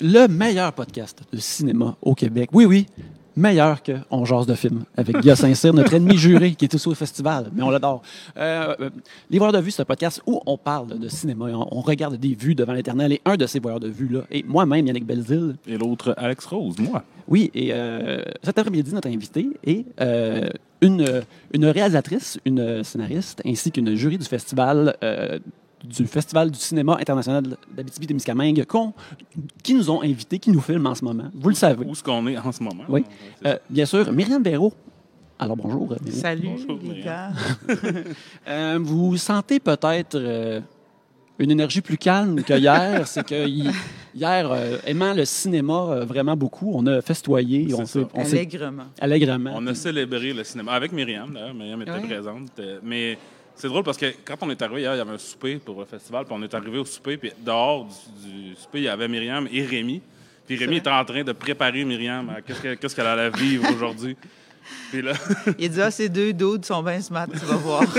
le meilleur podcast de cinéma au Québec. Oui, oui, meilleur que On jase de film avec Guy Saint-Cyr, notre ennemi juré qui est aussi au festival, mais on l'adore. Euh, euh, les Voyeurs de Vue, c'est un podcast où on parle de cinéma, et on, on regarde des vues devant l'éternel et un de ces Voyeurs de Vue-là, et moi-même, Yannick Belzile. Et l'autre, Alex Rose, moi. Oui, et euh, cet après-midi, notre invité est une, une réalisatrice, une scénariste, ainsi qu'une jury du festival du Festival du cinéma international d'Abitibi-Témiscamingue qu'on- qui nous ont invités, qui nous filment en ce moment. Vous le savez. Où est-ce qu'on est en ce moment? Oui. Euh, bien sûr, Myriam Béraud. Alors bonjour. Myriam. Salut, Bonjour, les Myriam. gars. Euh, vous sentez peut-être euh, une énergie plus calme que hier. C'est que hi- hier, euh, aimant le cinéma euh, vraiment beaucoup, on a festoyé, on on s'est- Allègrement. allègrement. On a célébré le cinéma avec Myriam, d'ailleurs. Myriam était Ouais. présente. Euh, Mais c'est drôle parce que quand on est arrivé hier, il y avait un souper pour le festival. Puis on est arrivé au souper, puis dehors du, du souper, il y avait Myriam et Rémi. Puis Rémi était en train de préparer Myriam à qu'est-ce que- qu'est-ce qu'elle allait vivre aujourd'hui. Puis là, Il dit Ah, ces deux dudes sont bien smart, tu vas voir.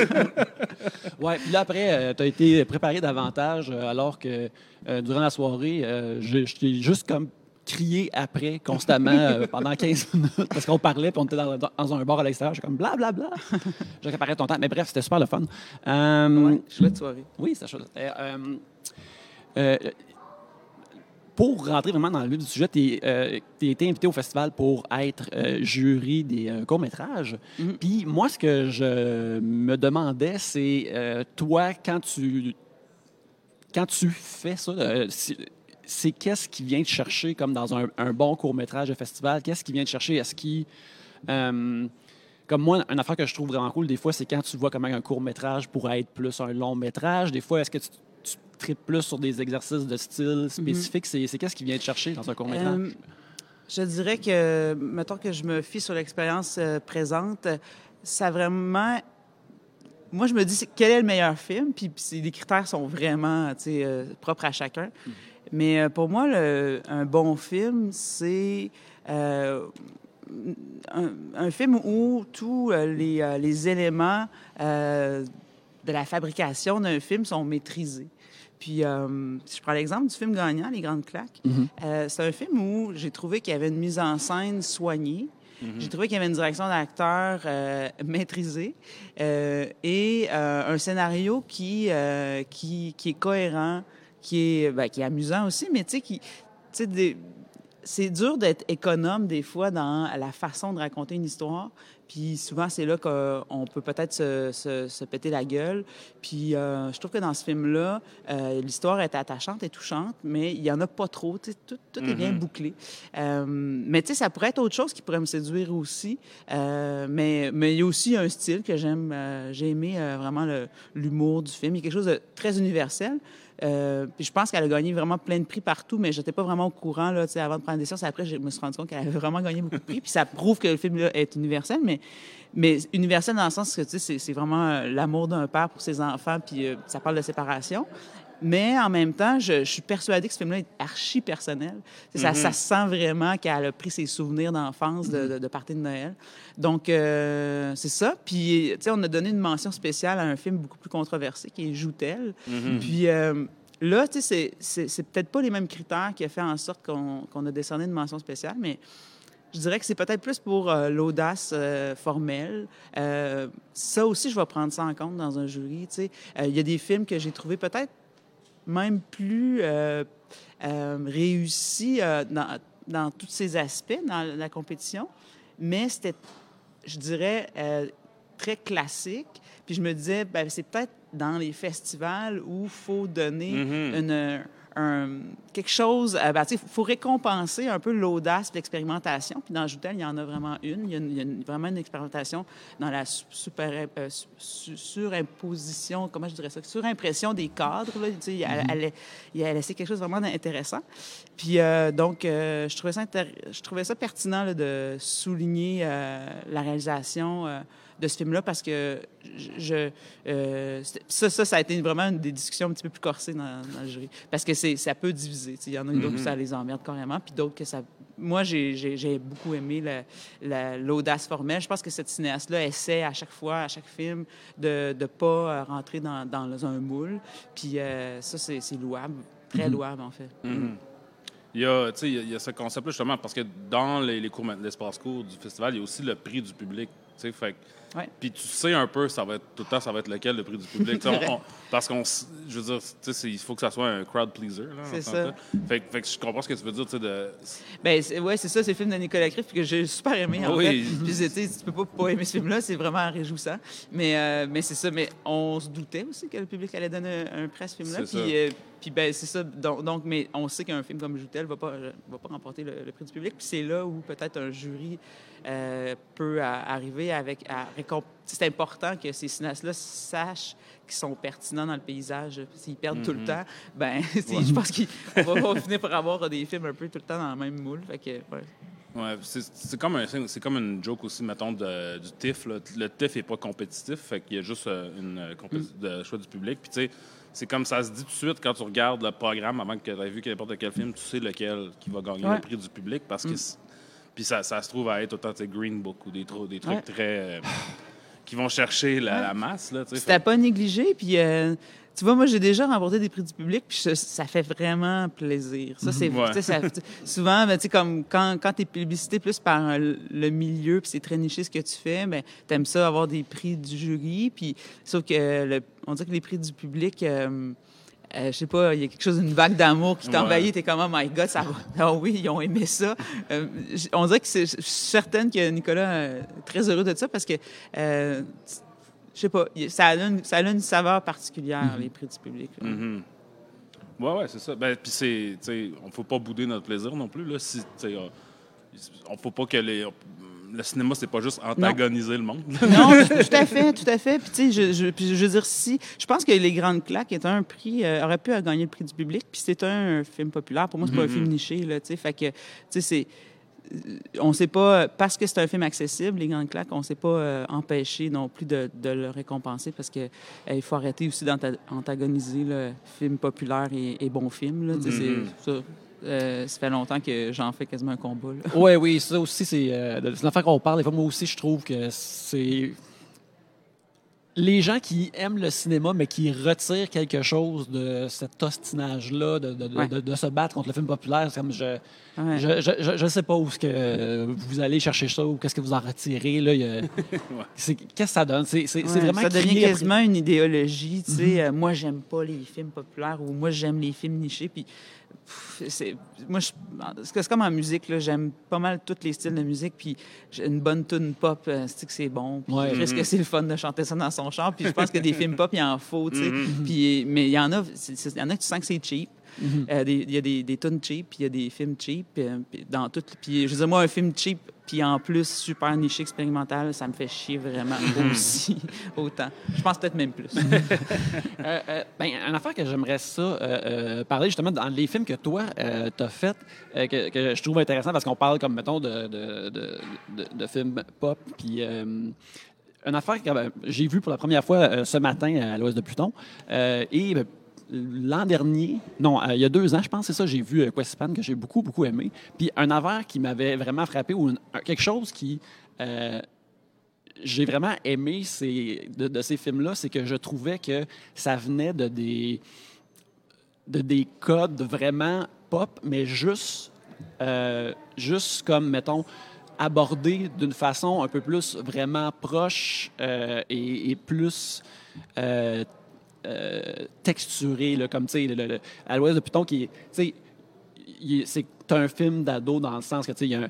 Ouais, puis là, après, tu as été préparé davantage, euh, alors que euh, durant la soirée, euh, je, je t'ai juste comme crié après constamment euh, pendant 15 minutes parce qu'on parlait puis on était dans, dans un bar à l'extérieur. J'ai comme blablabla. J'accaparais ton temps. Mais bref, c'était super le fun. Euh, Ouais, chouette soirée. Oui, c'est chose. Euh, euh, euh, pour rentrer vraiment dans le vif du sujet, tu as été invité au festival pour être euh, jury des euh, courts-métrages. Mhm. Puis moi, ce que je me demandais, c'est euh, toi, quand tu, quand tu fais ça, euh, c'est qu'est-ce qui vient te chercher comme dans un, un bon court-métrage de festival? Qu'est-ce qui vient te chercher? Est-ce qu'il... euh, comme moi, une affaire que je trouve vraiment cool, des fois, c'est quand tu vois comment un court-métrage pourrait être plus un long-métrage. Des fois, est-ce que tu, tu tripes plus sur des exercices de style spécifiques? C'est C'est qu'est-ce qui vient te chercher dans un court-métrage? Euh, je dirais que, mettons que je me fie sur l'expérience euh, présente, ça vraiment. Moi, je me dis, quel est le meilleur film? Puis, les critères sont vraiment euh, propres à chacun. Mais euh, pour moi, le- un bon film, c'est euh, un, un film où tous euh, les, les éléments euh, de la fabrication d'un film sont maîtrisés. Puis, euh, si je prends l'exemple du film gagnant, Les Grandes Claques, Mhm. c'est un film où j'ai trouvé qu'il y avait une mise en scène soignée. J'ai trouvé qu'il y avait une direction d'acteur euh, maîtrisée euh, et euh, un scénario qui, qui, qui est cohérent, qui est, ben, qui est amusant aussi, mais tu sais, qui, tu sais, des- c'est dur d'être économe des fois dans la façon de raconter une histoire. Puis souvent, c'est là qu'on peut peut-être se, se- se péter la gueule. Puis euh, je trouve que dans ce film-là, euh, l'histoire est attachante et touchante, mais il n'y en a pas trop. Tout, est bien Mhm. bouclé. Euh, mais tu sais, ça pourrait être autre chose qui pourrait me séduire aussi. Mais mais il y a aussi un style que j'aime. J'ai aimé vraiment le- l'humour du film. Il y a quelque chose de très universel. Euh, puis je pense qu'elle a gagné vraiment plein de prix partout, mais j'étais pas vraiment au courant là, avant de prendre des décision. Après je me suis rendu compte qu'elle avait vraiment gagné beaucoup de prix. Puis ça prouve que le film là, est universel, mais mais universel dans le sens que c'est vraiment euh, l'amour d'un père pour ses enfants, puis euh, ça parle de séparation. Mais en même temps, je, je suis persuadée que ce film-là est archi personnel. Sais, ça, ça se sent vraiment qu'elle a pris ses souvenirs d'enfance de, de, de parties de Noël. Donc, euh, c'est ça. Puis, tu sais, on a donné une mention spéciale à un film beaucoup plus controversé qui est Joutel. Mhm. Puis euh, là, tu sais, c'est- peut-être pas les mêmes critères qui a fait en sorte qu'on qu'on a décerné une mention spéciale, mais je dirais que c'est peut-être plus pour euh, l'audace euh, formelle. Euh, ça aussi, je vais prendre ça en compte dans un jury. tu sais. Il y a des films que j'ai trouvés peut-être même plus euh, euh, réussis euh, dans, dans tous ces aspects dans la compétition, mais c'était, je dirais, très classique. Puis je me disais, ben, c'est peut-être dans les festivals où il faut donner Mhm. une, un- quelque chose. euh, ben, il faut récompenser un peu l'audace l'expérimentation. Puis dans Joutel, il y en a vraiment une. Il y a, une- il y a une- vraiment une expérimentation dans la su- super, euh, su- su- surimposition, comment je dirais ça, surimpression des cadres. Là, Tu sais, elle, elle, elle a laissé quelque chose vraiment d'intéressant. Puis euh, donc, euh, je, trouvais ça je trouvais ça pertinent là, de souligner la réalisation de ce film-là parce que je, euh, ça, ça, ça a été vraiment une des discussions un petit peu plus corsées dans, dans le jury. Parce que ça peut diviser. Il y en a d'autres que ça les emmerde carrément, puis d'autres que ça. Moi, j'ai, j'ai beaucoup aimé la- la- l'audace formelle. Je pense que cette cinéaste-là essaie à chaque fois, à chaque film, de ne pas euh, rentrer dans, dans un moule. Puis euh, ça, c'est, louable, très louable, en fait. Mhm. Il y a, il y a- il y a ce concept-là, justement, parce que dans les, les cours, l'espace court du festival, il y a aussi le prix du public. tu sais, Fait, que- Ouais. Puis tu sais un peu, ça va être, tout le temps, ça va être lequel le prix du public. On- on- parce qu'on, je veux dire, il faut que ça soit un crowd pleaser. C'est ça. Fait, que- fait que je comprends ce que tu veux dire, de... Ben, c'est- ouais, c'est ça, c'est le film de Nicolas Criff que j'ai super aimé, en Oui. fait. Puis, tu peux pas pas aimer ce film-là, c'est vraiment réjouissant. Mais, euh, mais c'est ça, mais on se doutait aussi que le public allait donner un, un prix à ce film-là. Puis, euh, puis ben, c'est ça. Donc, donc, mais on sait qu'un film comme Joutel va pas, va pas remporter le, le prix du public. Puis c'est là où peut-être un jury euh, peut arriver avec... à C'est important que ces cinéastes-là sachent qu'ils sont pertinents dans le paysage. S'ils perdent tout le temps, ben, je pense qu'on va, finir par avoir des films un peu tout le temps dans le même moule. Fait que, ouais. Ouais, c'est, comme, un- c'est comme une joke aussi, mettons, de- du TIFF. là. Le TIFF n'est pas compétitif, fait qu'il y a juste euh, une euh, compéti- de choix du public. Puis, tu sais, c'est comme ça se dit tout de suite quand tu regardes le programme avant que tu aies vu n'importe quel film, tu sais lequel qui va gagner Ouais. le prix du public parce que. c'est- Puis ça, ça se trouve à être autant, Green Book ou des, trucs Ouais. très. euh, qui vont chercher la, la masse. C'était pas négligé. Puis, euh, tu vois, moi, j'ai déjà remporté des prix du public, puis ça, ça fait vraiment plaisir. Ça, c'est Ouais. ça- souvent, ben, tu sais, comme quand, quand tu es publicité plus par euh, le milieu, puis c'est très niché ce que tu fais, ben, tu aimes ça avoir des prix du jury. Puis, sauf que le- on dirait que les prix du public. euh, euh, je sais pas, il y a quelque chose, une vague d'amour qui Ouais. t'envahit, t'es comme, oh my God, ça va. Ah oui, ils ont aimé ça. Euh, on dirait que c'est, je suis certaine que Nicolas est très heureux de ça parce que, euh, je sais pas, ça a une, ça a une saveur particulière, les prix du public. là. Mhm. Ouais, ouais, c'est ça. Ben, puis c'est, on faut pas bouder notre plaisir non plus. Là, si, on faut pas que les, le cinéma, c'est pas juste antagoniser le monde. Non, tout à fait, tout à fait. Puis, tu sais, je, je, veux dire, si. Je pense que Les Grandes Claques est un prix, euh, aurait pu gagner le prix du public, puis c'est un film populaire. Pour moi, c'est pas un film niché, là, tu sais. Fait que, tu sais, c'est. On sait pas, parce que c'est un film accessible, Les Grandes Claques, on s'est pas euh, empêché non plus de, de le récompenser parce que euh, il faut arrêter aussi d'antagoniser le film populaire et, et bon film, là. Mhm. ça. Euh, ça fait longtemps que j'en fais quasiment un combat. Oui, oui, ça aussi, c'est euh, l'affaire qu'on parle. Des fois, moi aussi, je trouve que c'est. Les gens qui aiment le cinéma, mais qui retirent quelque chose de cet ostinage-là, de, de, de- Ouais. de- de se battre contre le film populaire, c'est comme je. Ouais. Je, je, sais pas où ce que vous allez chercher ça ou qu'est-ce que vous en retirez. Qu'est-ce que ça donne? C'est vraiment ça devient quasiment une idéologie, tu sais. Euh, moi, j'aime pas les films populaires ou moi, j'aime les films nichés. Puis, c'est, moi, je- c'est comme en musique, là. J'aime pas mal tous les styles de musique. Puis, j'ai une bonne tune pop, euh, c'est que c'est bon. Puis, Ouais. Qu'est-ce que c'est le fun de chanter ça dans son char. Puis, je pense que des films pop, il en faut, tu sais. Mhm. Puis, mais il y en a, il y en a que tu sens que c'est cheap. Mhm. Euh, Il y a des, des tunes cheap, puis il y a des films cheap. euh, puis dans tout, puis je veux dire, moi, un film cheap, puis en plus super niché expérimental, ça me fait chier vraiment aussi, autant. Je pense peut-être même plus. Euh, euh, ben, une affaire que j'aimerais ça euh, euh, parler justement dans les films que toi tu as fait, que, que je trouve intéressant parce qu'on parle comme mettons de, de, de, films pop. Puis une affaire que ben, j'ai vue pour la première fois euh, ce matin à l'Ouest de Pluton. Euh, et ben, l'an dernier, non, euh, il y a deux ans, je pense, c'est ça, j'ai vu euh, Questspan que j'ai beaucoup, beaucoup aimé. Puis un affaire qui m'avait vraiment frappé ou quelque chose qui. euh, j'ai vraiment aimé de, ces films-là, c'est que je trouvais que ça venait de des, de des codes vraiment pop, mais juste, euh, juste comme, mettons, abordés d'une façon un peu plus vraiment proche et, plus euh, texturée, là, comme, tu sais, à l'ouest de Python, qui est- c'est un film d'ado dans le sens que, tu sais, il y a un,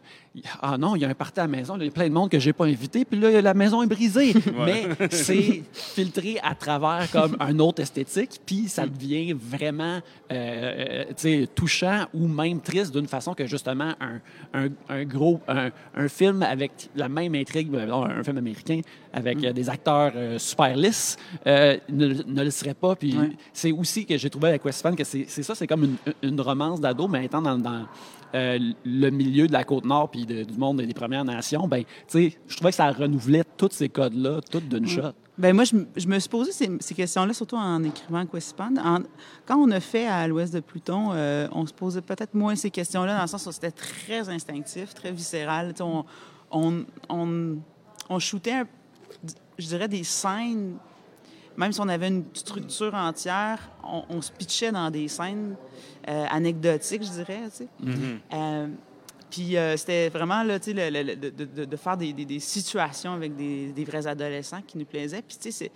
ah non, il y a un party à la maison, il y a plein de monde que j'ai pas invité, puis là, la maison est brisée. Mais c'est filtré à travers comme un autre esthétique, puis ça devient vraiment, euh, tu sais, touchant ou même triste d'une façon que, justement, un, un, un gros, un, un film avec la même intrigue, ben, un film américain, avec euh, des acteurs euh, super lisses, euh, ne, ne le serait pas. Puis Ouais. c'est aussi que j'ai trouvé avec Westphal que c'est c'est ça, c'est comme une, une romance d'ado, mais étant dans, dans, euh, le milieu de la côte nord puis de- du monde des Premières Nations, ben, tu sais, je trouvais que ça renouvelait tous ces codes-là, tout d'une shot. Ben moi, je, je me suis posé ces, ces questions-là, surtout en écrivant Questspan. En- quand on a fait à l'ouest de Pluton, euh, on se posait peut-être moins ces questions-là, dans le sens où c'était très instinctif, très viscéral. On, on, on, on shootait, je dirais, des scènes même si on avait une structure entière, on, on se pitchait dans des scènes euh, anecdotiques, je dirais. tu sais. Euh, puis euh, c'était vraiment là, tu sais, le- le- le- de, de- de faire des, des- des situations avec des, des vrais adolescents qui nous plaisaient. Puis tu sais, c'est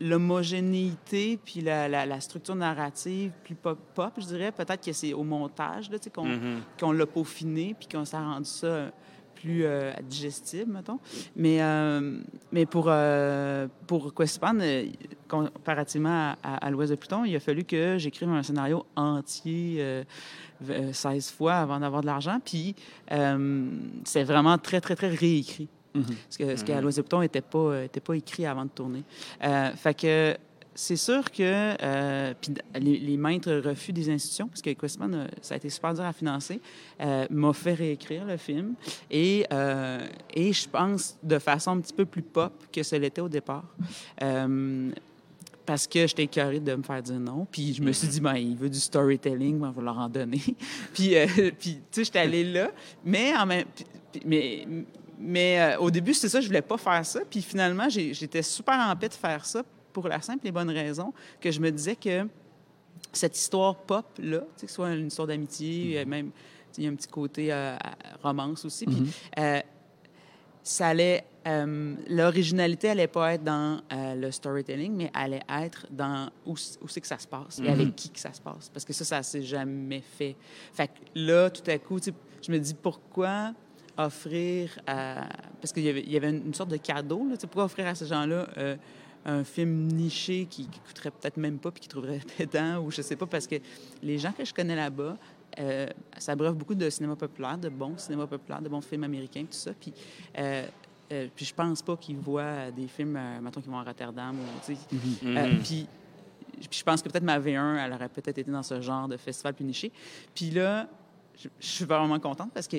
l'homogénéité puis la, la- la structure narrative plus pop, pop je dirais. Peut-être que c'est au montage tu sais, qu'on l'a peaufiné puis qu'on s'est rendu ça plus euh, digestible, mettons. Mais, euh, mais pour, euh, pour Questpan, euh, comparativement à, à- à l'Ouest de Pluton, il a fallu que j'écrive un scénario entier euh, v- 16 fois avant d'avoir de l'argent. Puis c'est vraiment très, très, très réécrit. Ce que- ce qu'à l'Ouest de Pluton n'était pas, était pas écrit avant de tourner. Fait que c'est sûr que euh, puis les, les maintes refus des institutions, parce que Questman, euh, ça a été super dur à financer, euh, m'a fait réécrire le film. Et, euh, et je pense de façon un petit peu plus pop que ce l'était au départ. Parce que j'étais écœurée de me faire dire non. Puis je me suis dit, ben, il veut du storytelling, ben, on va leur en donner. puis, puis tu sais, j'étais allée là. Mais, en même, mais, mais au début, c'est ça, je voulais pas faire ça. Puis finalement, j'étais super en paix de faire ça pour la simple et bonne raison que je me disais que cette histoire pop-là, tu sais, que ce soit une histoire d'amitié, euh, même, il y a un petit côté euh, romance aussi. Puis, euh, ça allait. euh, L'originalité allait pas être dans le storytelling, mais allait être dans où, c'est que ça se passe et avec qui que ça se passe. Parce que ça, ça s'est jamais fait. Fait que là, tout à coup, je me dis pourquoi offrir à. Parce qu'il y avait, il y avait une, sorte de cadeau, là, tu sais, pourquoi offrir à ces gens-là un film niché qui, qui coûterait peut-être même pas puis qui trouverait pédant ou je sais pas, parce que les gens que je connais là-bas, euh, ça breuve beaucoup de cinéma populaire, de bons cinéma populaire, de bons films américains, tout ça. Puis, euh, euh, puis je pense pas qu'ils voient des films, euh, mettons, qui vont à Rotterdam. Ou, sais. Euh, puis, puis je pense que peut-être ma V1, elle aurait peut-être été dans ce genre de festival plus niché. Puis là, je, je suis vraiment contente parce que,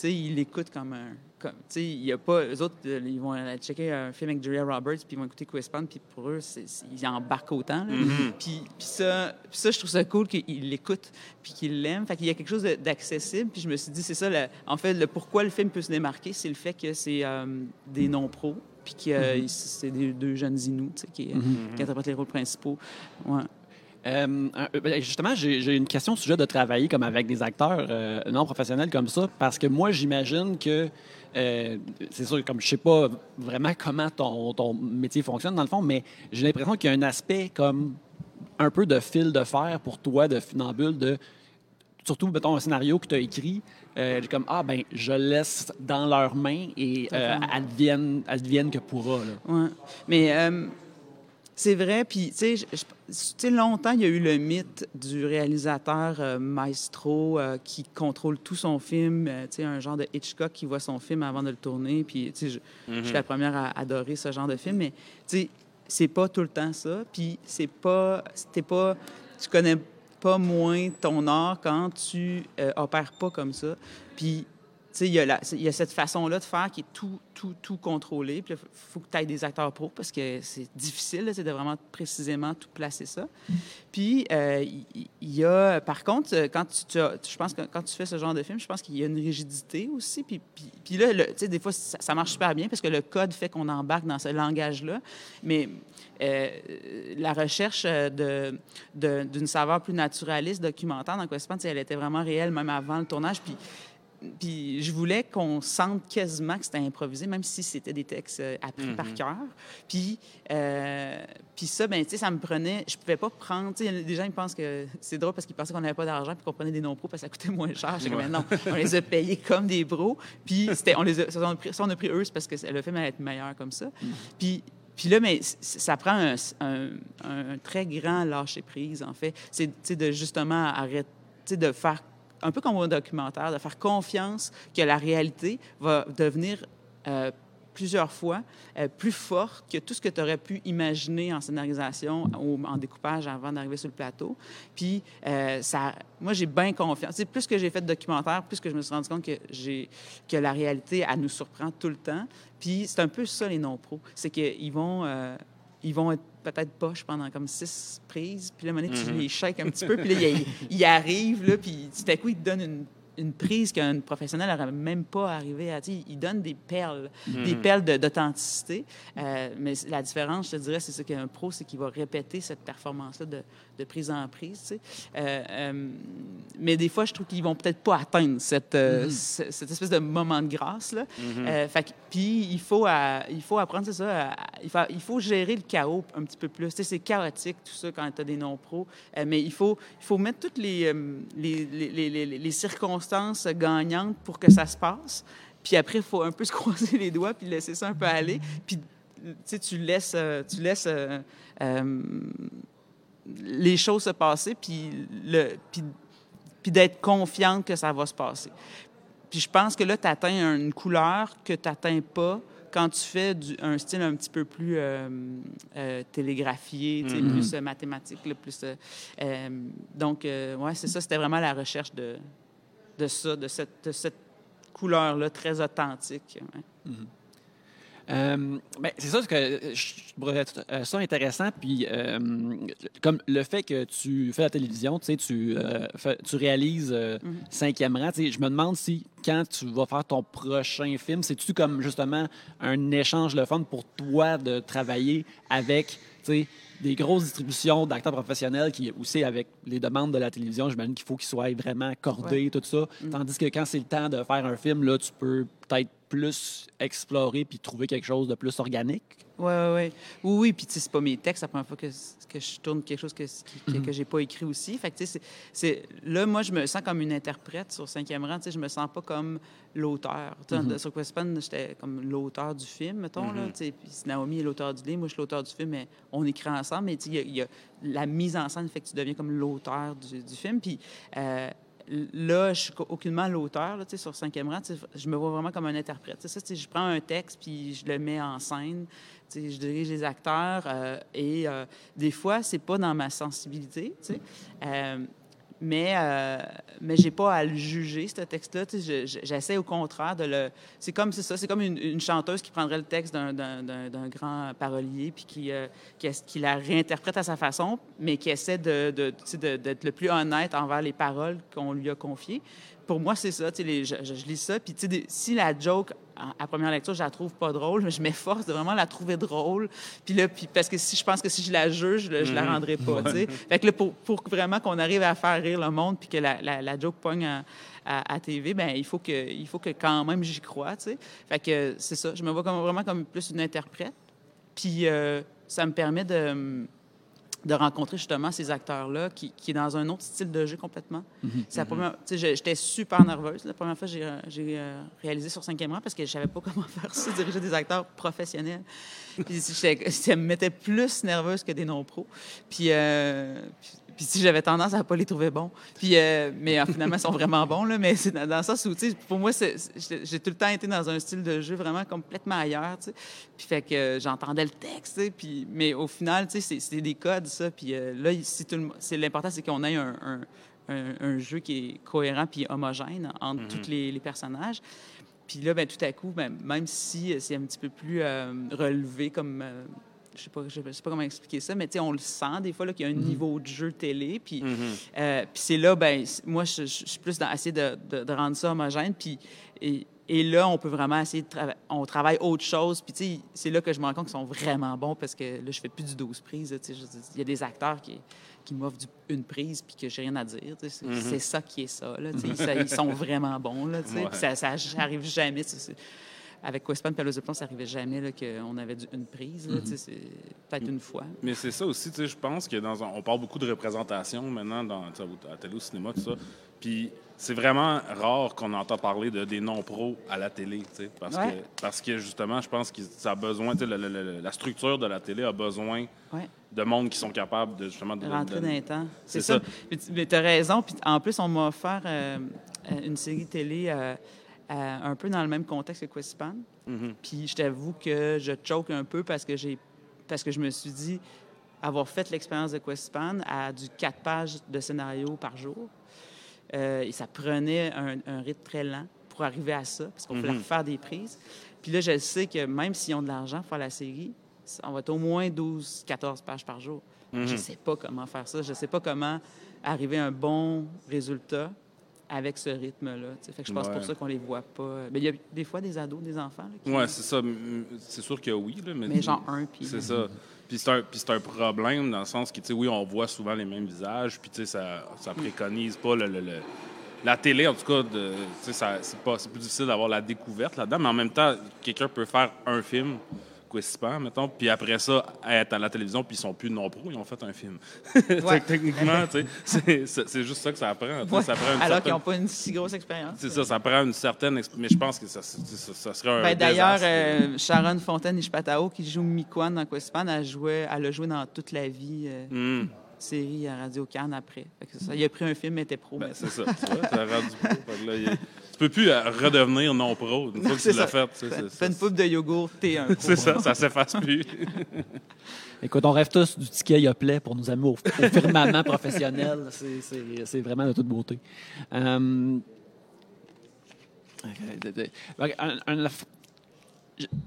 sais, ils l'écoutent comme un... Comme, sais, il y a pas... Eux autres, euh, ils vont aller checker un film avec Julia Roberts, puis ils vont écouter Quispan, puis pour eux, c'est- c'est- ils embarquent autant. là. Puis, puis ça, puis ça, je trouve ça cool qu'ils l'écoutent, puis qu'ils l'aiment. Fait qu'il y a quelque chose d'accessible. Puis je me suis dit, c'est ça, en fait, le pourquoi le film peut se démarquer, c'est le fait que c'est euh, des non-pros, puis que euh, c'est des deux jeunes Inuits, sais, qui, qui interprètent les rôles principaux. Ouais. Euh, euh, ben, justement, j'ai une question au sujet de travailler comme avec des acteurs euh, non professionnels comme ça, parce que moi, j'imagine que euh, c'est sûr, comme je sais pas vraiment comment ton, ton métier fonctionne dans le fond, mais j'ai l'impression qu'il y a un aspect comme un peu de fil de fer pour toi de funambule de surtout mettons un scénario que tu as écrit euh, comme ah ben je laisse dans leurs mains et euh, advienne advienne que pourra là. Ouais. Mais euh, c'est vrai, puis tu sais, longtemps, il y a eu le mythe du réalisateur euh, maestro euh, qui contrôle tout son film, euh, tu sais, un genre de Hitchcock qui voit son film avant de le tourner, puis tu sais, je, je suis la première à adorer ce genre de film, mais tu sais, c'est pas tout le temps ça, puis c'est pas, c'était pas, tu connais pas moins ton art quand tu euh, opères pas comme ça, puis il y, a cette façon-là de faire qui est tout, tout, tout contrôlé. Puis il faut que tu aies des acteurs pros parce que c'est difficile, de vraiment précisément tout placer ça. Puis euh, il y, a, par contre, euh, quand tu, je pense quand tu fais ce genre de film, je pense qu'il y a une rigidité aussi. Puis, puis, là, tu sais, des fois, ça, ça marche super bien parce que le code fait qu'on embarque dans ce langage-là. Mais euh, la recherche de, d'une saveur plus naturaliste, documentaire dans sais, elle était vraiment réelle même avant le tournage. Puis puis je voulais qu'on sente quasiment que c'était improvisé, même si c'était des textes euh, appris par cœur. Puis, euh, puis ça, ben, tu sais, ça me prenait... Je pouvais pas prendre... Tu sais, des gens, ils pensent que... C'est drôle parce qu'ils pensaient qu'on n'avait pas d'argent puis qu'on prenait des non-pros parce que ça coûtait moins cher. J'étais comme, non, on les a payés comme des bros. Puis c'était, on les a, ça, on a pris, ça, on a pris eux, c'est parce que le film allait être meilleur comme ça. Puis... Puis là, mais ça prend un, un- un très grand lâcher-prise, en fait. C'est de justement arrêter, de faire un peu comme au documentaire, de faire confiance que la réalité va devenir euh, plusieurs fois euh, plus forte que tout ce que tu aurais pu imaginer en scénarisation ou en découpage avant d'arriver sur le plateau. Puis, euh, ça, moi, j'ai bien confiance. Plus que j'ai fait de documentaire, plus que je me suis rendu compte que, que la réalité, elle nous surprend tout le temps. Puis, c'est un peu ça, les non-pros. C'est qu'ils vont... ils vont être peut-être poches pendant comme six prises. Puis là, un moment donné, tu les shakes un petit peu. Puis là, ils, ils arrivent, là, puis tout à coup, ils te donnent une une prise qu'un professionnel n'aurait même pas arrivé à... tu sais, Il donne des perles, des Mhm. perles de- d'authenticité. Euh, mais la différence, je te dirais, c'est ce qu'un pro, c'est qu'il va répéter cette performance-là de, de prise en prise. tu sais. Euh, euh, mais des fois, je trouve qu'ils vont peut-être pas atteindre cette, euh, ce- cette espèce de moment de grâce. Là. Fait que- puis il faut, à- il faut apprendre, c'est ça, à- il, faut, il faut gérer le chaos un petit peu plus. Tu sais, c'est chaotique, tout ça, quand tu as des non-pros. Mais il faut, il faut mettre toutes les, les, les, les- les- les circonstances gagnantes pour que ça se passe. Puis après, il faut un peu se croiser les doigts puis laisser ça un peu aller. Puis tu laisses, tu laisses euh, euh, les choses se passer, puis, le, puis, puis d'être confiante que ça va se passer. Puis je pense que là, tu atteins une couleur que tu n'atteins pas quand tu fais du- un style un petit peu plus euh, euh, télégraphié, Mhm. plus euh, mathématique. là, plus, donc, ouais, c'est ça, c'était vraiment la recherche de, de ça, de cette, de cette couleur-là très authentique. ouais. Euh, ben, c'est ça que je trouverais euh, ça intéressant. Puis, euh, comme le fait que tu fais la télévision, tu sais, tu, euh, fais- tu réalises euh, Mhm. cinquième rang. tu sais, Je me demande si quand tu vas faire ton prochain film, c'est-tu comme justement un échange le fun pour toi de travailler avec, des grosses distributions d'acteurs professionnels qui aussi avec les demandes de la télévision, j'imagine qu'il faut qu'ils soient vraiment accordés, tout ça. Tandis que quand c'est le temps de faire un film, là, tu peux peut-être plus explorer puis trouver quelque chose de plus organique? Oui, oui, oui. Oui, oui. Puis, tu sais, c'est pas mes textes. C'est la première fois que, que je tourne quelque chose que, que, que j'ai pas écrit aussi. Fait que, tu sais, c'est- là, moi, je me sens comme une interprète sur cinquième rang. Tu sais, je me sens pas comme l'auteur. Tu sais, Sur Questpan, j'étais comme l'auteur du film, mettons, là. Tu sais, puis Naomi est l'auteur du livre, moi, je suis l'auteur du film, mais on écrit ensemble. Mais, tu sais, il y a- il y, a la mise en scène fait que tu deviens comme l'auteur du, du film. Puis, euh, là, je suis aucunement l'auteur, là, sur cinquième rang. Je me vois vraiment comme un interprète. Ça, je prends un texte, puis je le mets en scène. Je dirige les acteurs. euh, et euh, des fois, c'est pas dans ma sensibilité. Euh, mais euh, mais j'ai pas à le juger ce texte-là. je- je- J'essaie au contraire de le. C'est comme ça, comme une, chanteuse qui prendrait le texte d'un- grand parolier puis qui, euh, qui, qui la réinterprète à sa façon, mais qui essaie de- d'être le plus honnête envers les paroles qu'on lui a confiées. Pour moi, c'est ça. les- je, je- je lis ça. Puis tu sais, des- si la joke en- à première lecture, je la trouve pas drôle, je m'efforce de vraiment la trouver drôle. Puis là, puis parce que si je pense que si je la juge, là, je la rendrai pas. Fait que là, pour, pour vraiment qu'on arrive à faire rire le monde puis que la, la, la joke pogne à, à, à TV, ben il faut que il faut que quand même j'y croie. tu sais. Fait que c'est ça. Je me vois comme, vraiment comme plus une interprète. Puis euh, ça me permet de de rencontrer justement ces acteurs-là qui, qui est dans un autre style de jeu complètement. C'est la première- tu sais, je- J'étais super nerveuse. La première fois que j'ai euh, euh, réalisé sur cinquième rang parce que je savais pas comment faire ça, diriger des acteurs professionnels. Puis ça me mettait plus nerveuse que des non-pros. Puis, euh, puis, puis si j'avais tendance à pas les trouver bons. Puis, euh, mais euh, finalement, ils sont vraiment bons. Là, mais c'est dans, dans le sens où, pour moi, j'ai tout le temps été dans un style de jeu vraiment complètement ailleurs. Puis fait que euh, j'entendais le texte. Puis, mais au final, c'est- des codes, ça. Puis euh, là, si l'important, c'est qu'on ait un, un- un- un jeu qui est cohérent puis homogène entre tous les, les personnages. Puis là, ben, tout à coup, ben, même si c'est un petit peu plus euh, relevé comme... euh, je sais pas, je sais pas comment expliquer ça, mais on le sent des fois là, qu'il y a un niveau de jeu télé. Puis, euh, puis c'est là, ben, moi, je, suis plus dans essayer de, de- de rendre ça homogène. Puis, et, et là, on peut vraiment essayer de travailler. On travaille autre chose. Puis, tu sais, c'est là que je me rends compte qu'ils sont vraiment bons parce que là, je fais plus du 12 prises. Il y a des acteurs qui, qui m'offrent une prise puis que j'ai rien à dire. sais, C'est ça qui est ça. Là, ça- ils sont vraiment bons. Là, Ouais. ça, ça arrive jamais. Avec Questpan et Plon, ça arrivait jamais qu'on avait une prise. sais, c'est Peut-être une fois. Mais c'est ça aussi, je pense que dans un- on parle beaucoup de représentation maintenant dans, à la télé, au cinéma, tout ça. Puis c'est vraiment rare qu'on entend parler de, des non-pros à la télé, parce, Ouais. que, parce que justement, je pense que ça a besoin, tu sais, le- le- le- la structure de la télé a besoin Ouais. de monde qui sont capables de justement de, Rentrer de- dans les temps. C'est ça. Mais tu as raison. Puis en plus, on m'a offert euh, euh, une série télé euh, un peu dans le même contexte que Questpan. Mhm. Puis je t'avoue que je choke un peu parce que j'ai parce que je me suis dit avoir fait l'expérience de Questpan à du quatre pages de scénario par jour. Euh, et ça prenait un, un rythme très lent pour arriver à ça, parce qu'on Mhm. voulait refaire des prises. Puis là, je sais que même s'ils ont de l'argent pour faire la série, on va être au moins 12, 14 pages par jour. Je ne sais pas comment faire ça. Je ne sais pas comment arriver à un bon résultat avec ce rythme-là. Fait que je pense Ouais. pour ça qu'on les voit pas. Mais il y a des fois des ados, des enfants. là, qui- Ouais, c'est ça. C'est sûr que oui. Là, mais mais genre un, puis. C'est ça. Puis c'est un, un problème dans le sens que, tu sais, oui, on voit souvent les mêmes visages, puis tu sais, ça, ça préconise pas le, le- le- la télé, en tout cas, c'est plus difficile d'avoir la découverte là-dedans, mais en même temps, quelqu'un peut faire un film, Quispam, mettons, puis après ça, être à la télévision, puis ils sont plus non-pro, ils ont fait un film. Ouais. Techniquement, tu sais, c'est- juste ça que ça Ouais. prend une Alors qu'ils n'ont pas une si grosse expérience. C'est ça, ça prend une certaine... exp- Mais je pense que ça, ça, ça serait un Ben, D'ailleurs, euh, Sharon Fontaine-Ishpatao, qui joue Mikwan dans Questpan, elle, jouait, elle a joué dans toute la vie, euh, Hum. série à Radio Cannes après. Fait que c'est ça. Il a pris un film, il était pro. Ben, c'est ça. Tu vois, rendu pro. Fait que là, il- tu peux plus euh, redevenir non-pro une fois que c'est tu l'as fait. Fais une poupe de yogourt, t'es un pro. C'est ça, ça s'efface plus. Écoute, on rêve tous du ticket Yoplait pour nous amener au, au firmament professionnel. C'est- vraiment de toute beauté. Euh, un- un-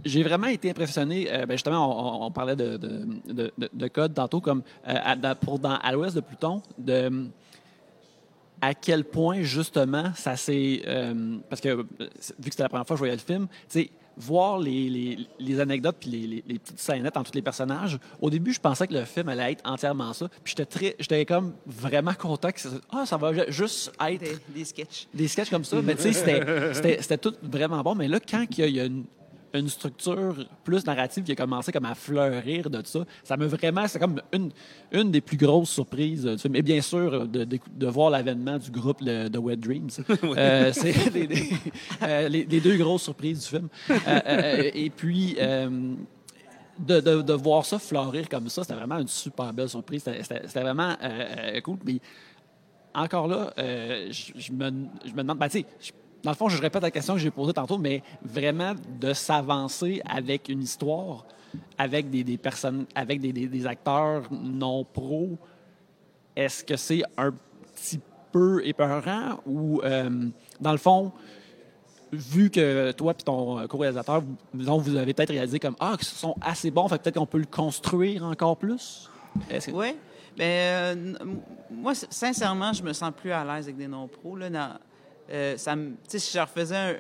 j'ai vraiment été impressionné. euh, ben justement, on, on parlait de, de, de- de- de code tantôt, comme euh, à- pour dans À l'ouest de Pluton, de à quel point justement ça s'est. euh, parce que euh, vu que c'était la première fois que je voyais le film, tu sais, voir les, les- les anecdotes puis les, les- petites scénettes entre tous les personnages, au début, je pensais que le film allait être entièrement ça. Puis j'étais très, j'étais comme vraiment content que ça, ah, ça va ju- juste être Des, des sketchs. des sketchs comme ça. Mais tu sais, c'était- tout vraiment bon. Mais là, quand il y a, il y a une, une structure plus narrative qui a commencé comme à fleurir de ça, ça me vraiment, c'est comme une, une des plus grosses surprises du film. Et bien sûr, de, de, de voir l'avènement du groupe le- de Wet Dreams. Euh, c'est les, les- euh, les- les deux grosses surprises du film. Euh, et puis... de, de, de voir ça fleurir comme ça, c'était vraiment une super belle surprise. C'était- vraiment cool. Puis encore là, je, je me, je me demande, ben, tu sais, dans le fond, je répète la question que j'ai posée tantôt, mais vraiment de s'avancer avec une histoire, avec des, personnes, avec des, acteurs non pros, est-ce que c'est un petit peu épeurant ou, euh, dans le fond, vu que toi et ton co-réalisateur, vous, avez peut-être réalisé comme Ah, qu'ils sont assez bons, peut-être qu'on peut le construire encore plus? Oui. Ben, euh, n- m- moi, sincèrement, je me sens plus à l'aise avec des non-pros. Euh, ça me- si je refaisais, un,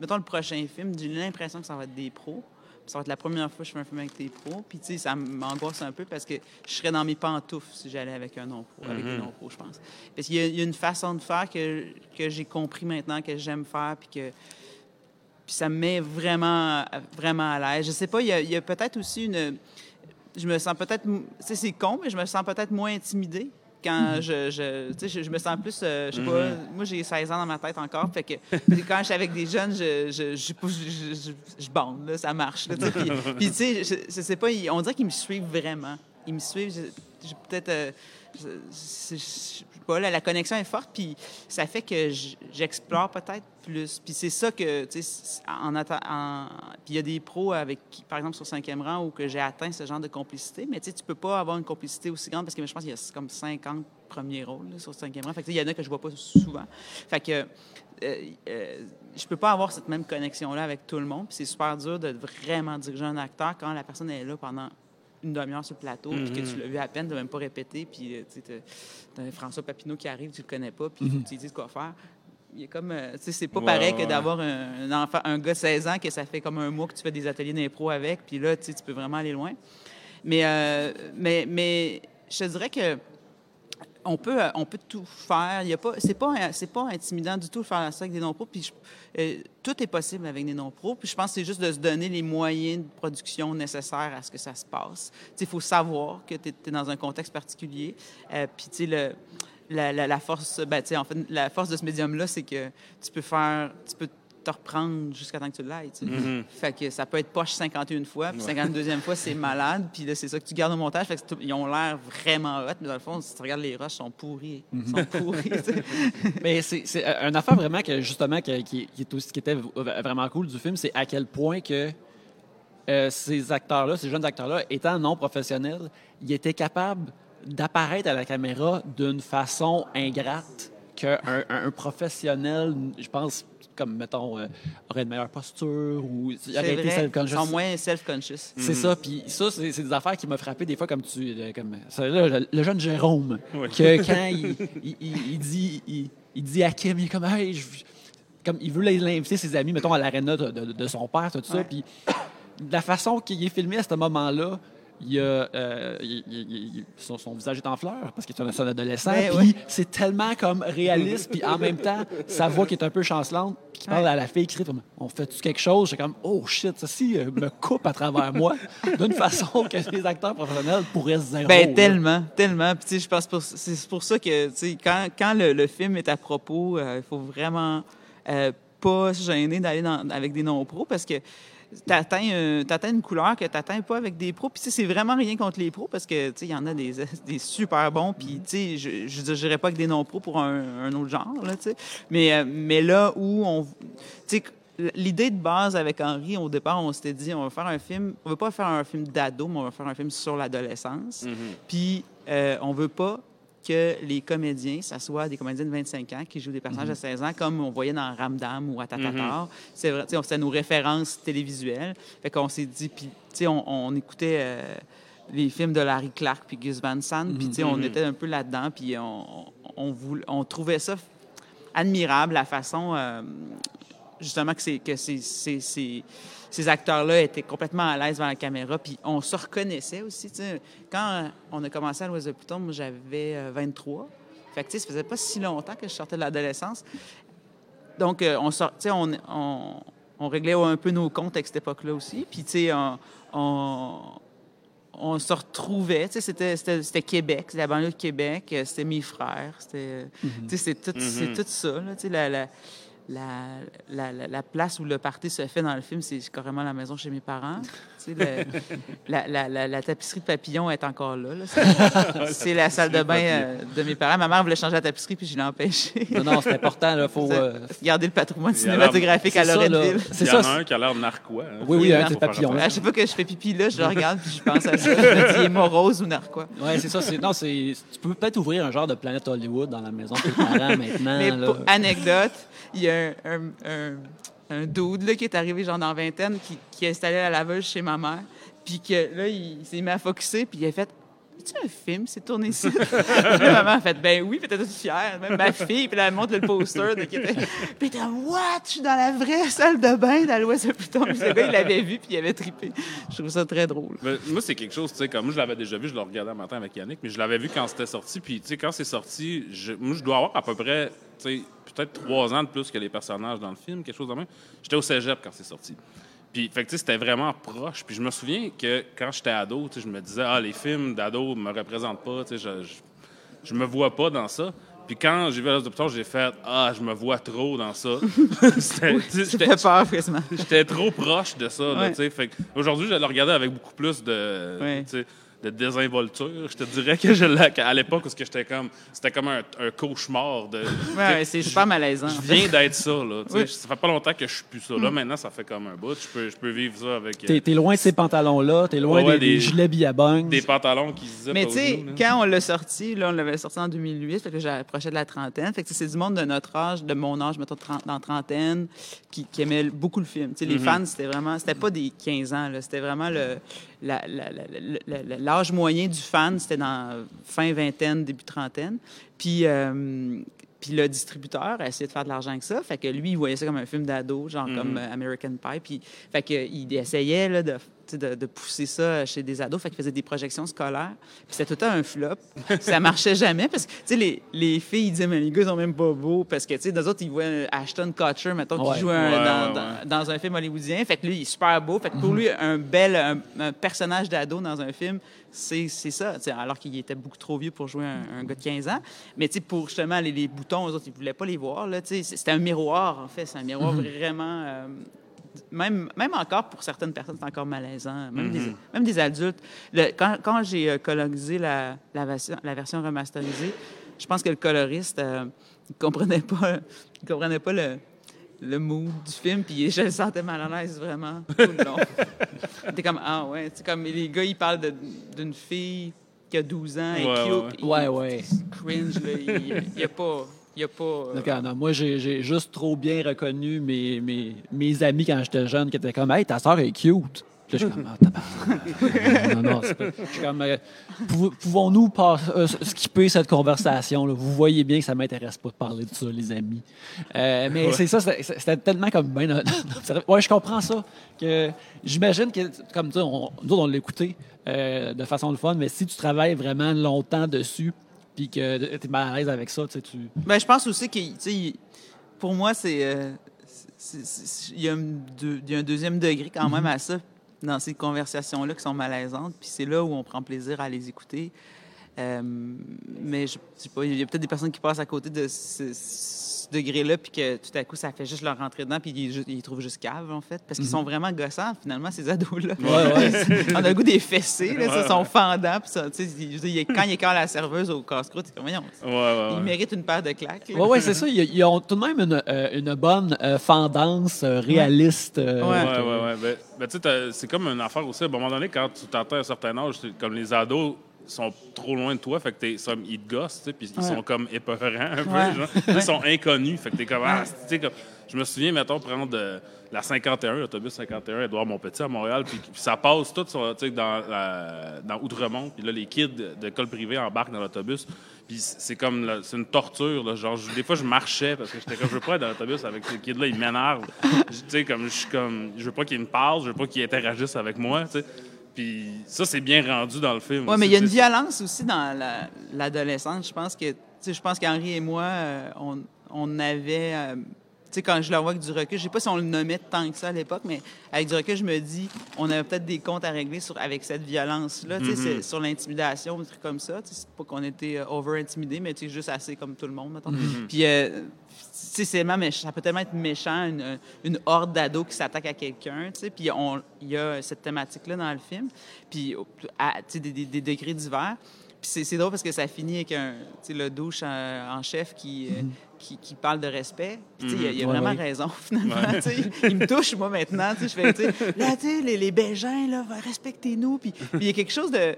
mettons, le prochain film, j'ai l'impression que ça va être des pros. Ça va être la première fois que je fais un film avec des pros. Puis, tu sais, ça m'angoisse un peu parce que je serais dans mes pantoufles si j'allais avec un non-pro, avec des non-pros, je pense. Parce qu'il y, a- il y a une façon de faire que, que j'ai compris maintenant, que j'aime faire, puis que puis ça me met vraiment, vraiment à l'aise. Je sais pas, il y a, a peut-être aussi une. Je me sens peut-être. Tu sais, c'est con, mais je me sens peut-être moins intimidée quand je, je, je. je me sens plus. euh, je sais pas. Moi, j'ai 16 ans dans ma tête encore. Fait que quand je suis avec des jeunes, je, je, je, je, bande, là, ça marche. Là, puis, tu sais, je, sais pas, ils- on dirait qu'ils me suivent vraiment. Ils me suivent. J'ai peut-être. euh, pas, là, la connexion est forte, puis ça fait que j'explore peut-être plus. Puis c'est ça que, tu sais, en, en- puis il y a des pros avec par exemple, sur cinquième rang, où que j'ai atteint ce genre de complicité, mais tu sais, tu peux pas avoir une complicité aussi grande, parce que je pense qu'il y a comme 50 premiers rôles là, sur cinquième rang. Fait que, il y en a que je vois pas souvent. Fait que euh, euh, je peux pas avoir cette même connexion-là avec tout le monde, puis c'est super dur de vraiment diriger un acteur quand la personne est là pendant une demi-heure sur le plateau, puis que tu l'as vu à peine, de même pas répéter, puis euh, tu François Papineau qui arrive, tu le connais pas, puis que tu lui dises quoi faire. Il est comme, euh, tu c'est pas Ouais, pareil ouais, que d'avoir un, un enfant, un gars de 16 ans que ça fait comme un mois que tu fais des ateliers d'impro avec, puis là, tu tu peux vraiment aller loin. Mais, euh, mais, mais je te dirais que on peut, euh, on peut tout faire. Il y a pas, c'est pas, euh, c'est pas intimidant du tout de faire ça avec des non-pros. Puis euh, tout est possible avec des non-pros. Puis je pense que c'est juste de se donner les moyens de production nécessaires à ce que ça se passe. Il faut savoir que tu es, dans un contexte particulier. Puis tu le, la, la- la force, ben, en fait, la force de ce médium-là, c'est que tu peux faire, tu peux te reprendre jusqu'à temps que tu l'ailles. tu sais. Fait que ça peut être poche 51 fois, puis 52e fois, c'est malade, puis là, c'est ça que tu gardes au montage. Fait que ils ont l'air vraiment hot, mais dans le fond, si tu regardes les rushs, ils sont pourris. Ils sont pourris, tu sais. Mais c'est c'est un affaire vraiment que justement que- qui, qui est aussi, qui était vraiment cool du film, c'est à quel point que euh, ces acteurs-là, ces jeunes acteurs-là, étant non professionnels, ils étaient capables d'apparaître à la caméra d'une façon ingrate qu'un un, un professionnel, je pense, comme mettons, euh, aurait une meilleure posture ou aurait C'est été vrai, ils self-conscious. sont moins self-conscious. C'est ça. Puis ça, c'est c'est des affaires qui m'ont frappé des fois, comme tu. euh, Comme, ça, là, le, le jeune Jérôme, Oui. que quand il, il- il- il dit. Il, il dit à Kim, il est comme, hey, je- comme il veut l'inviter ses amis, mettons, à l'aréna de, de- de son père, tout ça. Ouais. Puis de la façon qu'il est filmé à ce moment-là, il a, euh, il- il- il- son, son visage est en fleurs parce qu'il est un, adolescent. Ouais, puis ouais. c'est tellement comme réaliste. Puis en même temps, sa voix qui est un peu chancelante, puis qui parle Ouais. à la fille qui crie comme, On fait-tu quelque chose? J'ai comme Oh shit, ça ci euh, me coupe à travers moi d'une façon que les acteurs professionnels pourraient se dire Ben, Oh, là. tellement, tellement. Puis, je pense pour, c'est pour ça que, quand, quand le, le film est à propos, euh, il faut vraiment euh, pas se gêner d'aller dans- avec des non-pros parce que euh, t'atteins une couleur que t'atteins pas avec des pros. Puis, tu sais, c'est vraiment rien contre les pros parce que, tu il y en a des, des super bons. Puis, tu sais, je, dire, j'irais pas avec des non-pros pour un, un autre genre, là, tu sais. Mais, euh, mais là où on, tu sais, L'idée de base avec Henri, au départ, on s'était dit, on va faire un film, on veut pas faire un film d'ado, mais on va faire un film sur l'adolescence. Puis, euh, on veut pas que les comédiens, ça soit des comédiens de 25 ans qui jouent des personnages de 16 ans, comme on voyait dans Ramdam ou Atatatar. C'est vrai, c'était nos références télévisuelles. Fait qu'on s'est dit, puis, on, on écoutait euh, les films de Larry Clark puis Gus Van Sant, puis, tu sais, on était un peu là-dedans, puis on, on, voulait- on trouvait ça admirable, la façon, euh, justement, que, que c'est- c'est- ces acteurs-là étaient complètement à l'aise devant la caméra, puis on se reconnaissait aussi. tu sais. Quand on a commencé à l'Ouest de Pluton, moi, j'avais euh, 23. Fait que, tu sais, ça faisait pas si longtemps que je sortais de l'adolescence. Donc, euh, on, sort, on, on, on réglait un peu nos comptes avec cette époque-là aussi. Puis, tu sais, on, on, on se retrouvait. Tu sais, c'était, c'était, c'était Québec, c'était la banlieue de Québec, euh, c'était mes frères, c'était, tu sais, c'est tout, c'est tout ça. Là, tu sais, la, la, la, la, la- la place où le party se fait dans le film, c'est carrément la maison chez mes parents. Tu sais, le- la, la, la, la tapisserie de papillon est encore là. là. C'est, la salle de bain euh, de mes parents. Ma mère voulait changer la tapisserie, puis je l'ai empêchée. Non, non, c'est important. Il faut. euh, Garder le patrimoine cinématographique à. Loretteville. Il y en a un qui a l'air narquois. hein. Oui, oui, un Faut faire papillon. À chaque fois que je fais pipi là, je le regarde puis je pense à ça. Je me dis, il est morose ou narquois. Oui, c'est ça. Non, c'est. Tu peux peut-être ouvrir un genre de planète Hollywood dans la maison de tes parents maintenant. Mais là. pour anecdote, il y a un, un, dude là, qui est arrivé genre dans vingtaine qui, qui est installé à la laveuse chez ma mère. Puis que là, il, s'est mis à focuser puis il a fait C'est un film, c'est tourné ici? Maman a fait Ben oui, puis t'es toute fière. Même ma fille, puis elle montre le poster. De, qui What? Je suis dans la vraie salle de bain dans l'Ouest de Pluton. Puis le gars, il l'avait vu, puis il avait trippé. Je trouve ça très drôle. Moi, c'est quelque chose, tu sais, comme moi, je l'avais déjà vu, je le regardais un matin avec Yannick, mais je l'avais vu quand c'était sorti. Puis, tu sais, quand c'est sorti, moi, je dois avoir à peu près, tu sais, peut-être trois ans de plus que les personnages dans le film, quelque chose de même. J'étais au cégep quand c'est sorti. Puis, fait que, c'était vraiment proche. Puis, je me souviens que quand j'étais ado, je me disais, ah, les films d'ado me représentent pas, tu sais, je, je, je me vois pas dans ça. Puis, quand j'ai vu de Pluton, j'ai fait, ah, je me vois trop dans ça. C'était- j'étais- peur, trop proche de ça. Ouais. tu sais. Fait que Aujourd'hui, je le regardais avec beaucoup plus de, Ouais. De désinvolture. Je te dirais que je l'ai- qu'à l'époque, parce que j'étais comme, c'était comme un, un cauchemar. De, Ouais, c'est super malaisant. je viens d'être ça. Là. Oui. Ça fait pas longtemps que je suis plus ça. Là, maintenant, ça fait comme un bout. Je peux, je peux vivre ça avec euh, T'es, t'es loin de ces pantalons-là, t'es loin Ouais, des, des des- gilets billabongs. des pantalons qui se Mais tu sais, quand on l'a sorti, là, on l'avait sorti en 2008, fait que j'approchais de la trentaine. Fait que c'est du monde de notre âge, de mon âge, mettons, dans la trentaine, qui, qui aimait beaucoup le film. Tu sais, Les Mhm. fans, c'était vraiment, c'était pas des 15 ans, là, c'était vraiment le, l'âge moyen du fan, c'était dans fin vingtaine, début trentaine. Puis, euh, puis le distributeur a essayé de faire de l'argent avec ça. Fait que lui, il voyait ça comme un film d'ado, genre Mhm. comme euh, American Pie. Puis, fait que, il essayait là, de, de, de pousser ça chez des ados. Fait qu'il faisait des projections scolaires. Puis c'était tout un flop. ça marchait jamais parce que, tu sais, les, les filles, ils disaient, mais les gars, ils sont même pas beaux. Parce que, tu sais, nous autres, ils voient Ashton Kutcher, mettons, Ouais. qui joue un- Ouais, dans, ouais, dans- ouais. dans un film hollywoodien. Fait que lui, il est super beau. Fait que pour lui, un bel un, un personnage d'ado dans un film, c'est c'est ça. tu sais, Alors qu'il était beaucoup trop vieux pour jouer un, un gars de 15 ans. Mais tu sais, pour justement les, les boutons, eux autres, ils voulaient pas les voir. là, tu sais. C'était un miroir, en fait. C'est un miroir vraiment. euh, même, même encore pour certaines personnes, c'est encore malaisant. Même, des, même des adultes. Le- quand quand j'ai euh, colorisé la, la, version, la version remasterisée, je pense que le coloriste euh, il comprenait pas, il comprenait pas le, le mood du film, puis je le sentais mal à l'aise vraiment tout le long. T'es comme, ah ouais, tu sais, comme les gars, ils parlent d'une fille qui a 12 ans et Ouais, cute. ouais, ouais. puis Ouais, ouais. Cringe, là, il n'y a pas... Il y a pas euh, non, moi, j'ai, juste trop bien reconnu mes, mes, mes amis quand j'étais jeune qui étaient comme Hey, ta soeur est cute. Puis là, je suis comme, ah, tabarnak. non, non, pas- je suis comme, euh, pou- pouvons-nous pas- euh, skipper cette conversation? là? Vous voyez bien que ça m'intéresse pas de parler de ça, les amis. Euh, mais c'est ça, c'était tellement comme ben, ouais, je comprends ça. Que j'imagine que, comme ça, on, nous on l'a écouté euh, de façon de fun, mais si tu travailles vraiment longtemps dessus, puis que tu es mal à l'aise avec ça, tu. Ben, je pense aussi que, pour moi, c'est. euh, Il y, a un deux- il y a un deuxième degré quand même à ça, dans ces conversations-là qui sont malaisantes. Puis c'est là où on prend plaisir à les écouter. Euh, mais je sais pas, il y a peut-être des personnes qui passent à côté de ce, ce degré-là, puis que tout à coup, ça fait juste leur rentrer dedans, puis ils, ils trouvent juste cave, en fait. Parce qu'ils sont vraiment gossants, finalement, ces ados-là. Ouais, ouais. On a le goût des fessés, là, ça, sont fendants. Puis ça, tu sais, quand il écarte la serveuse au casse-croûte, c'est comme, voyons, Ouais, ouais, il ouais. mérite une paire de claques. Oui, ouais, c'est ça. Ils, ils ont tout de même une, euh, une bonne euh, fendance réaliste. Ouais. Ouais, que- ouais, ouais. Tu sais, t'as- c'est comme une affaire aussi. À un moment donné, quand tu t'entends à un certain âge, c'est comme les ados sont trop loin de toi, fait que t'es, ils te gossent, puis ils Ouais. sont comme épeurants un peu, Ouais. genre. Ils sont inconnus, fait que t'es comme, ah, tu sais, comme, je me souviens, mettons, prendre euh, la 51, l'autobus 51, Edouard Montpetit à Montréal, puis, ça passe tout sur, dans, la- dans Outremont, puis là, les kids d'école privée embarquent dans l'autobus, puis c'est comme, là, c'est une torture, là, genre, je- des fois, je marchais, parce que j'étais comme, je veux pas être dans l'autobus avec ces kids-là, ils m'énervent, tu sais, comme, je suis comme, je veux pas qu'ils me parlent, je veux pas qu'ils interagissent avec moi, tu sais. Puis ça, c'est bien rendu dans le film. Oui, mais il y a une violence aussi dans la- l'adolescence. je pense que, tu sais, je pense qu'Henri et moi, euh, on, on avait, euh, sais, quand je le vois avec du recul, je sais pas si on le nommait tant que ça à l'époque, mais avec du recul, je me dis, on avait peut-être des comptes à régler sur, avec cette violence-là, Mm-hmm. sur l'intimidation, des trucs comme ça. C'est pas qu'on était euh, over-intimidés, mais tu juste assez comme tout le monde, mettons. Mm-hmm. Puis, euh, c'est méchant- ça peut tellement être méchant, une, une horde d'ados qui s'attaque à quelqu'un, tu sais. Puis il y a cette thématique-là dans le film, puis à, des degrés divers. Puis c'est, drôle parce que ça finit avec un, le douche en, en chef qui, euh, qui, qui parle de respect. Puis, il a, il a Ouais, vraiment ouais. raison, finalement. Il me touche, moi, maintenant. Je fais, là, tu sais, les, les Bégins, là, respectez-nous. Puis il y a quelque chose de...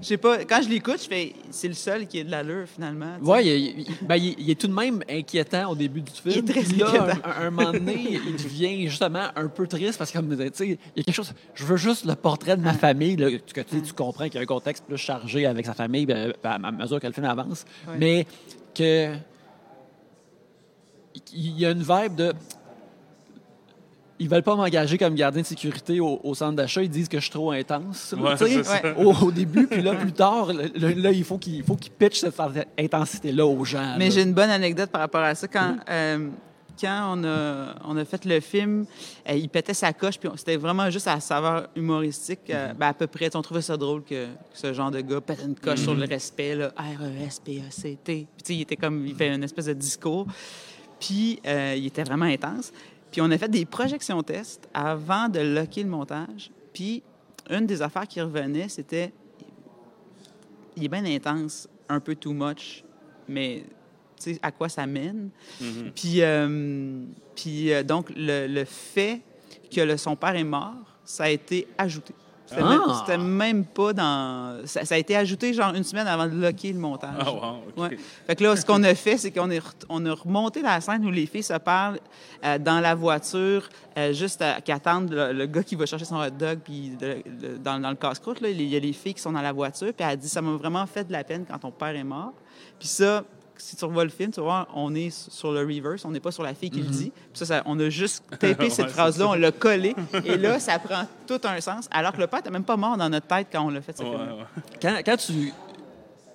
Je sais pas, quand je l'écoute, je fais, c'est le seul qui est de l'allure, finalement. Ouais, il, il- ben, il- il est tout de même inquiétant au début du film. Il est très Puis là, inquiétant. Un, un moment donné, il devient justement un peu triste parce que, comme, tu sais, il y a quelque chose. Je veux juste le portrait de ma famille, là, que tu, comprends qu'il y a un contexte plus chargé avec sa famille ben, à mesure que le film avance, mais que il y a une vibe de. Ils veulent pas m'engager comme gardien de sécurité au, au centre d'achat. Ils disent que je suis trop intense. là, Ouais, au, au début, puis là, plus tard, le- le- là, il faut qu'il il faut qu'il pitch cette intensité-là aux gens. Mais j'ai une bonne anecdote par rapport à ça. Quand, euh, quand on, a, on a fait le film, euh, il pétait sa coche, puis c'était vraiment juste à la saveur humoristique, euh, ben, à peu près. On trouvait ça drôle que, que ce genre de gars pète une coche sur le respect, là, R-E-S-P-E-C-T. Puis, il était comme, il fait une espèce de discours. Puis, euh, il était vraiment intense. Puis, on a fait des projections tests avant de locker le montage. Puis, une des affaires qui revenait, c'était il est bien intense, un peu too much, mais tu sais à quoi ça mène? Puis, euh, puis euh, donc, le, le fait que le- son père est mort, ça a été ajouté. C'était Ah! même, c'était même pas dans... Ça, ça a été ajouté genre une semaine avant de locker le montage. Ah, wow, OK. Ouais. Fait que là, ce qu'on a fait, c'est qu'on on a remonté la scène où les filles se parlent euh, dans la voiture, euh, juste à- qui attendent le, le gars qui va chercher son hot dog, puis de- de- dans, dans le casse-croûte, il y a les filles qui sont dans la voiture, puis elle dit Ça m'a vraiment fait de la peine quand ton père est mort. Puis ça, si tu revois le film, tu voir, on est sur le reverse, on n'est pas sur la fille qui le dit. Puis ça, ça- on a juste tapé Ouais, cette phrase-là, on l'a collé, et là, ça prend tout un sens, alors que le père n'était même pas mort dans notre tête quand on l'a fait, ce Ouais, film ouais. Quand, quand tu.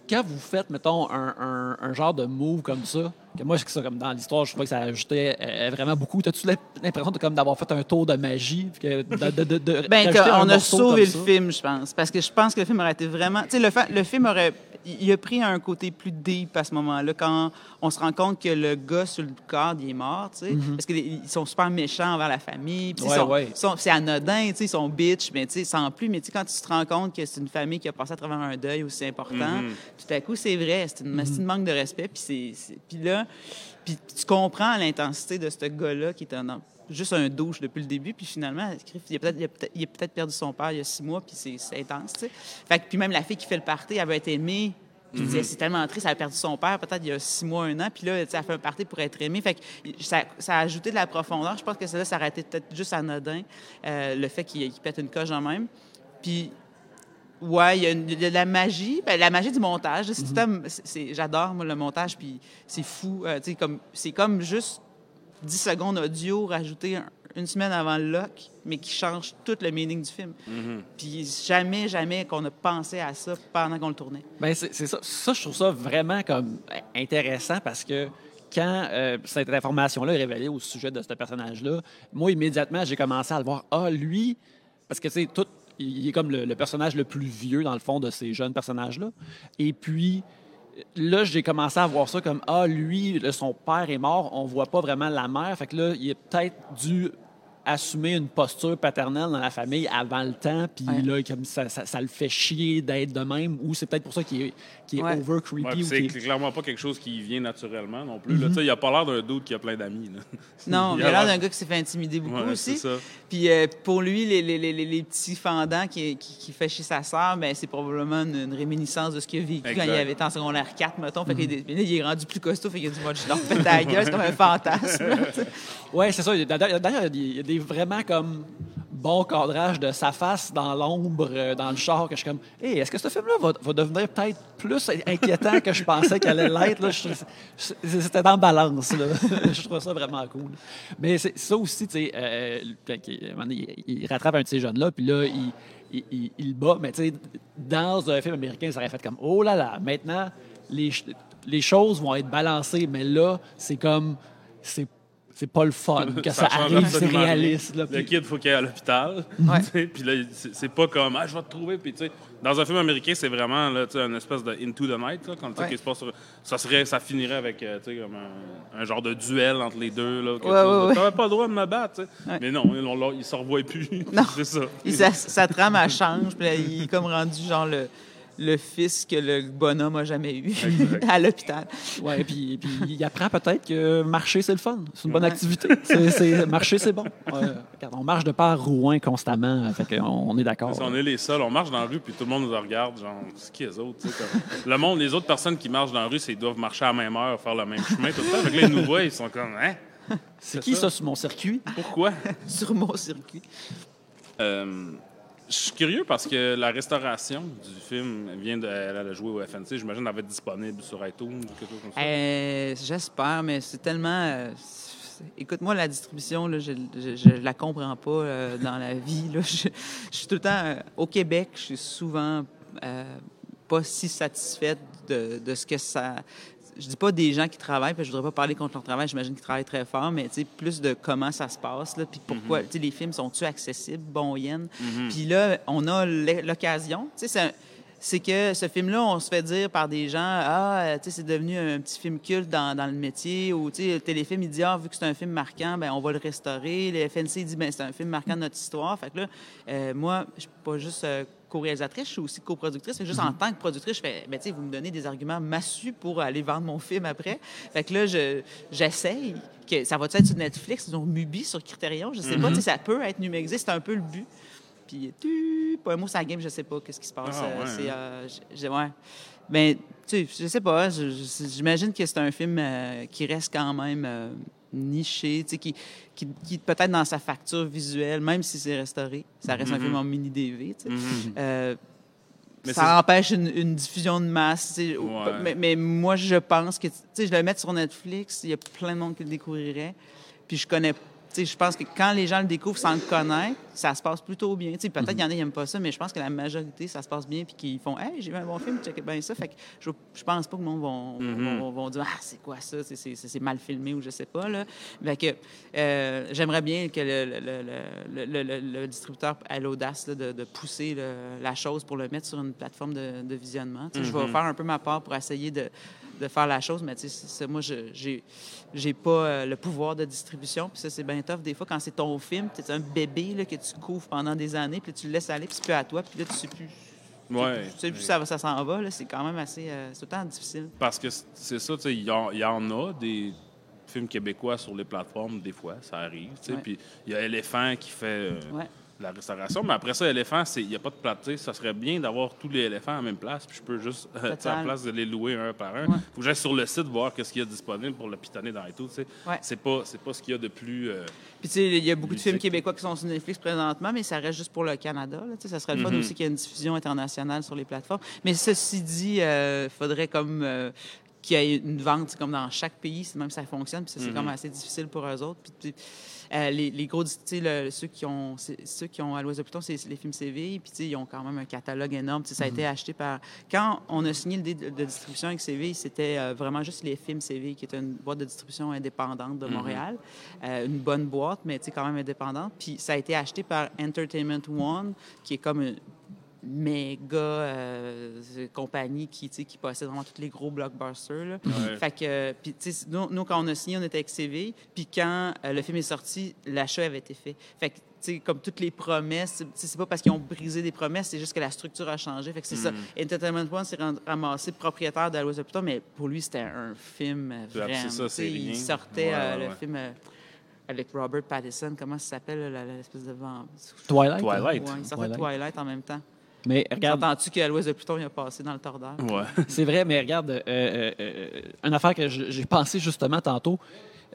Quand vous faites, mettons, un, un- un genre de move comme ça, que moi, c'est ça, comme dans l'histoire, je trouvais que ça ajoutait euh, vraiment beaucoup. As-tu l'impression de, comme d'avoir fait un tour de magie? que de, de, de, de- Ben, on a sauvé le ça? film, je pense. Parce que je pense que le film aurait été vraiment. Tu sais, le, fa- le film aurait. Il a pris un côté plus deep à ce moment-là, quand on se rend compte que le gars sur le cadre, il est mort, tu sais. Parce qu'ils sont super méchants envers la famille. puis ils. Ouais, sont- ouais. ils sont- c'est anodin, tu sais, ils sont bitch, mais tu sais, sans plus. Mais tu sais, quand tu te rends compte que c'est une famille qui a passé à travers un deuil aussi important, Mhm. tout à coup, c'est vrai. C'est une, c'est une manque de respect. Puis c'est- c'est- puis là, puis tu comprends l'intensité de ce gars-là qui est un, juste un douche depuis le début. Puis finalement, il a peut-être perdu son père il y a six mois, puis c'est intense, tu sais. Fait que, puis même la fille qui fait le party, elle veut être aimée Puis il disait, c'est tellement triste, elle a perdu son père peut-être il y a six mois, un an, puis là, elle fait un parti pour être aimée. Fait que ça, ça a ajouté de la profondeur. Je pense que ça, ça aurait été peut-être juste anodin, euh, le fait qu'il qu'il pète une coche en même. Puis, ouais, il y a, une- de la magie. Ben, la magie du montage. c'est c'est- c'est- J'adore, moi, le montage, puis c'est fou. euh, tu sais, comme, c'est comme juste 10 secondes audio rajouté un- une semaine avant le lock, mais qui change tout le meaning du film. Puis jamais, jamais qu'on a pensé à ça pendant qu'on le tournait. Ben, c'est c'est ça. Ça, je trouve ça vraiment comme intéressant parce que quand euh, cette information-là est révélée au sujet de ce personnage-là, moi, immédiatement, j'ai commencé à le voir. Ah, lui, parce que, tu sais, tout, il est comme le, personnage le plus vieux, dans le fond, de ces jeunes personnages-là. Et puis, là, j'ai commencé à voir ça comme Ah, lui, son père est mort, on voit pas vraiment la mère. Fait que là, il est peut-être dû assumer une posture paternelle dans la famille avant le temps, puis Ouais. là, comme ça, ça, ça le fait chier d'être de même, ou c'est peut-être pour ça qu'il est, qu'il est Ouais. over creepy. Ouais, c'est qu'il est- clairement pas quelque chose qui vient naturellement non plus. là. Tu sais, Il a pas l'air d'un doute qui a plein d'amis. Non, Il a l'air d'un gars qui s'est fait intimider beaucoup Ouais, aussi. c'est ça. Puis euh, pour lui, les, les, les, les- les petits fendants qui, qui, qui fait chez sa sœur, ben, c'est probablement une, une réminiscence de ce qu'il a vécu quand il avait en secondaire 4, mettons. Fait que là, il est rendu plus costaud, fait qu'il a dit, moi, je leur fais ta gueule, c'est comme un fantasme. Ouais, c'est ça. D'ailleurs, d'ailleurs, il y a des- vraiment comme bons cadrages de sa face dans l'ombre, euh, dans le char, que je suis comme, hey, est-ce que ce film-là va, va devenir peut-être plus inquiétant que je pensais qu'elle allait l'être? C'était dans balance. Je trouve ça vraiment cool. Mais ça aussi, tu sais, euh, il, rattrape un de ces jeunes-là, puis là, il, il, bat. Mais tu sais, dans un film américain, ça aurait fait comme, oh là là, maintenant, les, les choses vont être balancées, mais là, c'est comme, c'est c'est pas le fun que ça, arrive, c'est réaliste. Là, Le kid, faut qu'il aille à l'hôpital. Ouais. Puis là, c'est pas comme, ah, je vais te trouver. Puis, tu sais, dans un film américain, c'est vraiment là, tu sais, une espèce de Into the Night. Là, quand, tu sais, Ouais. qu'il se passe sur- ça, serait, ça finirait avec euh, tu sais, comme un, un genre de duel entre les deux. Là, Ouais. T'avais pas le droit de me battre. Mais non, ils, ils se revoient plus. Non. c'est ça. Il- sa, sa trame, elle change, puis là, il est comme rendu genre le, le fils que le bonhomme a jamais eu à l'hôpital. Ouais, puis, puis il apprend peut-être que marcher, c'est le fun. C'est une bonne Ouais. activité. C'est, c'est- marcher, c'est bon. Euh, regarde, on marche de part Rouen constamment, fait qu'on on est d'accord. Si on est les seuls, on marche dans la rue, puis tout le monde nous regarde, genre, c'est qui les autres? tu sais, comme- Le monde, les autres personnes qui marchent dans la rue, c'est- ils doivent marcher à la même heure, faire le même chemin, tout le temps. Fait que là, ils nous voient, ils sont comme, hein? C'est qui ça sur mon circuit? Pourquoi? Sur mon circuit. Euh, je suis curieux parce que la restauration du film vient de. Elle au FNC, j'imagine qu'elle va être disponible sur iTunes ou quelque chose comme ça. Euh, J'espère, mais c'est tellement. euh, Écoute-moi, la distribution, là, je, je la comprends pas euh, dans la vie. là. Je, je suis tout le temps. au Québec, je suis souvent pas si satisfaite de, de ce que ça. Je dis pas des gens qui travaillent, parce que je voudrais pas parler contre leur travail, j'imagine qu'ils travaillent très fort, mais plus de comment ça se passe, là, puis pourquoi, tu sais, les films sont-tu accessibles, bon yen? Puis là, on a l'occasion, tu sais, c'est un- c'est que ce film-là, on se fait dire par des gens, ah, euh, tu sais, c'est devenu un petit film culte dans, dans le métier, ou tu sais, le téléfilm, il dit, ah, vu que c'est un film marquant, ben on va le restaurer. Le FNC dit, ben c'est un film marquant de notre histoire. Fait que là, euh, moi, je suis pas juste euh, co-réalisatrice, je suis aussi coproductrice. Fait juste en tant que productrice, je fais, ben vous me donnez des arguments massus pour aller vendre mon film après. Fait que là, je- j'essaye. Que, ça va être sur Netflix, sur Mubi, sur Criterion, je sais pas, sais, ça peut être numérisé, c'est un peu le but. Puis, tu, pas un mot sur la game, je sais pas qu'est-ce qui se passe. Ah, euh, ouais, c'est, hein. euh, j'ai- ouais. Ben, tu sais, je sais pas. je- je- J'imagine que c'est un film euh, qui reste quand même euh, niché, tu sais, qui, qui, qui peut-être dans sa facture visuelle, même si c'est restauré, ça reste un Mhm. film en mini DV, tu sais. Mhm. Euh, ça empêche une, une diffusion de masse. Ouais. Mais, mais moi, je pense que, tu sais, je le mettre sur Netflix, il y a plein de monde qui le découvrirait. Puis je connais, je pense que quand les gens le découvrent sans le connaître, ça se passe plutôt bien. Tu sais, peut-être qu'il y en a qui n'aiment pas ça, mais je pense que la majorité, ça se passe bien, puis qu'ils font, hey, j'ai vu un bon film, check bien ça. Fait que je, je pense pas que le monde vont, Mhm. vont, vont dire, ah, c'est quoi ça, c'est- mal filmé ou je sais pas. Là. Fait que euh, j'aimerais bien que le, le- le- le- distributeur ait l'audace de, de pousser la chose pour le mettre sur une plateforme de, de visionnement. Tu sais, Je vais Mhm. faire un peu ma part pour essayer de, de faire la chose, mais tu sais, moi, je j'ai j'ai pas euh, le pouvoir de distribution. Puis ça, c'est bien tough. Des fois, quand c'est ton film, tu es un bébé là, que tu couvres pendant des années, puis tu le laisses aller, puis c'est plus à toi, puis là, tu sais plus. Ouais. Tu sais plus ça, s'en va. C'est quand même assez. euh, c'est temps difficile. Parce que c'est ça, tu sais, il y, en- il y en a des films québécois sur les plateformes, des fois, ça arrive, tu sais. Ouais. Puis il y a Éléphant qui fait euh, Ouais. La restauration. Mais après ça, éléphant, il n'y a pas de plate. Ça serait bien d'avoir tous les éléphants à la même place, puis je peux juste, euh, à la place de les louer un par un. Ouais. faut que j'aille sur le site voir qu'est-ce qu'il y a disponible pour le pitonner dans les tout. Ouais. C'est pas, pas ce qu'il y a de plus. euh, Puis, tu sais, il y a beaucoup de films québécois qui sont sur Netflix présentement, mais ça reste juste pour le Canada. Là, ça serait le fun Mhm. aussi qu'il y ait une diffusion internationale sur les plateformes. Mais ceci dit, il faudrait comme euh, qu'il y ait une vente comme dans chaque pays, c'est même ça fonctionne. Puis ça, c'est Mhm. comme assez difficile pour eux autres. Puis, puis, euh, les, les gros, tu sais, ceux qui ont, ceux qui ont à de Pluton, c'est les films CV. Puis, tu sais, ils ont quand même un catalogue énorme. Tu sais, ça a été acheté par. Quand on a signé le deal de, de distribution avec CV, c'était euh, vraiment juste les films CV, qui est une boîte de distribution indépendante de Montréal. Euh, une bonne boîte, mais tu sais, quand même indépendante. Puis, ça a été acheté par Entertainment One, qui est comme une méga euh, compagnie qui, tu sais, qui possède vraiment tous les gros blockbusters. là. Ouais. Fait que, puis, tu sais, nous, nous, quand on a signé, on était avec CV. Puis quand euh, le film est sorti, l'achat avait été fait. Fait que, tu sais, comme toutes les promesses, c'est pas parce qu'ils ont brisé des promesses, c'est juste que la structure a changé. Fait que c'est ça. Entertainment One s'est ram- ramassé propriétaire de Pluton, mais pour lui, c'était un film C'est vraiment. ça, c'est. Il sortait Ouais, euh, ouais, le film euh, avec Robert Pattinson. Comment ça s'appelle, l'espèce de vent? Twilight? Twilight. Ouais, il sortait Twilight. Twilight en même temps. Mais regarde, Entends-tu qu'à l'Ouest de Pluton, il a passé dans le tordeur? Ouais. c'est vrai, mais regarde, euh, euh, euh, une affaire que j'ai pensé justement tantôt.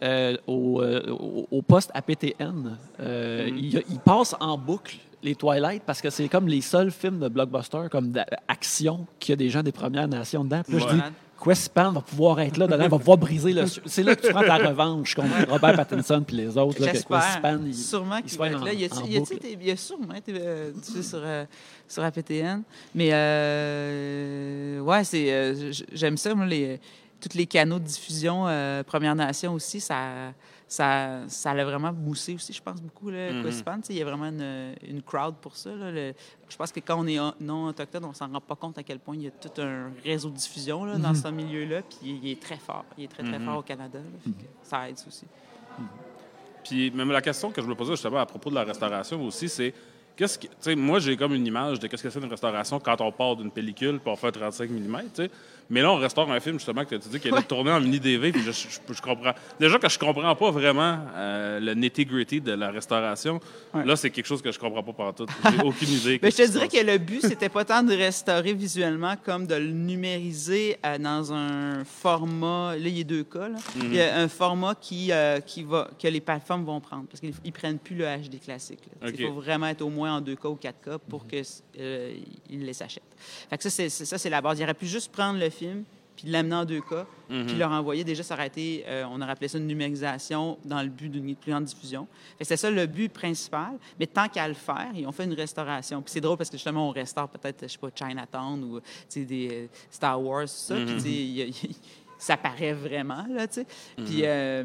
euh, au, euh, au- au poste APTN, euh, Mm-hmm. il, il passe en boucle les Twilight parce que c'est comme les seuls films de blockbuster comme d'action qui a des gens des Premières Nations dedans. Puis là, je Ouais. dis, Quespan va pouvoir être là dedans, va pouvoir briser le. C'est là que tu prends ta revanche contre Robert Pattinson puis les autres. là, que. Quespan, il- Sûrement il qu'il soit va être en- là. Y a-t-il- y a-t-il boucle. été- il y a sûrement été euh, diffusé sur, euh, sur APTN. Mais euh, ouais, c'est, euh, j'aime ça, moi, les, tous les canaux de diffusion Première Nation aussi, ça, ça, ça l'a vraiment moussé aussi, je pense, beaucoup, le Mhm. Sais, Il y a vraiment une, une crowd pour ça. là. Le- je pense que quand on est non autochtone, on s'en rend pas compte à quel point il y a tout un réseau de diffusion là, dans ce milieu-là. Puis il, est très fort. Il est très, très Mhm. fort au Canada. là. Fait ça aide aussi. Puis même la question que je me posais justement à propos de la restauration aussi, c'est qu'est-ce que, moi j'ai comme une image de qu'est-ce que c'est une restauration quand on part d'une pellicule pour faire 35 mm. Mais là, on restaure un film justement que tu dis qui été tourné en mini DV, puis je, je- je comprends. Déjà que je comprends pas vraiment euh, le nitty-gritty de la restauration. Ouais. Là, c'est quelque chose que je comprends pas par tout. J'ai aucune idée. Ben, je te dirais que le but, c'était pas tant de restaurer visuellement comme de le numériser euh, dans un format. Là, il y a deux cas. là. Il y a un format qui, euh, qui va, que les plateformes vont prendre parce qu'ils ne prennent plus le HD classique. Il faut vraiment être au moins en 2K ou 4K pour qu'ils les achètent. Fait que ça, c'est c'est- ça, c'est la base. Il aurait pu juste prendre le film puis l'amener en 2K, puis leur envoyer. Déjà, ça aurait été, euh, on aurait appelé ça une numérisation dans le but d'une plus grande diffusion. C'est ça le but principal. Mais tant qu'à le faire, ils ont fait une restauration. Puis c'est drôle parce que justement, on restaure peut-être, je sais pas, Chinatown ou des euh, Star Wars, tout ça. Il- ça paraît vraiment, là, tu sais. Puis, euh,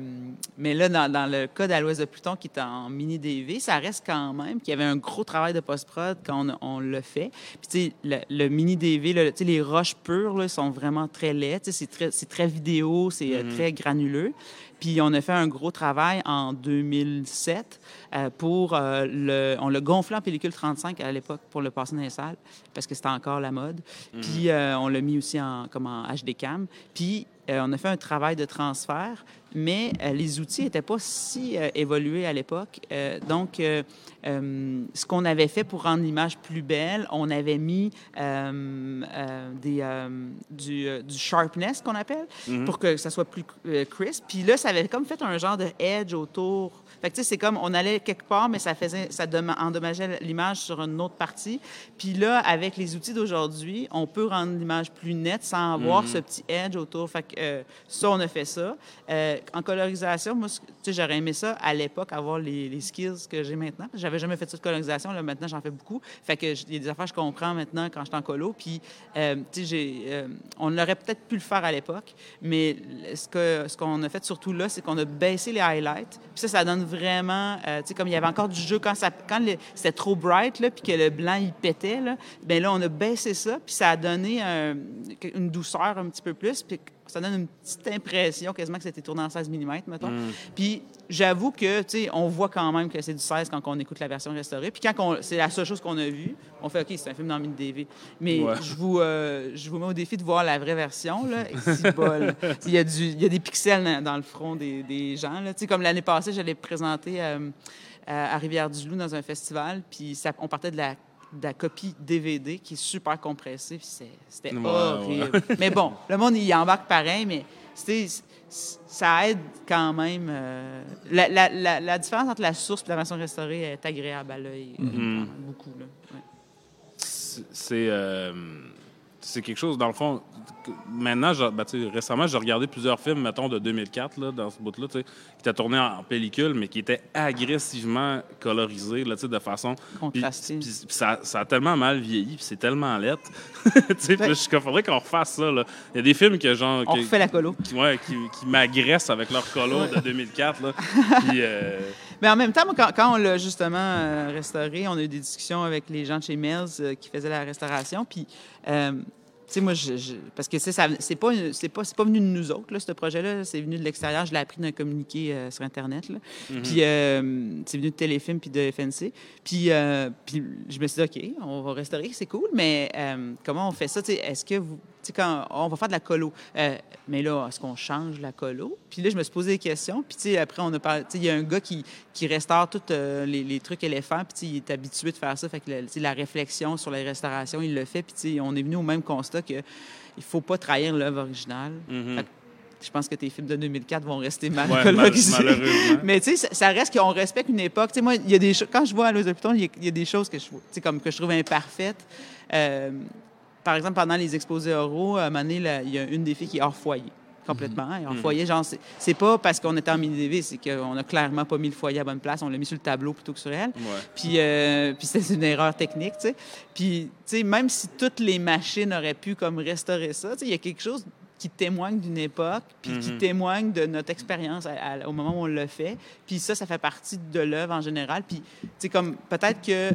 mais là, dans, dans le cas d'À l'Ouest de Pluton, qui est en mini-DV, ça reste quand même qu'il y avait un gros travail de post-prod quand on, on le fait. Puis, tu sais, le, le mini-DV, là, tu sais, les roches pures, là, sont vraiment très laides. Tu sais, c'est très, vidéo, c'est euh, très granuleux. Puis on a fait un gros travail en 2007 euh, pour euh, le... On l'a gonflé en pellicule 35 à l'époque pour le passer dans les salles parce que c'était encore la mode. Puis euh, on l'a mis aussi en, comme en HD cam. Puis on a fait un travail de transfert, mais euh, les outils n'étaient pas si euh, évolués à l'époque. Euh, donc, euh, euh, ce qu'on avait fait pour rendre l'image plus belle, on avait mis euh, euh, des, euh, du, euh, du sharpness qu'on appelle pour que ça soit plus euh, crisp. Puis là, ça avait comme fait un genre de edge autour. Fait que tu sais, c'est comme on allait quelque part, mais ça faisait, ça endommageait l'image sur une autre partie. Puis là, avec les outils d'aujourd'hui, on peut rendre l'image plus nette sans avoir ce petit edge autour. Fait que euh, ça, on a fait ça. Euh, en colorisation, moi, tu sais, j'aurais aimé ça à l'époque, avoir les, les skills que j'ai maintenant. J'avais jamais fait ça de colorisation. Là, maintenant, j'en fais beaucoup. Fait que il y a des affaires que je comprends maintenant quand je suis en colo. Puis, euh, tu sais, on aurait peut-être pu le faire à l'époque, mais ce que ce qu'on a fait surtout là, c'est qu'on a baissé les highlights. Puis ça, ça donne vraiment, euh, tu sais, comme il y avait encore du jeu quand c'était trop bright là, puis que le blanc il pétait là, ben là on a baissé ça, puis ça a donné un- une douceur un petit peu plus, puis ça donne une petite impression quasiment que c'était tourné en 16 mm, mettons. Puis j'avoue que, tu sais, on voit quand même que c'est du 16 quand on écoute la version restaurée. Puis quand on- c'est la seule chose qu'on a vue, on fait OK, c'est un film dans mini DV. Mais Ouais. je vous euh, je vous mets au défi de voir la vraie version là. Et si bol. il y a du il y a des pixels dans, dans le front des, des gens là. Tu sais, comme l'année passée, je l'ai présenté. euh, à à Rivière-du-Loup dans un festival, puis ça- on partait de la, de la copie DVD qui est super compressée, c'était Ouais, horrible. mais bon, le monde, il y embarque pareil, mais ça aide quand même. euh, la, la- la- la différence entre la source et la version restaurée est agréable à l'œil, euh, Mhm. même, beaucoup. Là. Ouais. C'est, euh, c'est quelque chose, dans le fond. Maintenant, je- ben, récemment, j'ai regardé plusieurs films, mettons, de 2004, là, dans ce bout-là, qui étaient tournés en, en pellicule, mais qui étaient agressivement colorisés, là, de façon. Puis, ça, ça a tellement mal vieilli, puis c'est tellement lettre. tu sais, puis je suis comme, faudrait qu'on refasse ça, là. Il y a des films que, genre. On que- refait la colo. qui, ouais, qui, qui m'agressent avec leur colo de 2004, là. Puis. euh, Mais en même temps, quand, quand on l'a justement euh, restauré, on a eu des discussions avec les gens de chez Mills euh, qui faisaient la restauration. Puis, sais, moi, je, je- parce que c'est pas, pas, c'est pas venu de nous autres, là, ce projet-là. C'est venu de l'extérieur. Je l'ai appris d'un communiqué euh, sur Internet. Là. Puis, euh, c'est venu de Téléfilm puis de FNC. Puis, euh, puis, je me suis dit, OK, on va restaurer, c'est cool, mais euh, comment on fait ça? Est-ce que vous. Sais, quand on va faire de la colo, euh, mais là, est-ce qu'on change la colo? Puis là, je me suis posé des questions. Puis, tu sais, après, on a parlé. Tu sais, il y a un gars qui, qui restaure tous euh, les, les trucs éléphants. Puis, tu sais, il est habitué de faire ça. Fait que, le- tu sais, la réflexion sur la restauration, il le fait. Puis, tu sais, on est venu au même constat que il faut pas trahir l'œuvre originale. mhm. Fait que Je pense que tes films de 2004 vont rester mal Ouais, colorisés. Mais tu sais, ça, ça reste qu'on respecte une époque. Tu sais, moi, il y a des. Quand je vois à l'Ose de Pluton, il y, a- il y a des choses que je, vois- tu sais, comme que je trouve imparfaites. Euh, par exemple, pendant les exposés oraux, à un moment donné, là, il y a une des filles qui est hors foyer. Complètement. Mhm. foyer, genre, c'est- c'est pas parce qu'on était en mini-DV, c'est qu'on a clairement pas mis le foyer à bonne place. On l'a mis sur le tableau plutôt que sur elle. Ouais. Puis, euh, puis c'était une erreur technique, tu sais. Puis, tu sais, même si toutes les machines auraient pu comme restaurer ça, tu sais, il y a quelque chose qui témoigne d'une époque, puis qui Mhm. témoigne de notre expérience au moment où on le fait. Puis ça, ça fait partie de l'œuvre en général. Puis, tu sais, comme peut-être que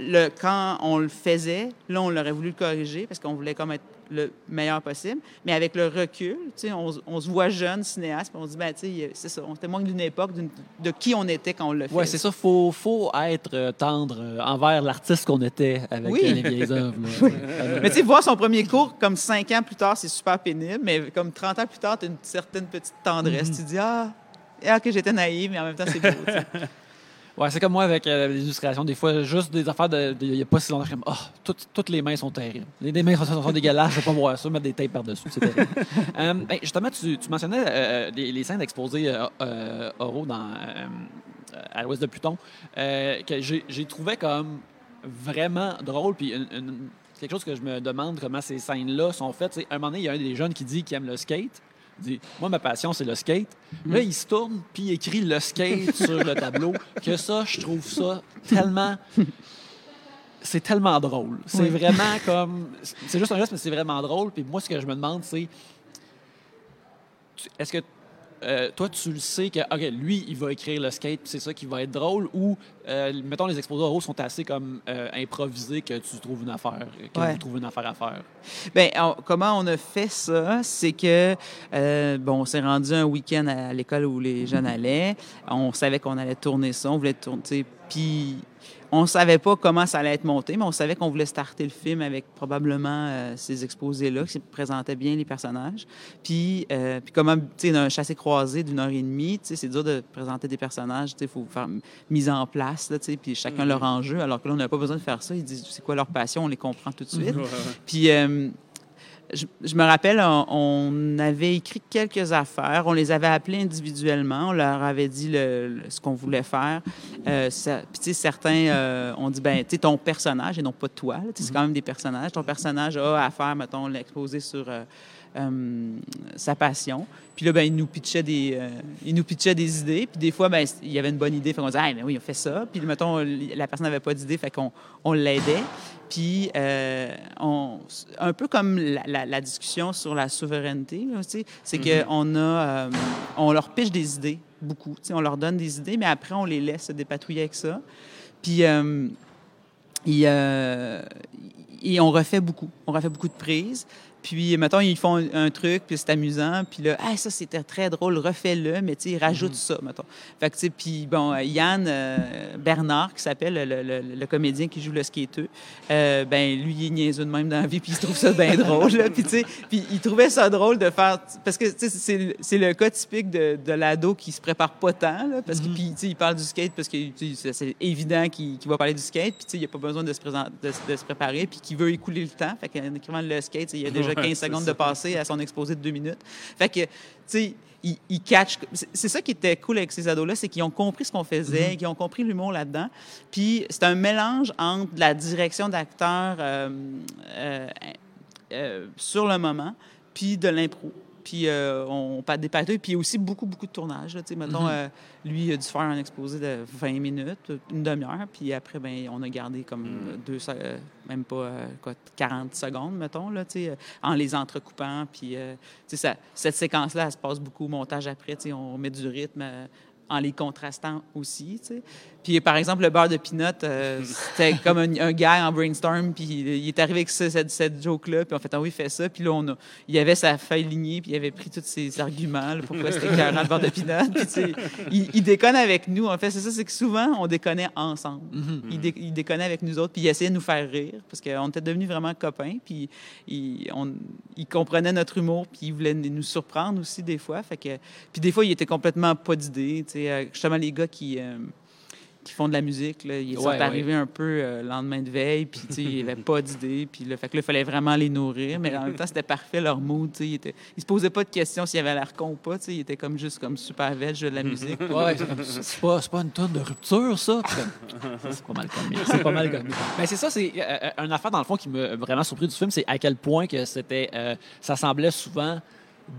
le, quand on le faisait, là, on l'aurait voulu le corriger parce qu'on voulait comme être le meilleur possible. Mais avec le recul, on, on se voit jeune cinéaste, puis on se dit, ben, tu sais, c'est ça, on témoigne d'une époque, de qui on était quand on le fait. Oui, c'est ça. Faut, faut être euh, tendre euh, envers l'artiste qu'on était avec Oui. les vieilles œuvres. Mais tu sais, voir son premier cours comme cinq ans plus tard, c'est super pénible, mais comme 30 ans plus tard, tu as une certaine petite tendresse. Tu dis, ah, ah, que j'étais naïve, mais en même temps, c'est beau. Ouais, c'est comme moi avec euh, l'illustration. Des fois, juste des affaires de. Il n'y a pas si longtemps, comme, oh, toutes, toutes les mains sont terribles. Les, les mains sont, sont dégueulasses, je ne veux pas voir ça, mettre des tapes par-dessus, c'est terrible. Euh, ben, justement, tu, tu mentionnais euh, les, les scènes d'exposés oraux dans, à l'ouest de Pluton, que j'ai trouvé comme vraiment drôle. Puis une- une- quelque chose que je me demande comment ces scènes-là sont faites. c'est, à un moment donné, il y a un des jeunes qui dit qu'il aime le skate. Il dit Moi, ma passion, c'est le skate. Là, il se tourne, puis il écrit le skate sur le tableau. Que ça, je trouve ça tellement. C'est tellement drôle. C'est Oui. vraiment comme. C'est juste un geste, mais c'est vraiment drôle. Puis moi, ce que je me demande, c'est. Est-ce que. Euh, toi, tu le sais que, OK, lui, il va écrire le skate, c'est ça qui va être drôle, ou, euh, mettons, les exposés oraux sont assez comme euh, improvisés que tu trouves une affaire, que Ouais. vous trouvez une affaire à faire. Ben, on- comment on a fait ça? C'est que, bon, on s'est rendu un week-end à l'école où les jeunes allaient. On savait qu'on allait tourner ça, on voulait tourner, tu puis on savait pas comment ça allait être monté, mais on savait qu'on voulait starter le film avec probablement euh, ces exposés-là qui présentaient bien les personnages. Puis, euh, puis comment, tu sais, un chassé-croisé d'une heure et demie, tu sais, c'est dur de présenter des personnages, tu sais, il faut faire mise en place, là, tu sais, puis chacun leur enjeu, alors que là, on n'a pas besoin de faire ça. Ils disent, c'est quoi leur passion, on les comprend tout de suite. Puis, euh, je, me rappelle, on, avait écrit quelques affaires. On les avait appelés individuellement. On leur avait dit le- ce qu'on voulait faire. Euh, puis, tu sais, certains euh, ont dit, ben, tu sais, ton personnage, et non pas toi. C'est quand même des personnages. Ton personnage a à faire, mettons, l'exposer sur euh, euh, sa passion. Puis là, ben, il nous pitchait des, euh, il nous pitchait des idées. Puis des fois, ben, il y avait une bonne idée. Fait qu'on disait, ah, mais oui, on fait ça. Puis mettons, la personne n'avait pas d'idée, fait qu'on on l'aidait. Puis, euh, on, un peu comme la, la- la discussion sur la souveraineté, là, tu sais, c'est qu'on a, euh, on leur pitch des idées, beaucoup. Tu sais, on leur donne des idées, mais après, on les laisse se dépatouiller avec ça. Puis, et, et on refait beaucoup. On refait beaucoup de prises. Puis, mettons, ils font un, un truc, puis c'est amusant. Puis là, ah, ça, c'était très drôle, refais-le, mais tu sais, ils rajoutent ça, mettons. Fait que, tu sais, puis bon, euh, Yann euh, Bernard, qui s'appelle le, le- le comédien qui joue le skateux, euh, ben lui, il est niaiseux de même dans la vie, puis il trouve ça bien drôle. là. Puis, tu sais, puis il trouvait ça drôle de faire... Parce que, tu sais, c'est le cas typique de, de l'ado qui se prépare pas tant, là, parce que, puis, tu sais, il parle du skate parce que c'est évident qu'il va parler du skate, puis, tu sais, il n'y a pas besoin de se, présenter, de, se- de se préparer, puis qu'il veut écouler le temps. Fait qu'en écrivant le skate, il y a déjà Ouais, 15 c'est secondes de passer à son exposé de deux minutes. Fait que, tu sais, ils, ils catchent. c'est- ça qui était cool avec ces ados-là, c'est qu'ils ont compris ce qu'on faisait, qu'ils ont compris l'humour là-dedans. Puis c'est un mélange entre la direction d'acteur euh, euh, euh, sur le moment, puis de l'impro. Puis euh, on pas des patouilles, puis aussi beaucoup, beaucoup de tournage. Là, mettons, euh, lui, il a dû faire un exposé de 20 minutes, une demi-heure, puis après, ben, on a gardé comme euh, deux, euh, même pas euh, quoi, 40 secondes, mettons, là, euh, en les entrecoupant. Puis, ça- cette séquence-là, elle se passe beaucoup au montage après. On met du rythme en les contrastant aussi. Puis, par exemple, le beurre de peanut, euh, c'était comme un, un gars en brainstorm, puis il est arrivé avec ça, cette, cette joke-là, puis on fait, ah oui, fais ça. Puis là, on a, il avait sa feuille lignée, puis il avait pris tous ses arguments, là, pourquoi c'était écœurant le beurre de peanut. Puis, il, il déconne avec nous. En fait, c'est ça, c'est que souvent, on déconnait ensemble. il, dé- il déconnait avec nous autres, puis il essayait de nous faire rire, parce qu'on était devenus vraiment copains, puis il, on- il comprenait notre humour, puis il voulait nous surprendre aussi des fois. Fait que, puis des fois, il était complètement pas d'idée. tu sais, euh, Justement, les gars qui... euh, qui font de la musique, là, ils sont ouais. arrivés un peu euh, le lendemain de veille, puis il n'y avait pas d'idée, puis là, fait que là, il fallait vraiment les nourrir, mais en même temps, c'était parfait leur mood, ils, étaient, ils se posaient pas de questions s'ils avaient l'air con ou pas, ils étaient comme juste comme super veg de la musique. Ouais, c'est comme c'est pas, c'est pas une tonne de rupture, ça. Comme, C'est pas mal comique. C'est pas mal. Mais c'est ça, c'est euh, une affaire, dans le fond, qui m'a vraiment surpris du film, c'est à quel point que c'était. euh, ça semblait souvent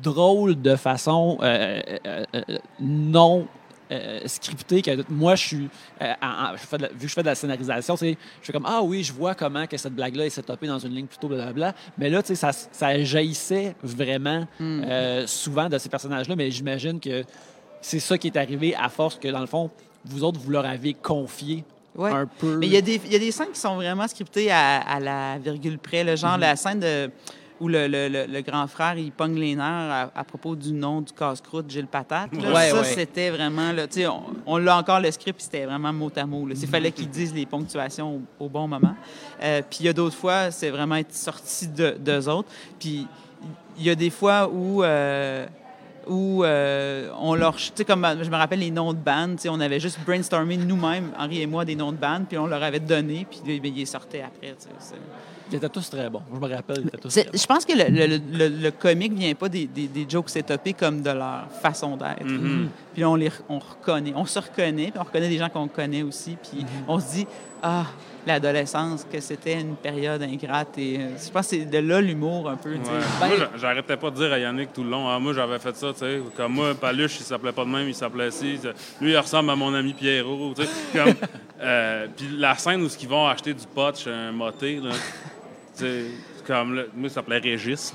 drôle de façon non. Euh, scriptée que moi je suis euh, en- en- je fais de la- vu que je fais de la scénarisation je fais comme ah oui je vois comment que cette blague là est setupée dans une ligne plutôt blablabla mais là tu sais ça, ça jaillissait vraiment euh, souvent de ces personnages là mais j'imagine que c'est ça qui est arrivé à force que, dans le fond, vous autres, vous leur avez confié Ouais. un peu. Mais il y, a des- il y a des scènes qui sont vraiment scriptées à, à la virgule près. Le genre, la scène de, où le, le- le- le grand frère, il pogne les nerfs à, à propos du nom du casse-croûte Gilles Patate. là. Ouais, ça, ouais. c'était vraiment... Là, on, on l'a encore, le script, c'était vraiment mot à mot. là. Il fallait qu'il dise les ponctuations au, au bon moment. Euh, puis il y a d'autres fois, c'est vraiment être sorti de, d'eux autres. Puis il y a des fois où... euh, où euh, on leur... Tu sais, comme je me rappelle les noms de bandes, tu sais, on avait juste brainstormé nous-mêmes, Henri et moi, des noms de bandes, puis on leur avait donné, puis ils sortaient après. Ils étaient tous très bons. Je me rappelle, ils étaient tous très bons. Je pense que le, le, le, le comique vient pas des, des, des jokes setupés comme de leur façon d'être. Puis là, on les on reconnaît. On se reconnaît, puis on reconnaît des gens qu'on connaît aussi. Puis on se dit, ah, l'adolescence, que c'était une période ingrate. Et euh, je pense que c'est de là l'humour un peu. Ouais. Ben- Moi, j'a- j'arrêtais pas de dire à Yannick tout le long, ah, moi j'avais fait ça, tu sais. Comme moi, Paluche, il s'appelait pas de même, il s'appelait ci. Lui, il ressemble à mon ami Pierrot, tu sais. Euh, Puis la scène où ils vont acheter du pot chez un moté, là, comme là, moi, il s'appelait Régis,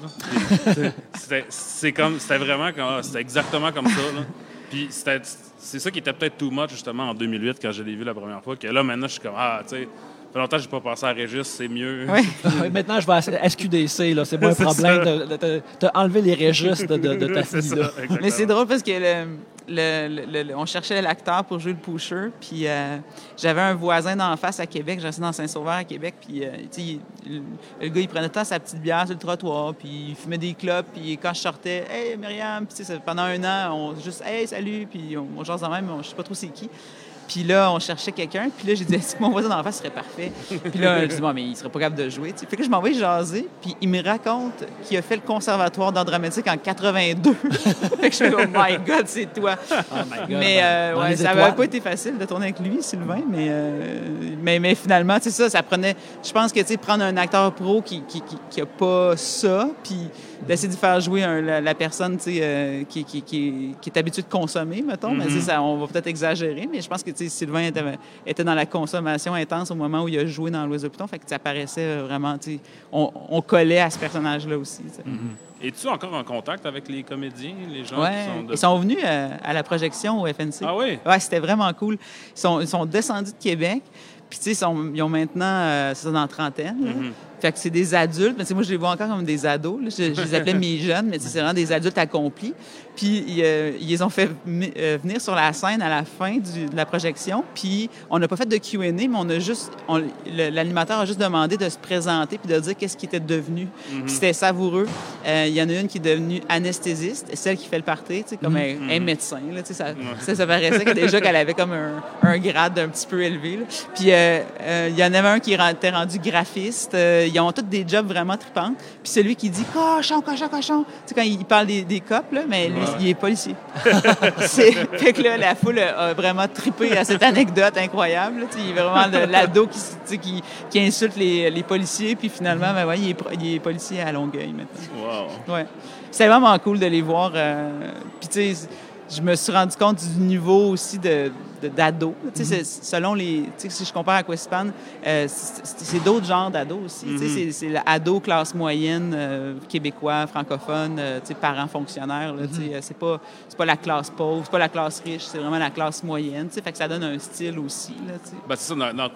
C'était c'est comme, c'était vraiment, comme, ah, c'était exactement comme ça, là. Puis c'était- c'est ça qui était peut-être too much, justement, en 2008, quand je l'ai vu la première fois, que là, maintenant, je suis comme, ah, tu sais, ça fait longtemps que j'ai pas pensé à Régis, c'est mieux. Ouais. Ouais, Maintenant, je vais à SQDC. Là. C'est pas un C'est problème ça. de enlever les registres de, de ta fille. ça, Là. Mais c'est drôle parce que le, on cherchait l'acteur pour jouer le pusher. Puis euh, j'avais un voisin d'en face à Québec. Je restais dans Saint-Sauveur à Québec. Puis euh, le, gars, il prenait temps sa petite bière sur le trottoir. Puis il fumait des clopes. Puis quand je sortais, Hey Myriam! Puis pendant un an, on juste Hey, salut! Puis on, on jase de même, on- je sais pas trop c'est qui. Puis là, on cherchait quelqu'un. Puis là, j'ai dit, est-ce que mon voisin d'en face serait parfait? Puis là, je dis, bon, mais il serait pas capable de jouer. tu sais. Fait que je m'envoie jaser. Puis il me raconte qu'il a fait le conservatoire d'art dramatique en 82. fait que je fais, oh my God, c'est toi. Oh my God. Mais euh, Dans ouais, ça n'avait pas été facile de tourner avec lui, Sylvain, mais, euh, mais, mais finalement, c'est ça, ça prenait... Je pense que, tu sais, prendre un acteur pro qui n'a qui, qui, qui a pas ça, puis d'essayer de faire jouer un- la, la personne, euh, qui, qui, qui, qui est habituée de consommer, mettons, sais, ça, on va peut-être exagérer, mais je pense que, Sylvain était, était dans la consommation intense au moment où il a joué dans L'Oiseau Pluton, fait que ça paraissait vraiment, tu sais, on, on collait à ce personnage-là aussi, sais. Es-tu encore en contact avec les comédiens, les gens Ouais. qui sont de... Ils sont venus euh, à la projection au FNC. Ah oui? Ouais, c'était vraiment cool. Ils sont, ils sont descendus de Québec. Puis, tu sais, ils, sont- ils ont maintenant, euh, c'est dans la trentaine. Fait que c'est des adultes, mais moi, je les vois encore comme des ados. là. Je, je les appelais mes jeunes, mais c'est vraiment des adultes accomplis. Puis ils, euh, ils les ont fait euh, venir sur la scène à la fin du- de la projection. Puis on n'a pas fait de Q&A, mais on a juste... L'animateur a juste demandé de se présenter puis de dire qu'est-ce qu'il était devenu. Puis C'était savoureux. Euh, Il y en a une qui est devenue anesthésiste, celle qui fait le party, tu sais, comme un, un médecin. Là, ça, paraissait que déjà qu'elle avait comme un, un grade un petit peu élevé. là. Puis il y en avait un qui était rendu graphiste. Ils ont tous des jobs vraiment tripants. Puis celui qui dit cochon, cochon, cochon, tu sais, quand il parle des, des cops, là, mais lui, il est policier. C'est- fait que là, la foule a vraiment trippé à cette anecdote incroyable. là. Tu sais, Il est vraiment l'ado qui, tu sais, qui, qui insulte les, les policiers, puis finalement, ben ouais, il, est, pro- il est policier à Longueuil maintenant. Wow. Ouais. C'est vraiment cool de les voir. euh, Puis, tu sais, je me suis rendu compte du niveau aussi de- d'ados. C'est- selon les. Si je compare à Quespan, euh, c'est, d'autres genres d'ados aussi. Sais, c'est, l'ado classe moyenne, euh, québécois, francophone, euh, parents fonctionnaires. Sais, euh, c'est, pas, pas la classe pauvre, c'est pas la classe riche, c'est vraiment la classe moyenne. Fait que ça donne un style aussi. Ben, c'est ça, dans, dans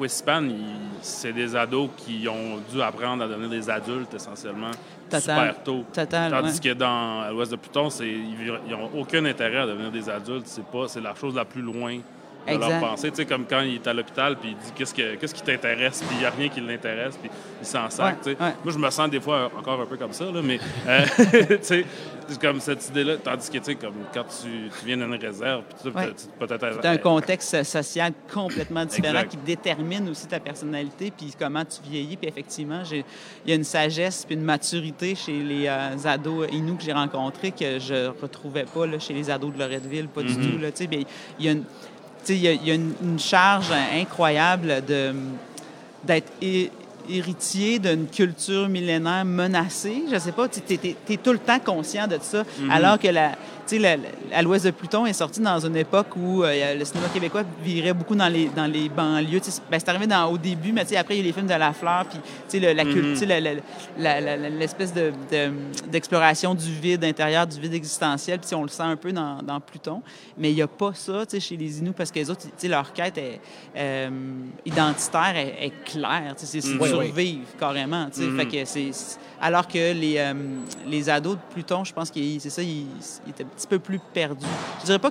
c'est des ados qui ont dû apprendre à devenir des adultes essentiellement Total. super tôt. Total, Tandis ouais. que dans l'ouest de Pluton, ils n'ont aucun intérêt à devenir des adultes. C'est la chose la plus loin de Exact. leur pensée. Tu sais, comme quand il est à l'hôpital puis il dit qu'est-ce, que, qu'est-ce qui t'intéresse, puis il n'y a rien qui l'intéresse, puis il s'en sac. Ouais, tu sais. ouais. Moi, je me sens des fois encore un peu comme ça, là, mais euh, tu sais, c'est comme cette idée-là. Tandis que tu sais, comme quand tu, tu viens d'une réserve, puis tu sais, Ouais. peut-être. C'est un contexte social complètement différent qui détermine aussi ta personnalité puis comment tu vieillis. Puis effectivement, j'ai- il y a une sagesse puis une maturité chez les euh, ados Inuits que j'ai rencontrés que je retrouvais pas là, chez les ados de Loretteville, pas du tout. Là, tu sais. Bien, il y a une, il y a, y a une, une charge incroyable de d'être hé- héritier d'une culture millénaire menacée. Je sais pas, tu es, tout le temps conscient de ça, alors que la, la- à l'ouest de Pluton est sorti dans une époque où euh, le cinéma québécois virait beaucoup dans les, dans les banlieues. Ben, c'est arrivé dans, au début, mais après, il y a les films de La Fleur, puis le- la l'espèce de, de- d'exploration du vide intérieur, du vide existentiel, puis on le sent un peu dans, dans Pluton. Mais il n'y a pas ça chez les Inuits, parce que les autres, leur quête est, euh, identitaire est, est claire. C'est Oui, oui. survivre, carrément. sais. Fait que c'est- alors que les, euh, les ados de Pluton, je pense qu'ils c'est ça, ils, étaient un petit peu plus perdus. Je dirais pas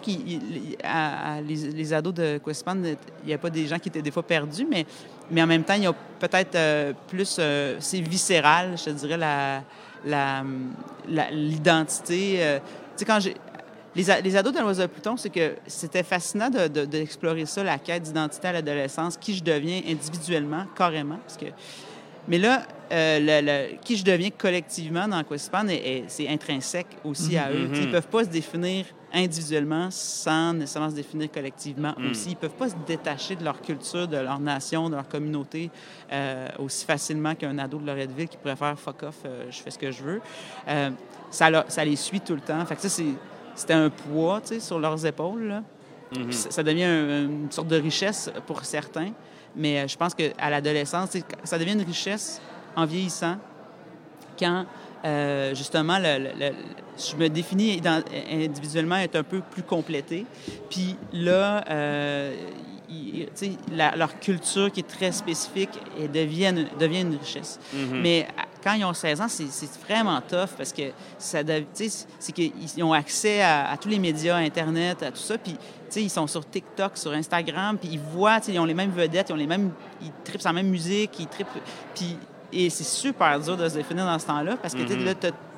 à- les, les ados de Questpan, il n'y a pas des gens qui étaient des fois perdus, mais, mais en même temps, il y a peut-être euh, plus... euh, c'est viscéral, je dirais, la, l'identité. tu sais, quand. Les, les ados de l'Oise de Pluton, c'est que c'était fascinant de- de- d'explorer ça, la quête d'identité à l'adolescence, qui je deviens individuellement, carrément, parce que mais là, euh, le- le- qui je deviens collectivement dans est- c'est intrinsèque aussi à eux. Tu sais, Ils ne peuvent pas se définir individuellement sans nécessairement se définir collectivement aussi. Ils ne peuvent pas se détacher de leur culture, de leur nation, de leur communauté euh, aussi facilement qu'un ado de Loretteville qui pourrait faire « fuck off, euh, je fais ce que je veux ça, leur- ça les suit tout le temps. Fait que ça, c'est- c'était un poids sur leurs épaules. là. Ça, ça devient un- une sorte de richesse pour certains. Mais euh, je pense qu'à l'adolescence, ça devient une richesse en vieillissant quand, euh, justement, le- le- le- je me définis dans- individuellement être un peu plus complété. Puis là, euh, la- leur culture qui est très spécifique et devient, devient une richesse. Mais à- quand ils ont 16 ans, c'est vraiment tough parce que ça c'est qu'ils ont accès à, à tous les médias, Internet, à tout ça. Puis, tu sais, ils sont sur TikTok, sur Instagram, puis ils voient, ils ont les mêmes vedettes, ils ont les mêmes, ils trippent sur la même musique, ils trippent, puis et c'est super dur de se définir dans ce temps-là parce que tu là,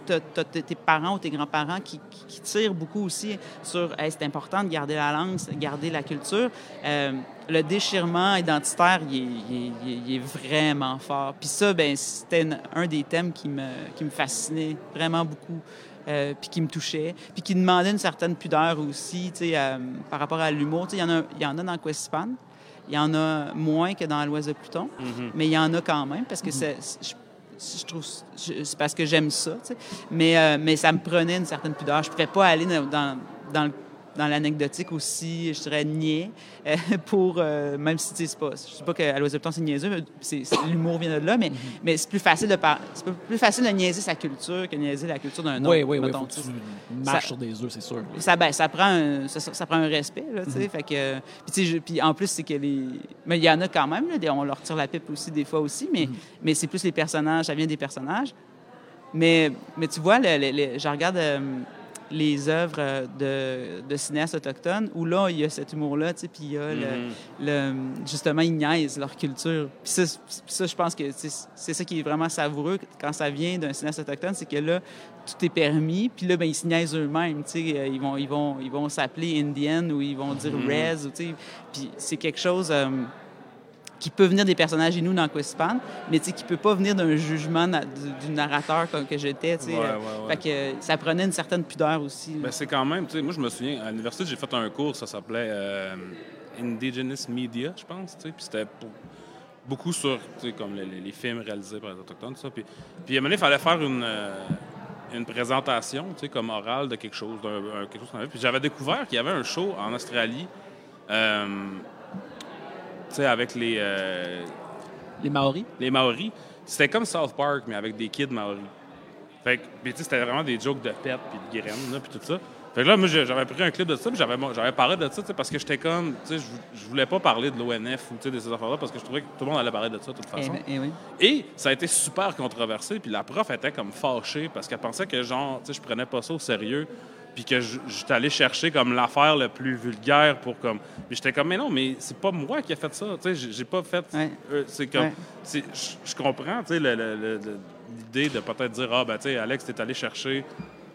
tes parents ou tes grands-parents qui, qui- qui tirent beaucoup aussi sur Hey, c'est important de garder la langue, de garder la culture. Euh, le déchirement identitaire, il est, il est- il est- il est vraiment fort. Puis ça, ben, c'était un des thèmes qui me, qui me fascinait vraiment beaucoup. euh, puis qui me touchait, puis qui demandait une certaine pudeur aussi, tu sais, euh, par rapport à l'humour. Tu sais, Il y, en a- y en a dans Questspan, il y en a moins que dans l'Ouest de Pluton, mais il y en a quand même parce que c'est, je, je trouve c'est parce que j'aime ça. tu sais. Mais, euh, mais ça me prenait une certaine pudeur. Je ne pouvais pas aller dans, dans le dans l'anecdotique aussi, je dirais, niais, euh, pour, euh, même si, tu sais, c'est pas, je sais pas qu'à de c'est niaiseux, l'humour vient de là, mais, mais c'est plus facile de par- c'est plus facile de niaiser sa culture que de niaiser la culture d'un autre. Oui, oui, oui. mettons, Faut que tu marches Ça- sur des œufs, c'est sûr. ça, ben, ça, prend un, ça, ça prend un respect, là, tu sais. Fait que, puis, tu sais, je- puis en plus, c'est que les... Mais il y en a quand même, là, on leur tire la pipe aussi des fois aussi, mais, mais c'est plus les personnages, ça vient des personnages. Mais, mais tu vois, le- le- le- je regarde euh, les œuvres euh, de, de cinéastes autochtones où là, il y a cet humour-là, tu sais, puis il y a le- le, justement, ils niaisent leur culture. Puis ça, je pense que c'est ça qui est vraiment savoureux quand ça vient d'un cinéaste autochtone, c'est que là, tout est permis, puis là, ben, ils se niaisent eux-mêmes, tu sais, euh, ils vont, ils vont, ils vont s'appeler Indian ou ils vont dire Rez, ou, tu sais, puis c'est quelque chose euh, qui peut venir des personnages et nous dans Quispan, mais qui peut pas venir d'un jugement na- du, du narrateur comme que j'étais. Ouais, euh, ouais, ouais. Fait que ça prenait une certaine pudeur aussi. Ben, c'est quand même, tu sais, moi je me souviens, à l'université, j'ai fait un cours, ça s'appelait euh, Indigenous Media, je pense, puis c'était pour- beaucoup sur, comme les, films réalisés par les Autochtones, tout ça. Puis, puis à un moment il fallait faire une, euh, une présentation, comme orale de quelque chose, d'un un- quelque chose qu'on avait. Puis j'avais découvert qu'il y avait un show en Australie, euh, avec les, euh, Les Maoris? les Maoris. C'était comme South Park, mais avec des kids Maoris. Fait que, puis tu sais, c'était vraiment des jokes de pète puis de graines, puis tout ça. Fait que là, moi, j'avais pris un clip de ça, puis j'avais, parlé de ça, parce que j'étais comme, tu sais, je, voulais pas parler de l'ONF ou, de ces affaires-là, parce que je trouvais que tout le monde allait parler de ça de toute Eh façon. ben, eh oui. Et ça a été super controversé, puis la prof était comme fâchée, parce qu'elle pensait que, genre, tu sais, je prenais pas ça au sérieux, puis que je- j'étais allé chercher comme l'affaire le plus vulgaire pour comme. Mais j'étais comme, mais non, mais c'est pas moi qui ai fait ça, tu sais, j'ai- pas fait. Ouais. Euh, c'est comme. Ouais. Je comprends, tu sais, l'idée de peut-être dire, ah, ben, tu sais, Alex, t'es allé chercher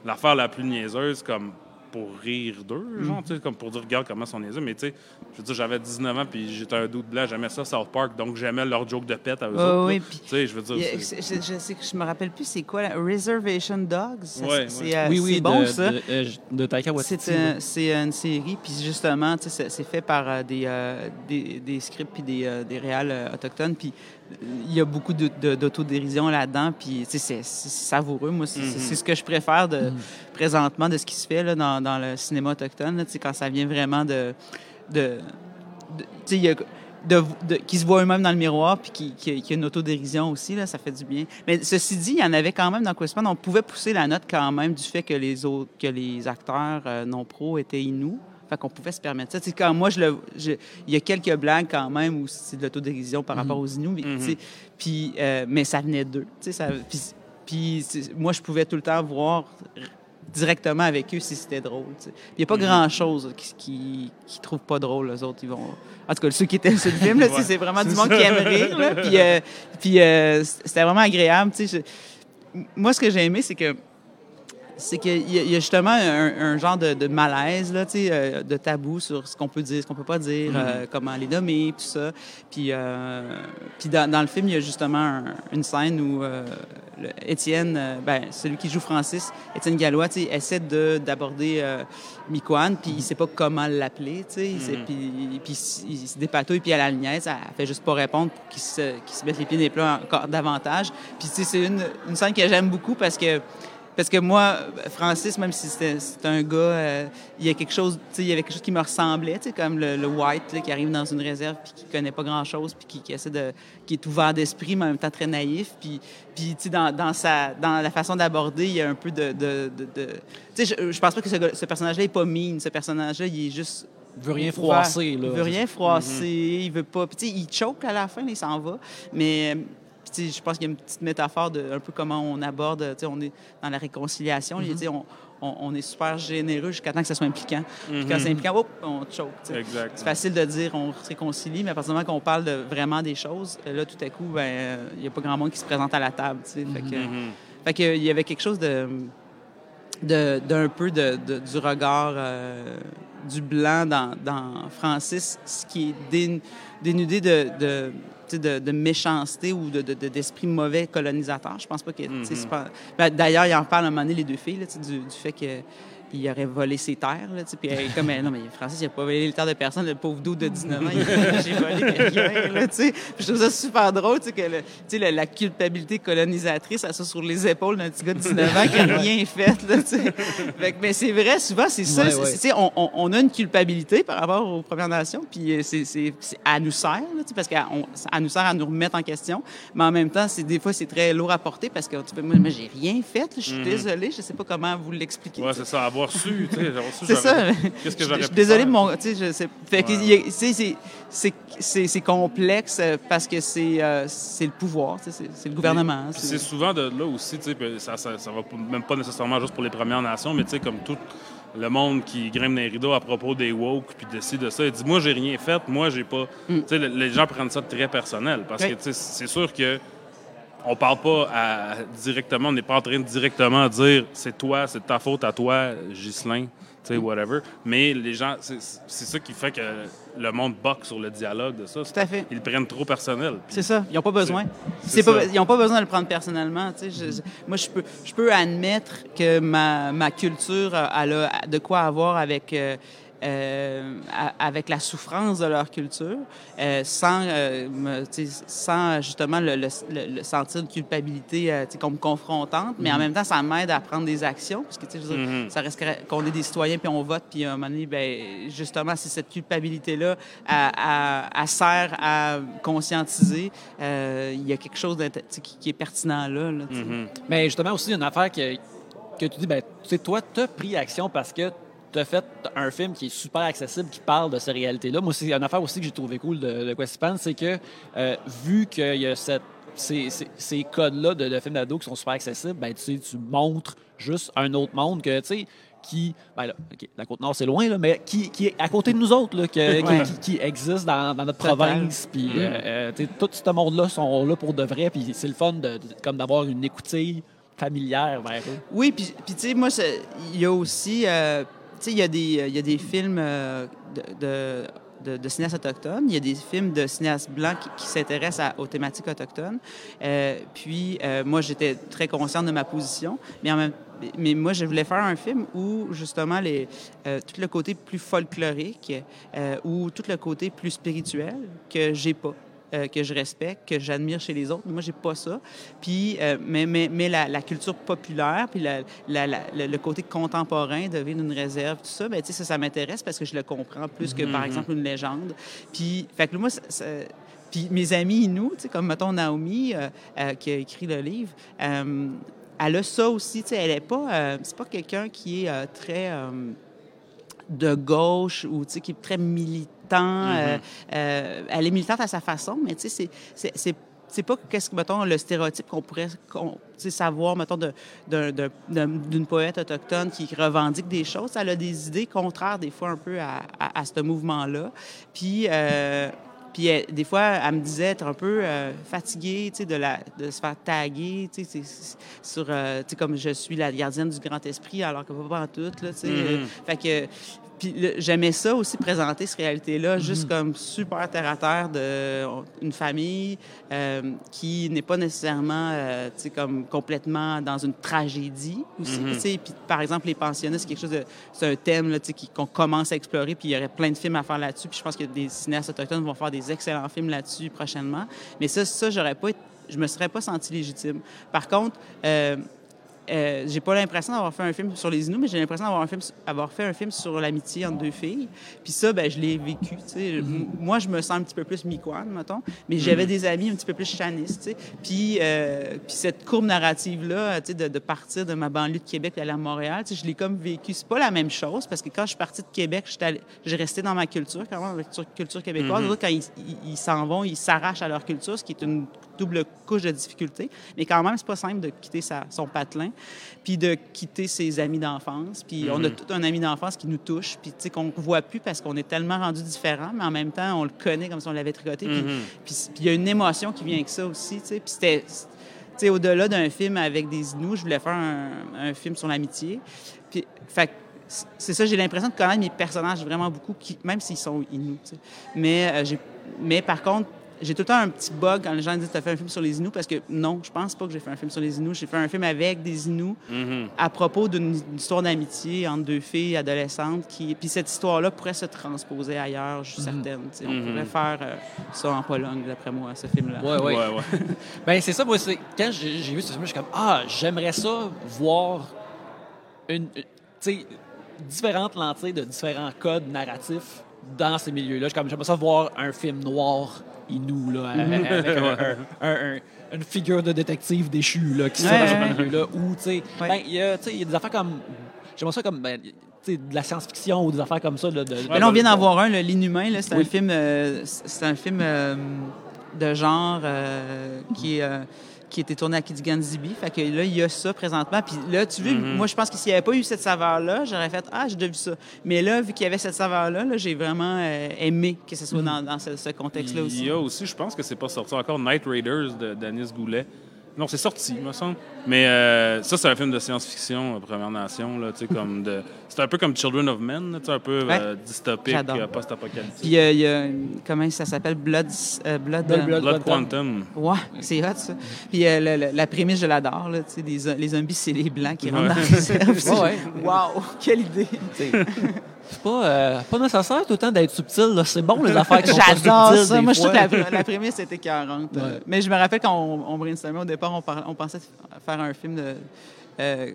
l'affaire la plus niaiseuse, comme pour rire d'eux, genre, tu sais, comme pour dire, regarde comment sont niaiseux. Mais, tu sais, je veux dire, j'avais 19 ans, puis j'étais un doute blanc, j'aimais ça, South Park, donc j'aimais leur joke de pète à eux puis- Tu sais, je veux dire. A- Je, je sais que je me rappelle plus c'est quoi, la Reservation Dogs. Ouais, euh, oui, c'est oui, bon de, ça. De, euh, de Taika Waititi. C'est un- c'est une série, puis justement, tu sais, c'est fait par euh, des, euh, des, des scripts puis des, euh, des réals euh, autochtones, puis il y a beaucoup d'autodérision là-dedans, puis c'est savoureux. Moi, c'est c'est- ce que je préfère de, présentement de ce qui se fait là, dans, dans le cinéma autochtone, là, quand ça vient vraiment de... de, qui se voient eux-mêmes dans le miroir puis qui, qui, qui a une autodérision aussi, là, ça fait du bien. Mais ceci dit, il y en avait quand même dans Questman. On pouvait pousser la note quand même du fait que les autres, que les acteurs euh, non pro étaient inou. Fait qu'on pouvait se permettre ça. Tu sais, quand moi, je le, il y a quelques blagues quand même où c'est de l'autodérision par rapport aux Inuits. mais, Puis, euh, mais ça venait d'eux. Puis, moi, je pouvais tout le temps voir directement avec eux si c'était drôle. Il n'y a pas grand-chose qui, qui, qui trouvent pas drôle, les autres. Ils vont... En tout cas, ceux qui étaient sur le film, Ouais, c'est vraiment du monde qui aime rire. Puis, euh, puis euh, c'était vraiment agréable. Je- Moi, ce que j'ai aimé, c'est que c'est qu'il y, y a justement un, un genre de, de malaise, là, tu sais, euh, de tabou sur ce qu'on peut dire, ce qu'on peut pas dire, euh, comment les nommer, tout ça. Puis, euh, puis dans, dans le film, il y a justement un- une scène où euh, le- Étienne, euh, ben, celui qui joue Francis, Étienne Gallois, tu sais, essaie de- d'aborder euh, Miquan, puis il sait pas comment l'appeler, tu sais. il sait- Puis, puis il, il se dépatouille, puis à la niaise, elle fait juste pas répondre pour qu'il se, qu'il se mette les pieds dans les plats encore davantage. Puis, c'est une, une scène que j'aime beaucoup parce que parce que moi, Francis, même si c'est un gars, euh, il y a quelque chose, il y avait quelque chose qui me ressemblait, comme le, le White là, qui arrive dans une réserve puis qui connaît pas grand-chose puis qui, qui essaie de, qui est ouvert d'esprit mais en même temps très naïf puis, puis dans, dans sa, dans la façon d'aborder, il y a un peu de, de, de- de- tu sais, je, je pense pas que ce, personnage-là est pas mean, ce personnage-là, il est juste Il veut rien froisser. Là. Il veut rien froisser, il veut pas. Puis, tu sais, il choke à la fin, il s'en va. Mais, euh, je pense qu'il y a une petite métaphore de un peu comment on aborde. Tu sais, on est dans la réconciliation. Il dit, on, on, on est super généreux jusqu'à temps que ça soit impliquant. Puis quand c'est impliquant, hop, on choke. C'est facile de dire on se réconcilie, mais à partir du moment qu'on parle de vraiment des choses, là, tout à coup, ben, euh, il n'y a pas grand monde qui se présente à la table. Fait que, Mhm. fait que, il y avait quelque chose de de- d'un peu de, de- du regard euh, du blanc dans, dans Francis, ce qui est dé- dénudé de, de, de, de, méchanceté ou de, d'esprit mauvais colonisateur. Je pense pas que. Mm-hmm. Ben, d'ailleurs, il en parle à un moment donné, les deux filles, là, du, du fait que il aurait volé ses terres. Là, puis elle, comme, non, mais Francis, il n'a pas volé les terres de personne. Le pauvre doux de 19 ans, j'ai volé quelqu'un. Là, je trouve ça super drôle que le, la, la culpabilité colonisatrice, ça soit sur les épaules d'un petit gars de 19 ans qui n'a rien fait. Là, fait mais c'est vrai, souvent, c'est ça. Ouais, ouais. On, on, on, a une culpabilité par rapport aux Premières Nations, puis c'est, à nous sert, là, parce qu'elle nous sert à nous remettre en question. Mais en même temps, c'est, des fois, c'est très lourd à porter parce que moi, moi j'ai rien fait. Je suis mm-hmm. désolée, je ne sais pas comment vous l'expliquer. Oui, c'est ça, avoir su. c'est ça. Qu'est-ce que j'aurais pu Désolé faire? de mon. C'est complexe parce que c'est euh, le pouvoir, c'est le gouvernement. C'est souvent de là aussi, sais, ça, ça, ça va même pas nécessairement juste pour les Premières Nations, mais comme tout le monde qui grimpe dans les rideaux à propos des woke puis décide de ça. Il dit Moi, j'ai rien fait, moi, j'ai pas. Mm. Les gens prennent ça très personnel parce Oui. que, c'est sûr que on parle pas à- directement, on n'est pas en train de directement dire c'est toi, c'est ta faute à toi, Ghislain, tu sais, whatever. Mais les gens, c'est ça qui fait que le monde boque sur le dialogue de ça. Tout à fait. Ils le prennent trop personnel. C'est ça. Ils n'ont pas besoin. pas- ils n'ont pas besoin de le prendre personnellement. tu sais. Je- moi, je peux, je peux admettre que ma, ma culture, elle a de quoi avoir avec, euh, euh, avec la souffrance de leur culture, euh, sans, euh, sans justement le, le- sentir de culpabilité euh, tu sais, comme confrontante. Mais en même temps, ça m'aide à prendre des actions. Parce que, dire, Mhm. ça reste qu'on est des citoyens puis on vote. Puis à un moment donné, ben, justement, c'est cette culpabilité-là, sert à conscientiser. Euh, il y a quelque chose qui, qui est pertinent là. Mhm. Mais justement aussi, une affaire que, que tu dis, ben, tu sais, toi, tu as pris action parce que tu as fait un film qui est super accessible, qui parle de ces réalités-là. Moi, c'est une affaire aussi que j'ai trouvé cool de, de Questipan, c'est que euh, vu qu'il y a cette, ces, ces- ces codes-là de, de films d'ado qui sont super accessibles, ben, tu sais, tu montres juste un autre monde que, tu sais, qui, ben là, OK, la Côte-Nord, c'est loin, là, mais qui, qui est à côté de nous autres, là, que- qui- Ouais. qui, qui existe dans, dans notre Total. province. Puis, euh, euh, tu sais, tout ce monde-là sont là pour de vrai, puis c'est le fun de, de- comme d'avoir une écoutille familière vers eux. Oui, puis, puis tu sais, moi, il y a aussi, euh, sais, il y, a des- films euh, de, de, de- cinéastes autochtones, il y a des films de cinéastes blancs qui, s'intéressent aux thématiques autochtones. Euh, puis, euh, moi, j'étais très consciente de ma position, mais moi, je voulais faire un film où, justement, tout le côté plus folklorique ou tout le côté plus spirituel que j'ai pas. Euh, que je respecte, que j'admire chez les autres. Moi, j'ai pas ça. Puis, euh, mais, mais, mais la, la culture populaire, puis la, la- la- le côté contemporain de vivre une réserve, tout ça, ben, ça, ça m'intéresse parce que je le comprends plus que, par exemple, une légende. Puis, fait que moi, ça- ça- puis mes amis, sais, comme, mettons, Naomi, euh, euh, qui a écrit le livre, euh, elle a ça aussi, tu sais, elle est pas, c'est pas quelqu'un qui est très de gauche ou, tu sais, qui est très militant. Euh, euh, elle est militante à sa façon, mais, tu sais, c'est- pas qu'est-ce que mettons le stéréotype qu'on pourrait savoir mettons d'une poète autochtone qui revendique des choses. Elle a des idées contraires des fois un peu à, à, à ce mouvement là puis euh, puis elle- des fois, elle me disait être un peu euh, fatiguée, tu sais, de, la, de se faire taguer, tu sais, c'est- c'est- sur, euh, tu sais, comme je suis la gardienne du grand esprit, alors que pas en tout, là, tu sais. Fait que, puis j'aimais ça aussi, présenter cette réalité-là, juste comme super terre-à-terre d'une famille euh, qui n'est pas nécessairement, euh, tu sais, comme complètement dans une tragédie aussi, tu sais. Puis, par exemple, les pensionnats, c'est quelque chose de... C'est un thème, là, tu sais, qu'on commence à explorer, puis il y aurait plein de films à faire là-dessus. Puis je pense que des cinéastes autochtones vont faire des excellents films là-dessus prochainement. Mais ça, ça j'aurais pas... été- Je me serais pas senti légitime. Par contre... Euh, euh, j'ai pas l'impression d'avoir fait un film sur les Inuits, mais j'ai l'impression d'avoir un film, avoir fait un film sur l'amitié entre deux filles. Puis ça, ben, je l'ai vécu. tu sais. M- Moi, je me sens un petit peu plus miquane, mettons, mais j'avais des amis un petit peu plus chanistes. Puis, euh, puis cette courbe narrative-là, de, de partir de ma banlieue de Québec et aller à Montréal, je l'ai comme vécu. C'est pas la même chose, parce que quand je suis partie de Québec, j'ai resté dans ma culture, quand même, la culture, culture québécoise. Autres, Quand ils s'en vont, ils s'arrachent à leur culture, ce qui est une double couche de difficulté. Mais quand même, c'est pas simple de quitter sa- son patelin, puis de quitter ses amis d'enfance. Puis on a tout un ami d'enfance qui nous touche, puis tu sais, qu'on voit plus parce qu'on est tellement rendus différents, mais en même temps, on le connaît comme si on l'avait tricoté. Puis- Puis puis il y a une émotion qui vient avec ça aussi, tu sais. Puis c'était... au-delà d'un film avec des Inuits, je voulais faire un, un film sur l'amitié. Puis, fait c'est ça, j'ai l'impression de connaître mes personnages vraiment beaucoup, qui, même s'ils sont Inuits. Mais, euh, mais par contre, j'ai tout le temps un petit bug quand les gens disent Tu as fait un film sur les Inuits? Parce que non, je pense pas que j'ai fait un film sur les Inuits. J'ai fait un film avec des Inuits Mhm. à propos d'une histoire d'amitié entre deux filles adolescentes. Qui... Puis cette histoire-là pourrait se transposer ailleurs, je suis certaine. tu sais. On Mhm. pourrait faire euh, ça en Pologne, d'après moi, ce film-là. Ouais, ouais. Ouais, ouais. Ben, c'est ça, moi, c'est. Quand j'ai vu ce film, je suis comme, ah, j'aimerais ça voir une. une- Tu sais, différentes lentilles de différents codes narratifs dans ces milieux-là. J'aimerais ça voir un film noir inou, là, avec un- un- un- un- une figure de détective déchu, là, qui fait dans ce milieu-là. Ou, tu sais, Ouais. ben, il y a tu sais, il y a des affaires comme. J'aimerais ça comme. ben, de la science-fiction ou des affaires comme ça. là, de, Mais là, on vient d'en voir un, le L'Inhumain. là, C'est un film, euh, c'est un film euh, de genre euh, qui est. qui été tourné à Kidigan-Zibi. Fait que là, il y a ça présentement. Puis là, tu vois, moi, je pense que s'il n'y avait pas eu cette saveur-là, j'aurais fait Ah, j'ai déjà vu ça. Mais là, vu qu'il y avait cette saveur-là, là, j'ai vraiment euh, aimé que ce soit dans, dans ce, ce contexte-là Il aussi. y a aussi, je pense que c'est pas sorti encore, Night Raiders de Denis Goulet. Non, c'est sorti, me semble. Mais euh, ça, c'est un film de science-fiction, euh, Première Nation, là, tu sais, comme de... C'est un peu comme Children of Men, là, tu sais, un peu Ouais. euh, dystopique, J'adore. euh, post-apocalyptique. Puis euh, il y a, comment ça s'appelle, Blood... euh, Blood, Blood, Blood. Blood Quantum. Ouais, c'est hot, ça. Puis euh, le- le- la prémisse, je l'adore, là, tu sais, des, les zombies, c'est les blancs qui rentrent Ouais. dans le réserve. Ouais, ouais. Wow, quelle idée! C'est pas, euh, pas nécessaire tout le temps d'être subtil. là. C'est bon, les affaires qui sont pas J'adore subtiles, ça. des Moi, je trouve que la, la prémisse était 40. Ouais. Mais je me rappelle quand on, on brainstormait au départ, on, parlait- on pensait faire un film de. euh,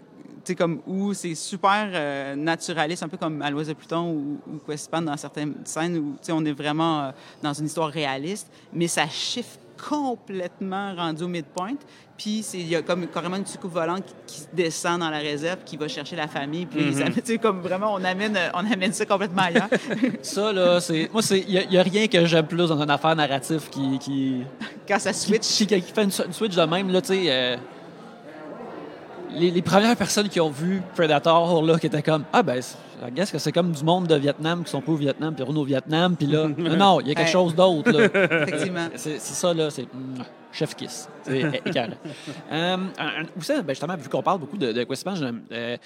tu sais, comme où c'est super euh, naturaliste, un peu comme À l'Ouest de Pluton ou, ou Questpan dans certaines scènes où tu sais, on est vraiment euh, dans une histoire réaliste, mais ça chiffre complètement rendu au midpoint. Puis c'est- il y a comme carrément une soucoupe volante qui, qui descend dans la réserve, qui va chercher la famille. Puis tu sais, comme vraiment, on amène, euh, on amène ça complètement ailleurs. Ça, là, c'est. Moi, c'est. Il n'y a, rien que j'aime plus dans une affaire narrative qui. qui... Quand ça qui, switch, qui- qui fait une, une switch de même, là, tu sais. euh, les, les premières personnes qui ont vu Predator, là, qui étaient comme Ah, ben, je guess que c'est comme du monde de Vietnam qui sont pas au Vietnam, puis Renault au Vietnam, puis là. non, non, il y a quelque chose d'autre, là. effectivement. C'est c'est ça, là, c'est mm, chef kiss. C'est écœurant. Euh, vous savez, ben, justement, vu qu'on parle beaucoup de, de euh,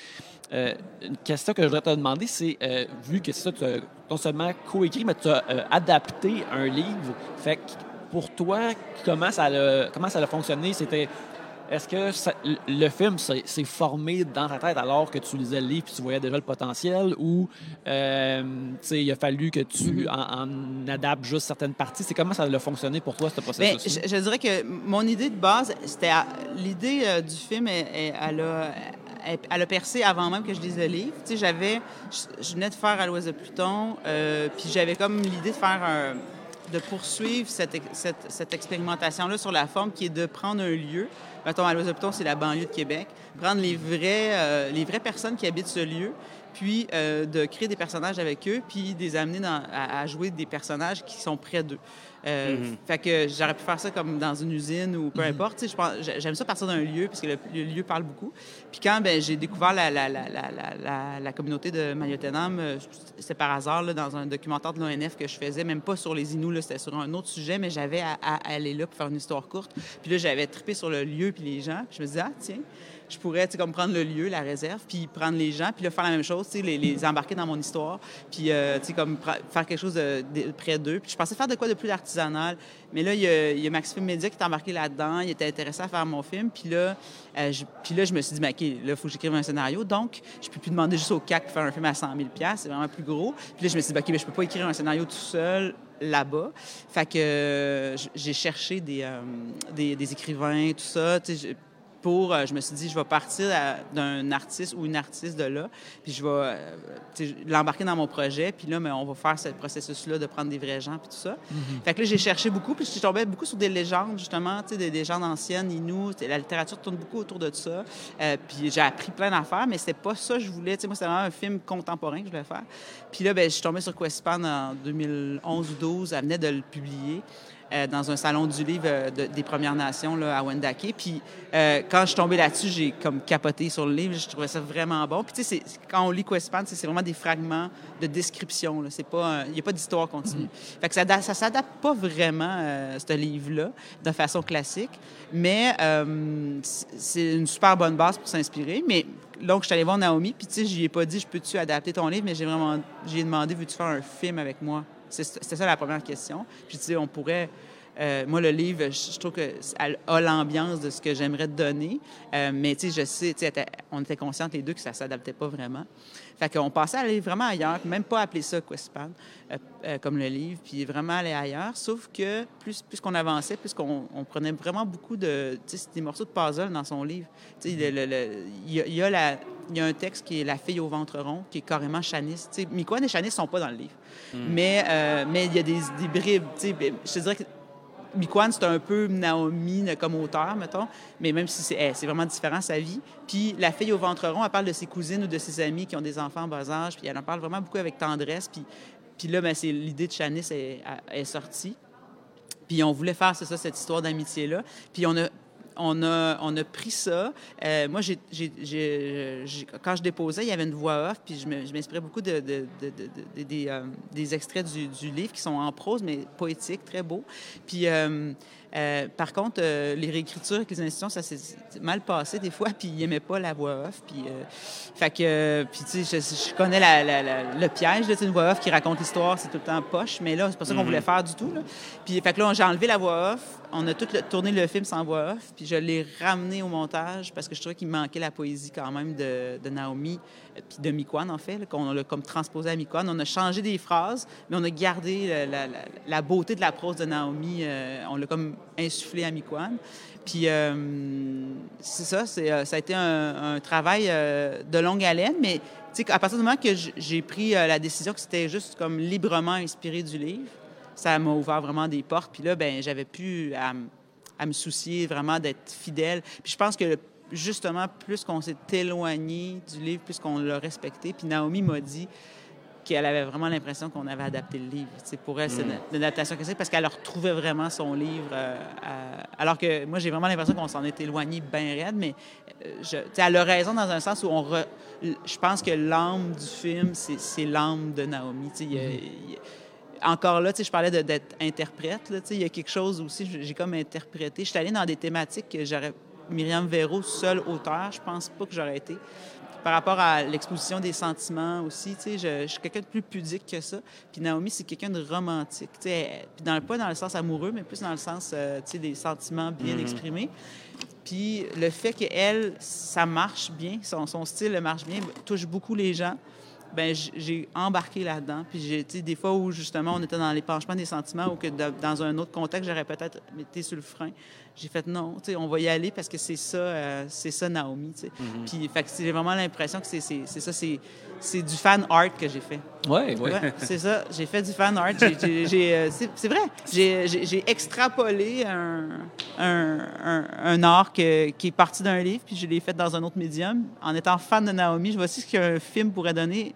euh, une question que je voudrais te demander, c'est, euh, vu que c'est ça, tu as non seulement coécrit, mais tu as euh, adapté un livre. Fait que pour toi, comment ça a, comment ça a fonctionné? C'était. Est-ce que ça- le film s'est formé dans ta tête alors que tu lisais le livre et tu voyais déjà le potentiel ou euh, il a fallu que tu en, en adaptes juste certaines parties? C'est comment ça a fonctionné pour toi, ce Bien, processus? je, je dirais que mon idée de base, c'était l'idée euh, du film, elle, elle- a, elle, elle a percé avant même que je lise le livre. Tu sais, j'avais, je, je venais de faire à l'Ouest de Pluton, euh, puis j'avais comme l'idée de faire un, de poursuivre cette, cette, cette expérimentation-là sur la forme qui est de prendre un lieu. Mettons, à Pluton, c'est la banlieue de Québec. Prendre les, euh, les vraies personnes qui habitent ce lieu, puis euh, de créer des personnages avec eux, puis de les amener dans- à, à jouer des personnages qui sont près d'eux. Euh, Fait que j'aurais pu faire ça comme dans une usine ou peu importe. Pense- j'ai- J'aime ça partir d'un lieu, parce que le, le lieu parle beaucoup. Puis quand ben, j'ai découvert la, la, la, la, communauté de Mayotenam, euh, c'était par hasard là, dans un documentaire de l'ONF que je faisais, même pas sur les Inuits, c'était sur un autre sujet, mais j'avais à, à aller là pour faire une histoire courte. Puis là, j'avais trippé sur le lieu puis les gens. Puis je me disais, ah, tiens, je pourrais, comme prendre le lieu, la réserve, puis prendre les gens, puis là, faire la même chose, les, les embarquer dans mon histoire, puis, euh, comme faire quelque chose près d'eux. Puis je pensais faire de quoi de plus artisanal. Mais là, il y a, il y a Max Film Media qui est embarqué là-dedans. Il était intéressé à faire mon film. Puis là, euh, je, puis là, je me suis dit, OK, là, il faut que j'écrive un scénario. Donc, je peux plus demander juste au CAC de faire un film à 100 000 C'est vraiment plus gros. Puis là, je me suis dit, OK, mais je peux pas écrire un scénario tout seul là-bas. Fait que euh, j'ai cherché des, des écrivains, tout ça. Pour, euh, je me suis dit, je vais partir d'un artiste ou une artiste de là, puis je vais euh, l'embarquer dans mon projet, puis là, mais on va faire ce processus-là de prendre des vrais gens, puis tout ça. Fait que là, j'ai cherché beaucoup, puis je tombais beaucoup sur des légendes, justement, des légendes anciennes, Inou. La littérature tourne beaucoup autour de ça. Euh, puis j'ai appris plein d'affaires, mais c'était pas ça que je voulais. Tu sais, moi, c'était vraiment un film contemporain que je voulais faire. Puis là, ben, je suis tombée sur Questpan en 2011 ou 12. Elle venait de le publier. Euh, dans un salon du livre euh, de- des Premières Nations là, à Wendake. Puis euh, quand je suis tombée là-dessus, j'ai comme capoté sur le livre. Je trouvais ça vraiment bon. Puis tu sais, quand on lit Questpan, c'est c'est vraiment des fragments de description. C'est pas, il n'y a pas d'histoire continue. Fait que ça, ça s'adapte pas vraiment, ce livre-là, de façon classique. Mais c'est- c'est une super bonne base pour s'inspirer. Mais donc, je suis allée voir Naomi, puis tu sais, je lui ai pas dit, je peux-tu adapter ton livre, mais j'ai vraiment, j'ai demandé, veux-tu faire un film avec moi? C'est- ça la première question. Puis tu sais, on pourrait Euh, moi, le livre, je, je trouve que elle a l'ambiance de ce que j'aimerais donner. Euh, mais tu sais, je sais, tu sais, on était conscients les deux que ça s'adaptait pas vraiment. Fait qu'on passait à aller vraiment ailleurs, même pas appeler ça Questpad, euh, euh, comme le livre, puis vraiment aller ailleurs. Sauf que plus, plus qu'on avançait, plus qu'on on prenait vraiment beaucoup de, tu sais, des morceaux de puzzle dans son livre. Tu sais, il y, a- y a la- il y a un texte qui est La fille au ventre rond, qui est carrément Chanis. Tu sais, Miquan et Chanis sont pas dans le livre. Mais euh, mais il y a des, des bribes. tu sais, ben, Je te dirais que Miquan, c'est un peu Naomi comme auteur, mettons, mais même si c'est vraiment différent sa vie. Puis la fille au ventre rond, elle parle de ses cousines ou de ses amis qui ont des enfants en bas âge, puis elle en parle vraiment beaucoup avec tendresse. Puis, puis là, ben, c'est l'idée de Chanis est, sortie. Puis on voulait faire, ça, cette histoire d'amitié-là. Puis on a, on a, on a pris ça. Euh, moi, j'ai, quand je déposais, il y avait une voix off, puis je m'inspirais beaucoup de, de- de- de- de- des, euh, des extraits du, du livre qui sont en prose, mais poétiques, très beaux. Puis, euh, par contre, les réécritures avec les institutions, ça s'est mal passé des fois, puis ils n'aimaient pas la voix off. Puis, fait que, puis tu sais, je, je connais la- la- la- le piège, là, tu sais, une voix off qui raconte l'histoire, c'est tout le temps poche, mais là, c'est pas ça qu'on voulait faire du tout. Là. Puis, fait que là, j'ai enlevé la voix off, on a tout le- tourné le film sans voix off, puis je l'ai ramené au montage parce que je trouvais qu'il manquait la poésie quand même de, Naomi, euh, puis de Miquan, en fait, qu'on l'a comme transposé à Miquan. On a changé des phrases, mais on a gardé la, beauté de la prose de Naomi, euh, on l'a comme insufflé à Miquan. Puis euh, c'est ça, ça a été un, travail de longue haleine, mais à partir du moment que j'ai pris la décision que c'était juste comme librement inspiré du livre, ça m'a ouvert vraiment des portes. Puis là, ben j'avais pu à, me soucier vraiment d'être fidèle. Puis je pense que justement, plus qu'on s'est éloigné du livre, plus qu'on l'a respecté. Puis Naomi m'a dit qu'elle avait vraiment l'impression qu'on avait adapté le livre. Sais, pour elle, c'est une, une adaptation que c'est parce qu'elle retrouvait vraiment son livre. euh, à- alors que moi, j'ai vraiment l'impression qu'on s'en est éloigné bien raide, mais euh, je, elle a raison dans un sens où on re- je pense que l'âme du film, c'est c'est l'âme de Naomi. Tu sais, il y a- il y a- encore là, tu sais, je parlais d'être interprète. Là, tu sais, il y a quelque chose aussi, j'ai comme interprété. Je suis allée dans des thématiques que j'aurais. Myriam Véro, seule auteur, je pense pas que j'aurais été. Par rapport à l'exposition des sentiments aussi, tu sais, je, je suis quelqu'un de plus pudique que ça. Puis Naomi, c'est quelqu'un de romantique. Tu sais, puis dans, pas dans le sens amoureux, mais plus dans le sens, euh, tu sais, des sentiments bien exprimés. Puis le fait qu'elle, ça marche bien, son, son style marche bien, touche beaucoup les gens, ben j'ai embarqué là-dedans. Puis j'ai, des fois où justement on était dans l'épanchement des sentiments ou que de- dans un autre contexte, j'aurais peut-être été sur le frein. J'ai fait non, tu sais, on va y aller parce que c'est ça, euh, c'est ça Naomi, tu sais. Puis fait que j'ai vraiment l'impression que c'est, c'est, c'est ça, c'est, c'est du fan art que j'ai fait. Oui, oui. Ouais, c'est ça. J'ai fait du fan art. J'ai- j'ai- j'ai, euh, c'est c'est vrai. J'ai extrapolé un, un, un- un art que- qui est parti d'un livre, puis je l'ai fait dans un autre médium. En étant fan de Naomi, je vois aussi ce qu'un film pourrait donner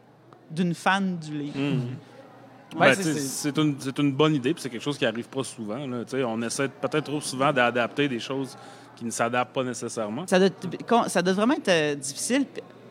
d'une fan du livre. Ben, Ouais, tu c'est- une, bonne idée, puis c'est quelque chose qui arrive pas souvent. Là, on essaie peut-être trop souvent d'adapter des choses qui ne s'adaptent pas nécessairement. Ça doit, con- ça doit vraiment être euh, difficile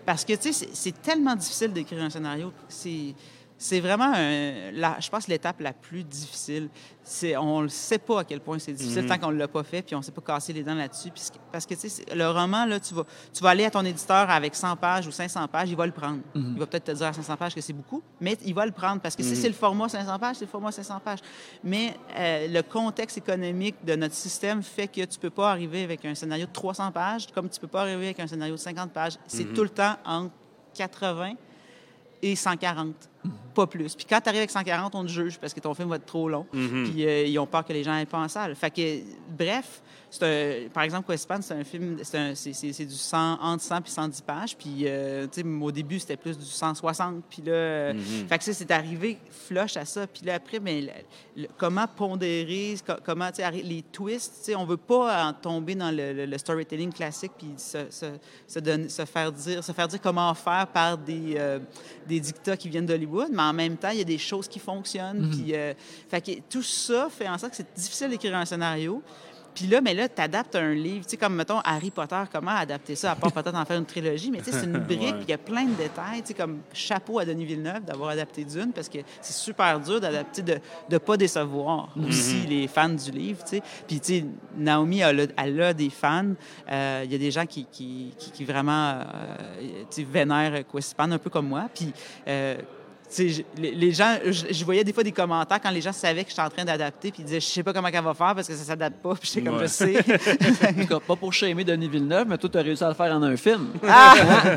parce que, c'est tellement difficile d'écrire un scénario. C'est c'est vraiment, un- la, je pense, l'étape la plus difficile. C'est- On ne sait pas à quel point c'est difficile tant qu'on ne l'a pas fait, puis on ne s'est pas cassé les dents là-dessus. Puis Parce que, tu sais, c'est- le roman, là, tu vas, tu vas aller à ton éditeur avec 100 pages ou 500 pages, il va le prendre. Il va peut-être te dire à 500 pages que c'est beaucoup, mais il va le prendre parce que si c'est le format 500 pages, c'est le format 500 pages. Mais euh, le contexte économique de notre système fait que tu peux pas arriver avec un scénario de 300 pages comme tu peux pas arriver avec un scénario de 50 pages. C'est tout le temps entre 80 et 140, pas plus. Puis quand tu arrives avec 140, on te juge parce que ton film va être trop long. Puis euh, ils ont peur que les gens aillent pas en salle. Fait que, bref, c'est un- par exemple, Questpan, c'est un film, c'est du 100, entre 100 puis 110 pages. Puis, euh, au début, c'était plus du 160. Puis là, euh, fait que ça, c'est arrivé flush à ça. Puis là, après, mais le- le- comment pondérer, co- comment, les twists, on veut pas en tomber dans le, storytelling classique puis se, se- se donner- se faire dire, se faire dire comment faire par des, euh, des dictats qui viennent d'Hollywood, mais en même temps, il y a des choses qui fonctionnent. Puis, euh, fait que tout ça fait en sorte que c'est difficile d'écrire un scénario. Puis là, mais là, tu adaptes un livre, tu sais, comme, mettons, Harry Potter, comment adapter ça, à part peut-être en faire une trilogie, mais tu sais, c'est une brique, puis il y a plein de détails, tu sais, comme chapeau à Denis Villeneuve d'avoir adapté Dune, parce que c'est super dur d'adapter, de ne pas décevoir aussi les fans du livre, tu sais. Puis, tu sais, Naomi, elle a, elle a des fans, Euh, il y a des gens qui, qui, qui, qui vraiment, euh, tu sais, vénèrent Questpan, un peu comme moi, puis... euh, les, les gens, je, je voyais des fois des commentaires quand les gens savaient que j'étais en train d'adapter, puis ils disaient, je sais pas comment elle va faire parce que ça s'adapte pas. Puis j'étais comme, Ouais. je sais. En tout cas, pas pour shamer Denis Villeneuve, mais toi, tu as réussi à le faire en un film. ah!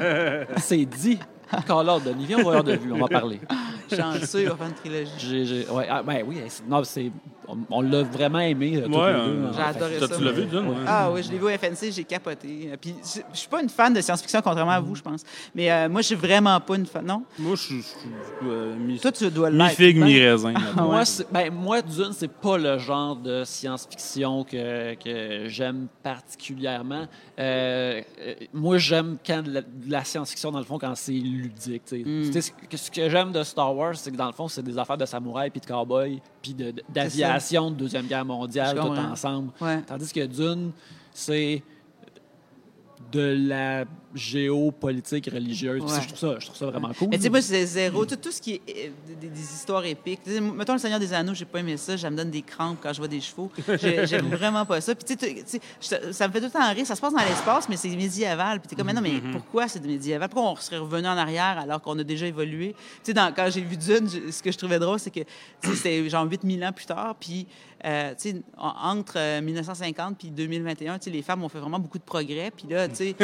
C'est dit. Quand l'ordre, Denis, viens, on va avoir de vue, on va parler. Chanceux, il va faire une trilogie. J'ai, j'ai- ouais, ah, ben oui, c'est- non, c'est, on, on l'a vraiment aimé. euh, tous Ouais, les hein. deux, J'ai en adoré fait. ça. T'as-tu l'as vu, Dune? Ouais. Ah oui, je l'ai vu au FNC, j'ai capoté. Puis je je suis pas une fan de science-fiction, contrairement à vous, je pense. Mais euh, moi, je suis vraiment pas une fan. Non? Moi, je suis je suis, euh, mi- Toi, tu dois l'être. mi-figue, Ben, mi-raisin. Moi, c'est- ben, moi, Dune, c'est pas le genre de science-fiction que, que j'aime particulièrement. Euh, euh, moi, j'aime quand de la, de la science-fiction, dans le fond, quand c'est ludique. Mm. Sais, Ce que, j'aime de Star Wars, c'est que dans le fond, c'est des affaires de samouraï puis de cowboy puis de- d'aviation de Deuxième Guerre mondiale, tout ensemble. Ouais. Tandis que Dune, c'est de la géopolitique religieuse. Ouais. Je, trouve ça, je trouve ça vraiment cool. Mais tu sais, moi, c'est zéro. Tout, tout ce qui est euh, des, des histoires épiques. Mettons, Le Seigneur des Anneaux, j'ai pas aimé ça. Ça me donne des crampes quand je vois des chevaux. J'ai- J'aime vraiment pas ça. Puis tu sais, ça me fait tout le temps rire. Ça se passe dans l'espace, mais c'est médiéval. Puis t'es comme, mais non, mais pourquoi c'est médiéval? Pourquoi on serait revenu en arrière alors qu'on a déjà évolué? Tu sais, quand j'ai vu Dune, je- ce que je trouvais drôle, c'est que c'était genre 8000 ans plus tard. Puis, euh, tu sais, en- entre euh, 1950 puis 2021, tu sais, les femmes ont fait vraiment beaucoup de progrès. Puis là, tu sais,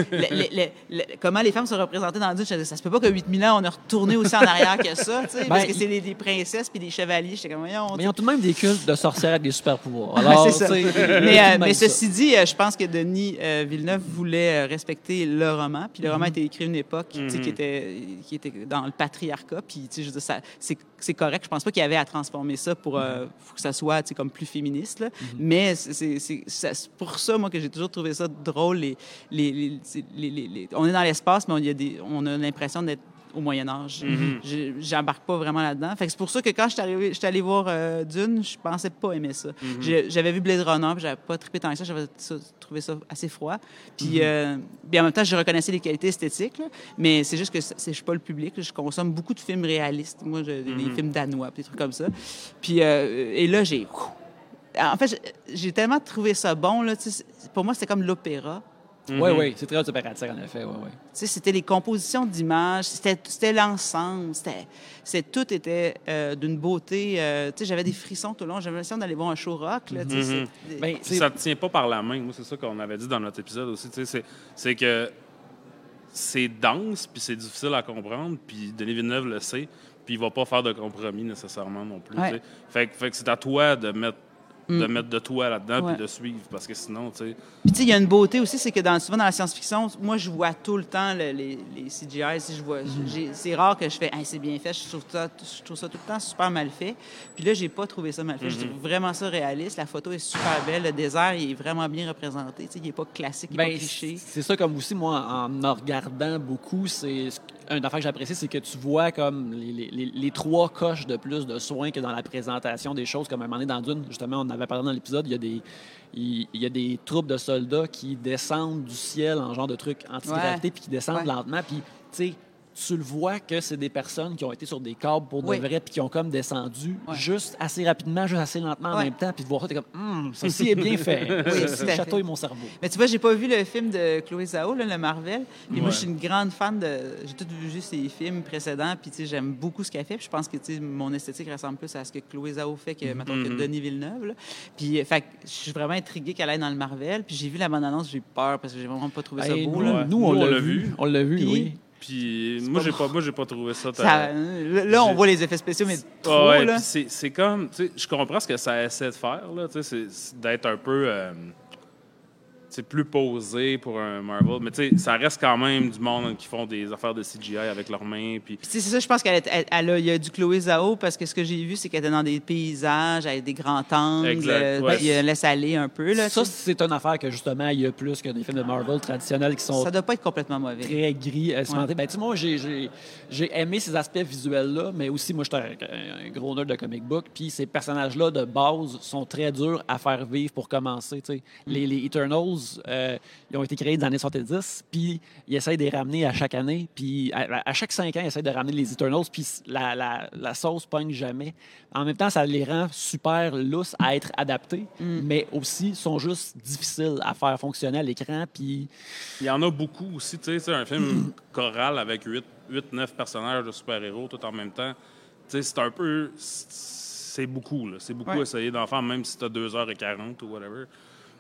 le- le- le- le- comment les femmes sont représentées dans Dune, je disais, ça se peut pas que 8000 ans, on a retourné aussi en arrière que ça, tu sais, parce Ben, que c'est des, des princesses puis des chevaliers. J'étais comme, voyons, Mais ils ont tout de même des cultes de sorcières avec des super pouvoirs. Alors, ça. Mais, euh, ça. ceci dit, euh, je pense que Denis euh, Villeneuve voulait respecter le roman. Puis le Mhm. roman a été écrit à une époque tu sais, qui, était, qui était dans le patriarcat. Puis tu sais, je veux dire, ça- c'est c'est correct. Je pense pas qu'il y avait à transformer ça pour, euh, Mhm. pour que ça soit comme plus féministe. là. Mais c'est- c'est c'est- pour ça, moi, que j'ai toujours trouvé ça drôle. Les, les, on est dans l'espace, mais on, y a des, on a l'impression d'être au Moyen Âge. Je- J'embarque pas vraiment là-dedans. Fait que c'est pour ça que quand je suis arrivé- j'étais allé voir euh, Dune, je pensais pas aimer ça. J'ai- J'avais vu Blade Runner, puis j'avais pas trippé tant que ça. J'avais trouvé ça assez froid. Puis, euh, puis en même temps, je reconnaissais les qualités esthétiques, là, mais c'est juste que c'est- je suis pas le public. là. Je consomme beaucoup de films réalistes. Moi, je- des films danois, des trucs comme ça. Puis, euh, et là, j'ai... En fait, j'ai- tellement trouvé ça bon. Là, pour moi, c'était comme l'opéra. Oui, oui, c'est très opératique, en effet. Ouais, ouais. Tu sais, c'était les compositions d'images, c'était, c'était l'ensemble, c'était, tout était euh, d'une beauté. euh, tu sais, j'avais des frissons tout le long. J'avais l'impression d'aller voir un show rock. Là, Mhm. c'est- Ben, c'est- Ça te tient pas par la main. Moi, c'est ça qu'on avait dit dans notre épisode aussi. tu sais, C'est, c'est que c'est dense, puis c'est difficile à comprendre, puis Denis Villeneuve le sait, puis il va pas faire de compromis nécessairement non plus. Ouais. tu sais. Fait, que- fait que c'est à toi de mettre, de Mm. mettre de toi là-dedans, Ouais. puis de suivre, parce que sinon, tu sais... Puis, tu sais, il y a une beauté aussi, c'est que dans, souvent dans la science-fiction, moi, je vois tout le temps le- les, les CGI. Si je vois, j'ai- c'est rare que je fais, Hey, c'est bien fait. Je trouve, ça, je trouve ça tout le temps super mal fait. Puis là, j'ai pas trouvé ça mal fait. Je trouve vraiment ça réaliste. La photo est super belle. Le désert, il est vraiment bien représenté. Tu sais, il est pas classique, il est Ben, pas cliché. c'est ça comme aussi, moi, en en regardant beaucoup, c'est un affaire que j'apprécie, c'est que tu vois comme les, les- les- les trois coches de plus de soins que dans la présentation des choses, comme un moment donné dans Dune, justement, on en avait parlé dans l'épisode, il y a des il, y a des troupes de soldats qui descendent du ciel en genre de truc antigravité puis qui descendent Ouais. lentement puis tu sais tu le vois que c'est des personnes qui ont été sur des câbles pour de Oui. vrai puis qui ont comme descendu Ouais. juste assez rapidement, juste assez lentement en Ouais. même temps puis de voir ça t'es comme Hum, ceci est bien fait. Oui, Ça chatouille mon cerveau. Mais tu vois, j'ai pas vu le film de Chloé Zhao, là, le Marvel. Puis moi, je suis une grande fan de. J'ai tout vu juste ses films précédents. Puis tu sais, j'aime beaucoup ce qu'elle fait. Puis je pense que tu sais, mon esthétique ressemble plus à ce que Chloé Zhao fait que, mettons, que Mhm. Denis Villeneuve. là. Puis, euh, fait que je suis vraiment intriguée qu'elle aille dans le Marvel. Puis j'ai vu la bande-annonce, j'ai eu peur parce que j'ai vraiment pas trouvé ça Hey, beau. nous, là. Nous, on Nous, on l'a l'a vu. vu. On l'a vu, Puis- oui. Puis moi, j'ai pas, moi, j'ai pas trouvé ça... Là, on voit les effets spéciaux, mais Ah trop, ouais, là. c'est, c'est comme, tu sais, je comprends ce que ça essaie de faire, là, tu sais, c'est, d'être un peu, euh, plus posé pour un Marvel, mais tu sais, ça reste quand même du monde qui font des affaires de CGI avec leurs mains, puis c'est ça, je pense qu'elle elle- elle a, il y a du Chloé Zhao parce que ce que j'ai vu, c'est qu'elle était dans des paysages avec des grands angles. Exact, euh, ouais. puis elle laisse aller un peu. Là, Ça, c'est une affaire que justement, il y a plus que des films de Marvel traditionnels qui sont ça doit pas être complètement mauvais. très gris, euh, cimentés. Ben, tu sais, moi, j'ai- j'ai j'ai aimé ces aspects visuels-là, mais aussi, moi, j'étais un, un gros nerd de comic book, puis ces personnages-là, de base, sont très durs à faire vivre pour commencer. tu sais. Les, les Eternals, euh, ils ont été créés dans les années 70, puis ils essayent de les ramener à chaque année, puis à, à chaque cinq ans, ils essayent de ramener les Eternals, puis la, la, la sauce pogne jamais. En même temps, ça les rend super lousses à être adaptés, mais aussi sont juste difficiles à faire fonctionner à l'écran, puis... Il y en a beaucoup aussi, tu sais, c'est un film choral avec 8-9 personnages de super-héros tout en même temps. Tu sais, c'est un peu... C'est beaucoup, là. C'est beaucoup Ouais. essayer d'en faire, même si tu as 2h40 ou whatever.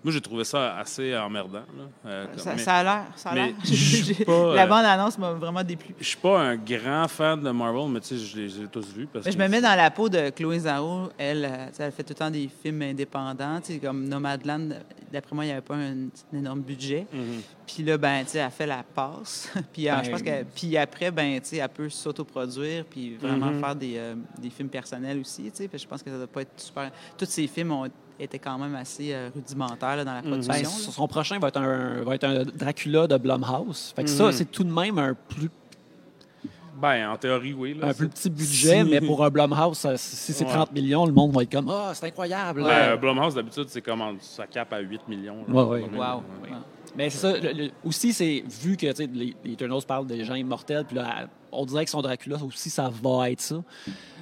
Moi, j'ai trouvé ça assez emmerdant. Là. Euh, Ça, mais ça a l'air. Ça a mais l'air. je suis pas, La euh, bande-annonce m'a vraiment déplu. Je suis pas un grand fan de Marvel, mais tu sais, je les ai tous vus. Parce Mais je que me mets dans la peau de Chloé Zhao. Elle, euh, elle fait tout le temps des films indépendants. tu sais, Comme Nomadland, d'après moi, il n'y avait pas un, un énorme budget. Mhm. Puis là, ben, tu sais, elle fait la passe. puis, euh, Ben, je pense que, puis après, ben, tu sais, elle peut s'autoproduire puis vraiment Mhm. faire des, euh, des films personnels aussi. tu sais. Je pense que ça doit pas être super. Tous ces films ont été quand même assez euh, rudimentaires là, dans la production. Ben, son prochain va être, un, va être un Dracula de Blumhouse. Fait que Mhm. ça, c'est tout de même un plus, Ben, en théorie, oui. Là, un plus petit budget, Si- mais pour un Blumhouse, si c'est Ouais. 30 millions, le monde va être comme « Ah, c'est incroyable! Ben, euh, Blumhouse, d'habitude, c'est comme en- ça cape à 8 millions. là. Ouais, ouais. Wow. ouais. Ouais. Mais c'est ça. le- le- aussi, c'est vu que tu sais, les, les Eternals parlent des gens immortels, puis là, on dirait que son Dracula aussi, ça va être ça.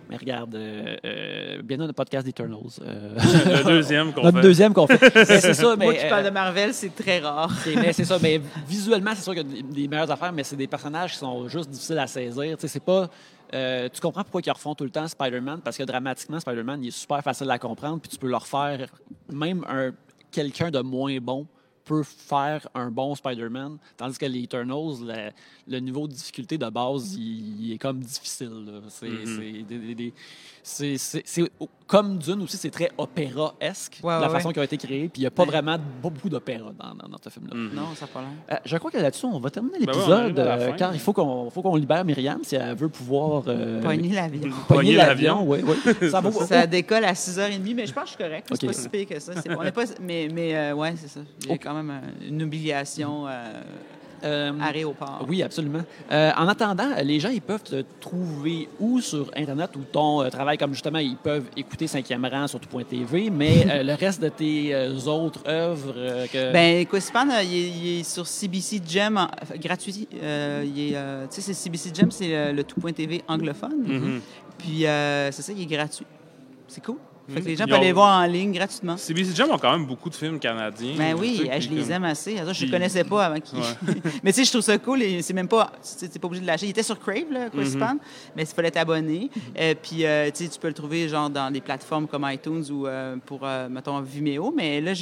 Mais regarde, euh, euh, bientôt notre podcast d'Eternals. Euh, Le deuxième qu'on notre fait. deuxième qu'on fait. Mais c'est ça, mais. Moi qui euh, parle de Marvel, c'est très rare. c'est- mais c'est ça, mais visuellement, c'est sûr qu'il y a des, des meilleures affaires, mais c'est des personnages qui sont juste difficiles à saisir. Tu sais, c'est pas. euh, tu comprends pourquoi ils refont tout le temps Spider-Man, parce que dramatiquement, Spider-Man, il est super facile à comprendre, puis tu peux le refaire. Même un quelqu'un de moins bon peut faire un bon Spider-Man, tandis que les Eternals, le, le niveau de difficulté de base, il, il est comme difficile. C'est c'est c'est- c'est- c'est- comme Dune aussi, c'est très opéra-esque, Ouais, la ouais, façon ouais. qui a été créée, puis il n'y a pas vraiment pas beaucoup d'opéra dans, dans, dans ce film-là. Mhm. Non, ça n'a pas l'air. Euh, je crois que là-dessus, on va terminer Ben l'épisode, euh, car il faut qu'on faut qu'on libère Myriam si elle veut pouvoir euh, Pogner l'avion. pogner l'avion. Oui, oui. Ça décolle à 6h30, mais je pense que je suis correct. C'est Ok. pas si pire que ça. C'est- on est pas, mais mais euh, ouais, c'est ça. J'ai Ok. Quand même euh, une obligation euh, Euh, aéroport. oui, absolument. Euh, en attendant, les gens, ils peuvent te trouver où sur Internet ou ton euh, travail, comme justement, ils peuvent écouter 5e rang sur tout.tv, mais le reste de tes autres œuvres que... Ben, euh, il, est- il est sur CBC Gem enfin, gratuit. Il est, tu sais, c'est CBC Gem, c'est le, le tout.tv anglophone. Mhm. Puis, euh, c'est ça, il est gratuit. C'est cool. Fait que les gens peuvent aller voir en ligne gratuitement. CBC Jam ont quand même beaucoup de films canadiens. Ben oui, euh, je les aime assez. Alors, Je les connaissais pas avant qu'ils. Mais tu sais, je trouve ça cool. C'est même pas. Tu n'es pas obligé de lâcher. Il était sur Crave, là, Quispan, mais il fallait t'abonner. Euh, puis, euh, tu sais, tu peux le trouver genre dans des plateformes comme iTunes ou euh, pour, mettons, Vimeo. Mais là,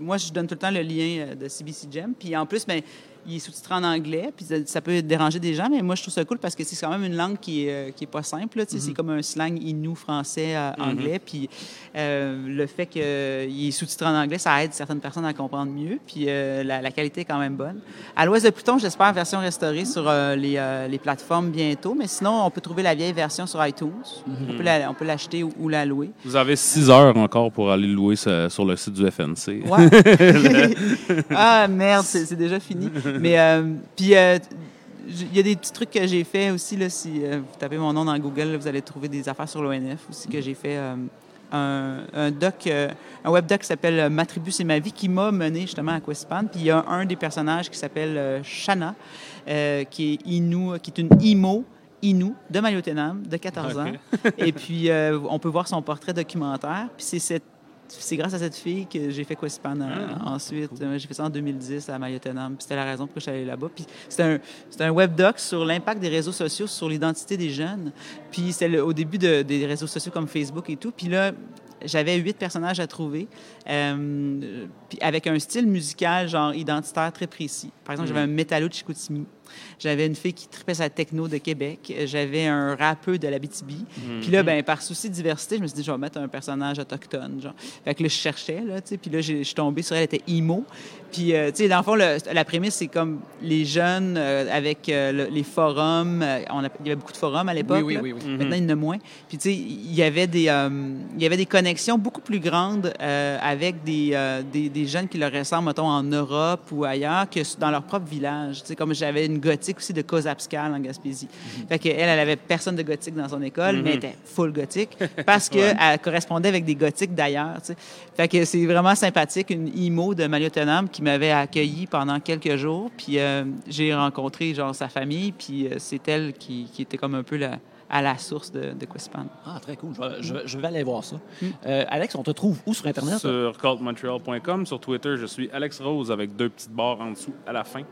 moi, je donne tout le temps le lien de CBC Gem. Puis en plus, ben, il est sous-titré en anglais, puis ça, ça peut déranger des gens, mais moi, je trouve ça cool parce que c'est quand même une langue qui est, euh, qui est pas simple. C'est comme un slang inou français euh, anglais. Puis euh, le fait qu'il est sous-titré en anglais, ça aide certaines personnes à comprendre mieux. Puis euh, la, la qualité est quand même bonne. À l'Ouest de Pluton, j'espère version restaurée sur euh, les, les plateformes bientôt, mais sinon, on peut trouver la vieille version sur iTunes. On peut On peut l'acheter ou, ou la louer. Vous avez 6 heures encore pour aller le louer sur le site du FNC. Ouais. ah merde, c'est déjà fini. Mais euh, puis euh, il y a des petits trucs que j'ai fait aussi là. Si euh, vous tapez mon nom dans Google, là, vous allez trouver des affaires sur l'ONF aussi que j'ai fait. un, un doc, un web doc qui s'appelle Ma tribu, c'est ma vie, qui m'a mené justement à Quespan. Puis il y a un des personnages qui s'appelle Shana, qui est Inou, qui est une Imo. Inou de Mayotenam, de 14 ans. Et puis, on peut voir son portrait documentaire. Puis c'est cette c'est grâce à cette fille que j'ai fait Quespan euh, ensuite. Euh, J'ai fait ça en 2010 à Mayotenam. C'était la raison pour laquelle je suis allée là-bas. Puis c'était un, c'était un web doc sur l'impact des réseaux sociaux sur l'identité des jeunes. Puis c'était le- au début de- des réseaux sociaux comme Facebook et tout. Puis là, j'avais huit personnages à trouver, euh, puis avec un style musical genre identitaire très précis. Par exemple, j'avais un métallo de Chicoutimi. J'avais une fille qui tripait sa techno de Québec. J'avais un rappeur de l'Abitibi. Puis là, ben, par souci de diversité, je me suis dit, je vais mettre un personnage autochtone. Genre. Fait que là, je cherchais, là, tu sais. Puis là, je suis tombée sur elle, elle était emo. Puis, euh, tu sais, dans le fond, le- la prémisse, c'est comme les jeunes euh, avec euh, le- les forums. on a- il y avait beaucoup de forums à l'époque. oui, oui, oui. Maintenant, il y en a moins. Puis, tu sais, il y avait des, il y avait des connexions beaucoup plus grandes avec des, des, des jeunes qui leur ressemblent, mettons, en Europe ou ailleurs, que dans leur propre village. Tu sais, comme j'avais une gothique aussi de Cosapscal en Gaspésie. Fait qu'elle, elle avait personne de gothique dans son école, mais elle était full gothique parce qu'elle correspondait avec des gothiques d'ailleurs. tu sais. Fait que c'est vraiment sympathique, une IMO de Maliotenam qui m'avait accueilli pendant quelques jours. Puis euh, j'ai rencontré genre sa famille, puis euh, c'est elle qui, qui était comme un peu la- à la source de, de Quispan. Ah, très cool. Je vais, je vais- je vais aller voir ça. Euh, Alex, on te trouve où sur Internet? Sur cultmontreal.com. Sur Twitter, je suis Alex Rose avec deux petites barres en dessous à la fin.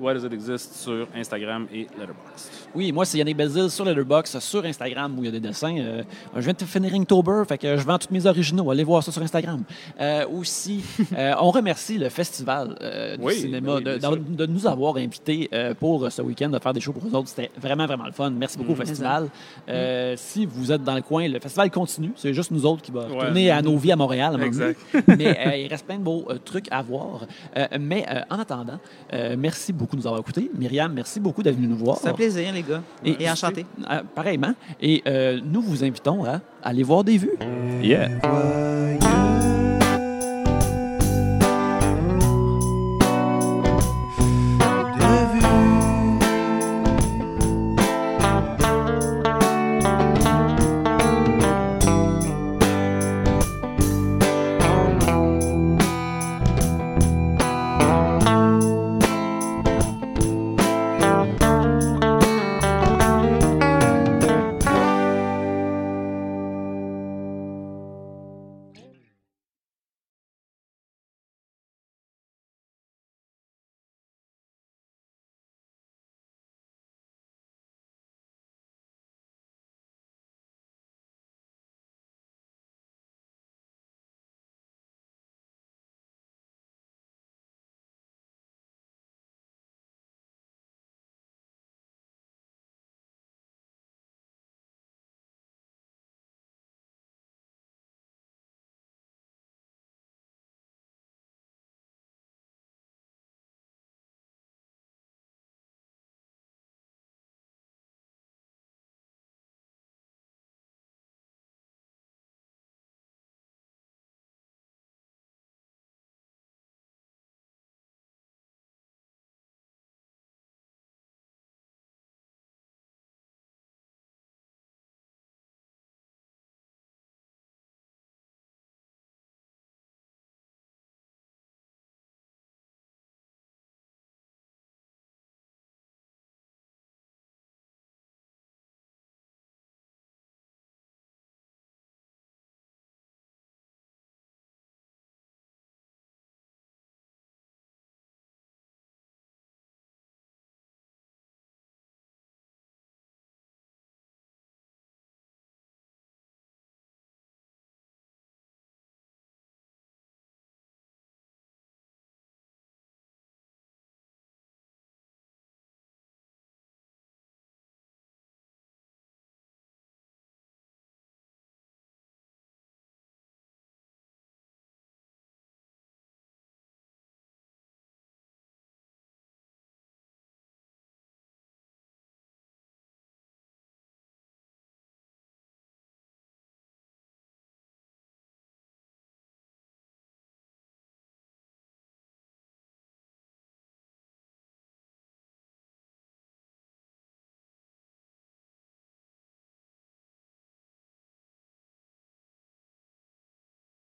Why Does It Exist sur Instagram et Letterboxd? Oui, moi, c'est Yannick Belzil sur Letterboxd, sur Instagram, où il y a des dessins. Euh, je viens de finir Inktober, fait que je vends tous mes originaux. Allez voir ça sur Instagram. Euh, aussi, euh, on remercie le Festival du Oui, cinéma oui, de, nous avoir invités pour ce week-end, de faire des shows pour eux autres. C'était vraiment, vraiment le fun. Merci beaucoup au Festival. Euh, Si vous êtes dans le coin, le festival continue. C'est juste nous autres qui va Ouais. retourner à nos vies à Montréal. à. Exact. mais il reste plein de beaux trucs à voir. Mais en attendant, euh, merci beaucoup de nous avoir écoutés. Myriam, merci beaucoup d'être venue nous voir. C'est un plaisir, les gars. Et- Et, enchanté. Euh, pareillement. Et euh, nous vous invitons à aller voir des vues. Yeah.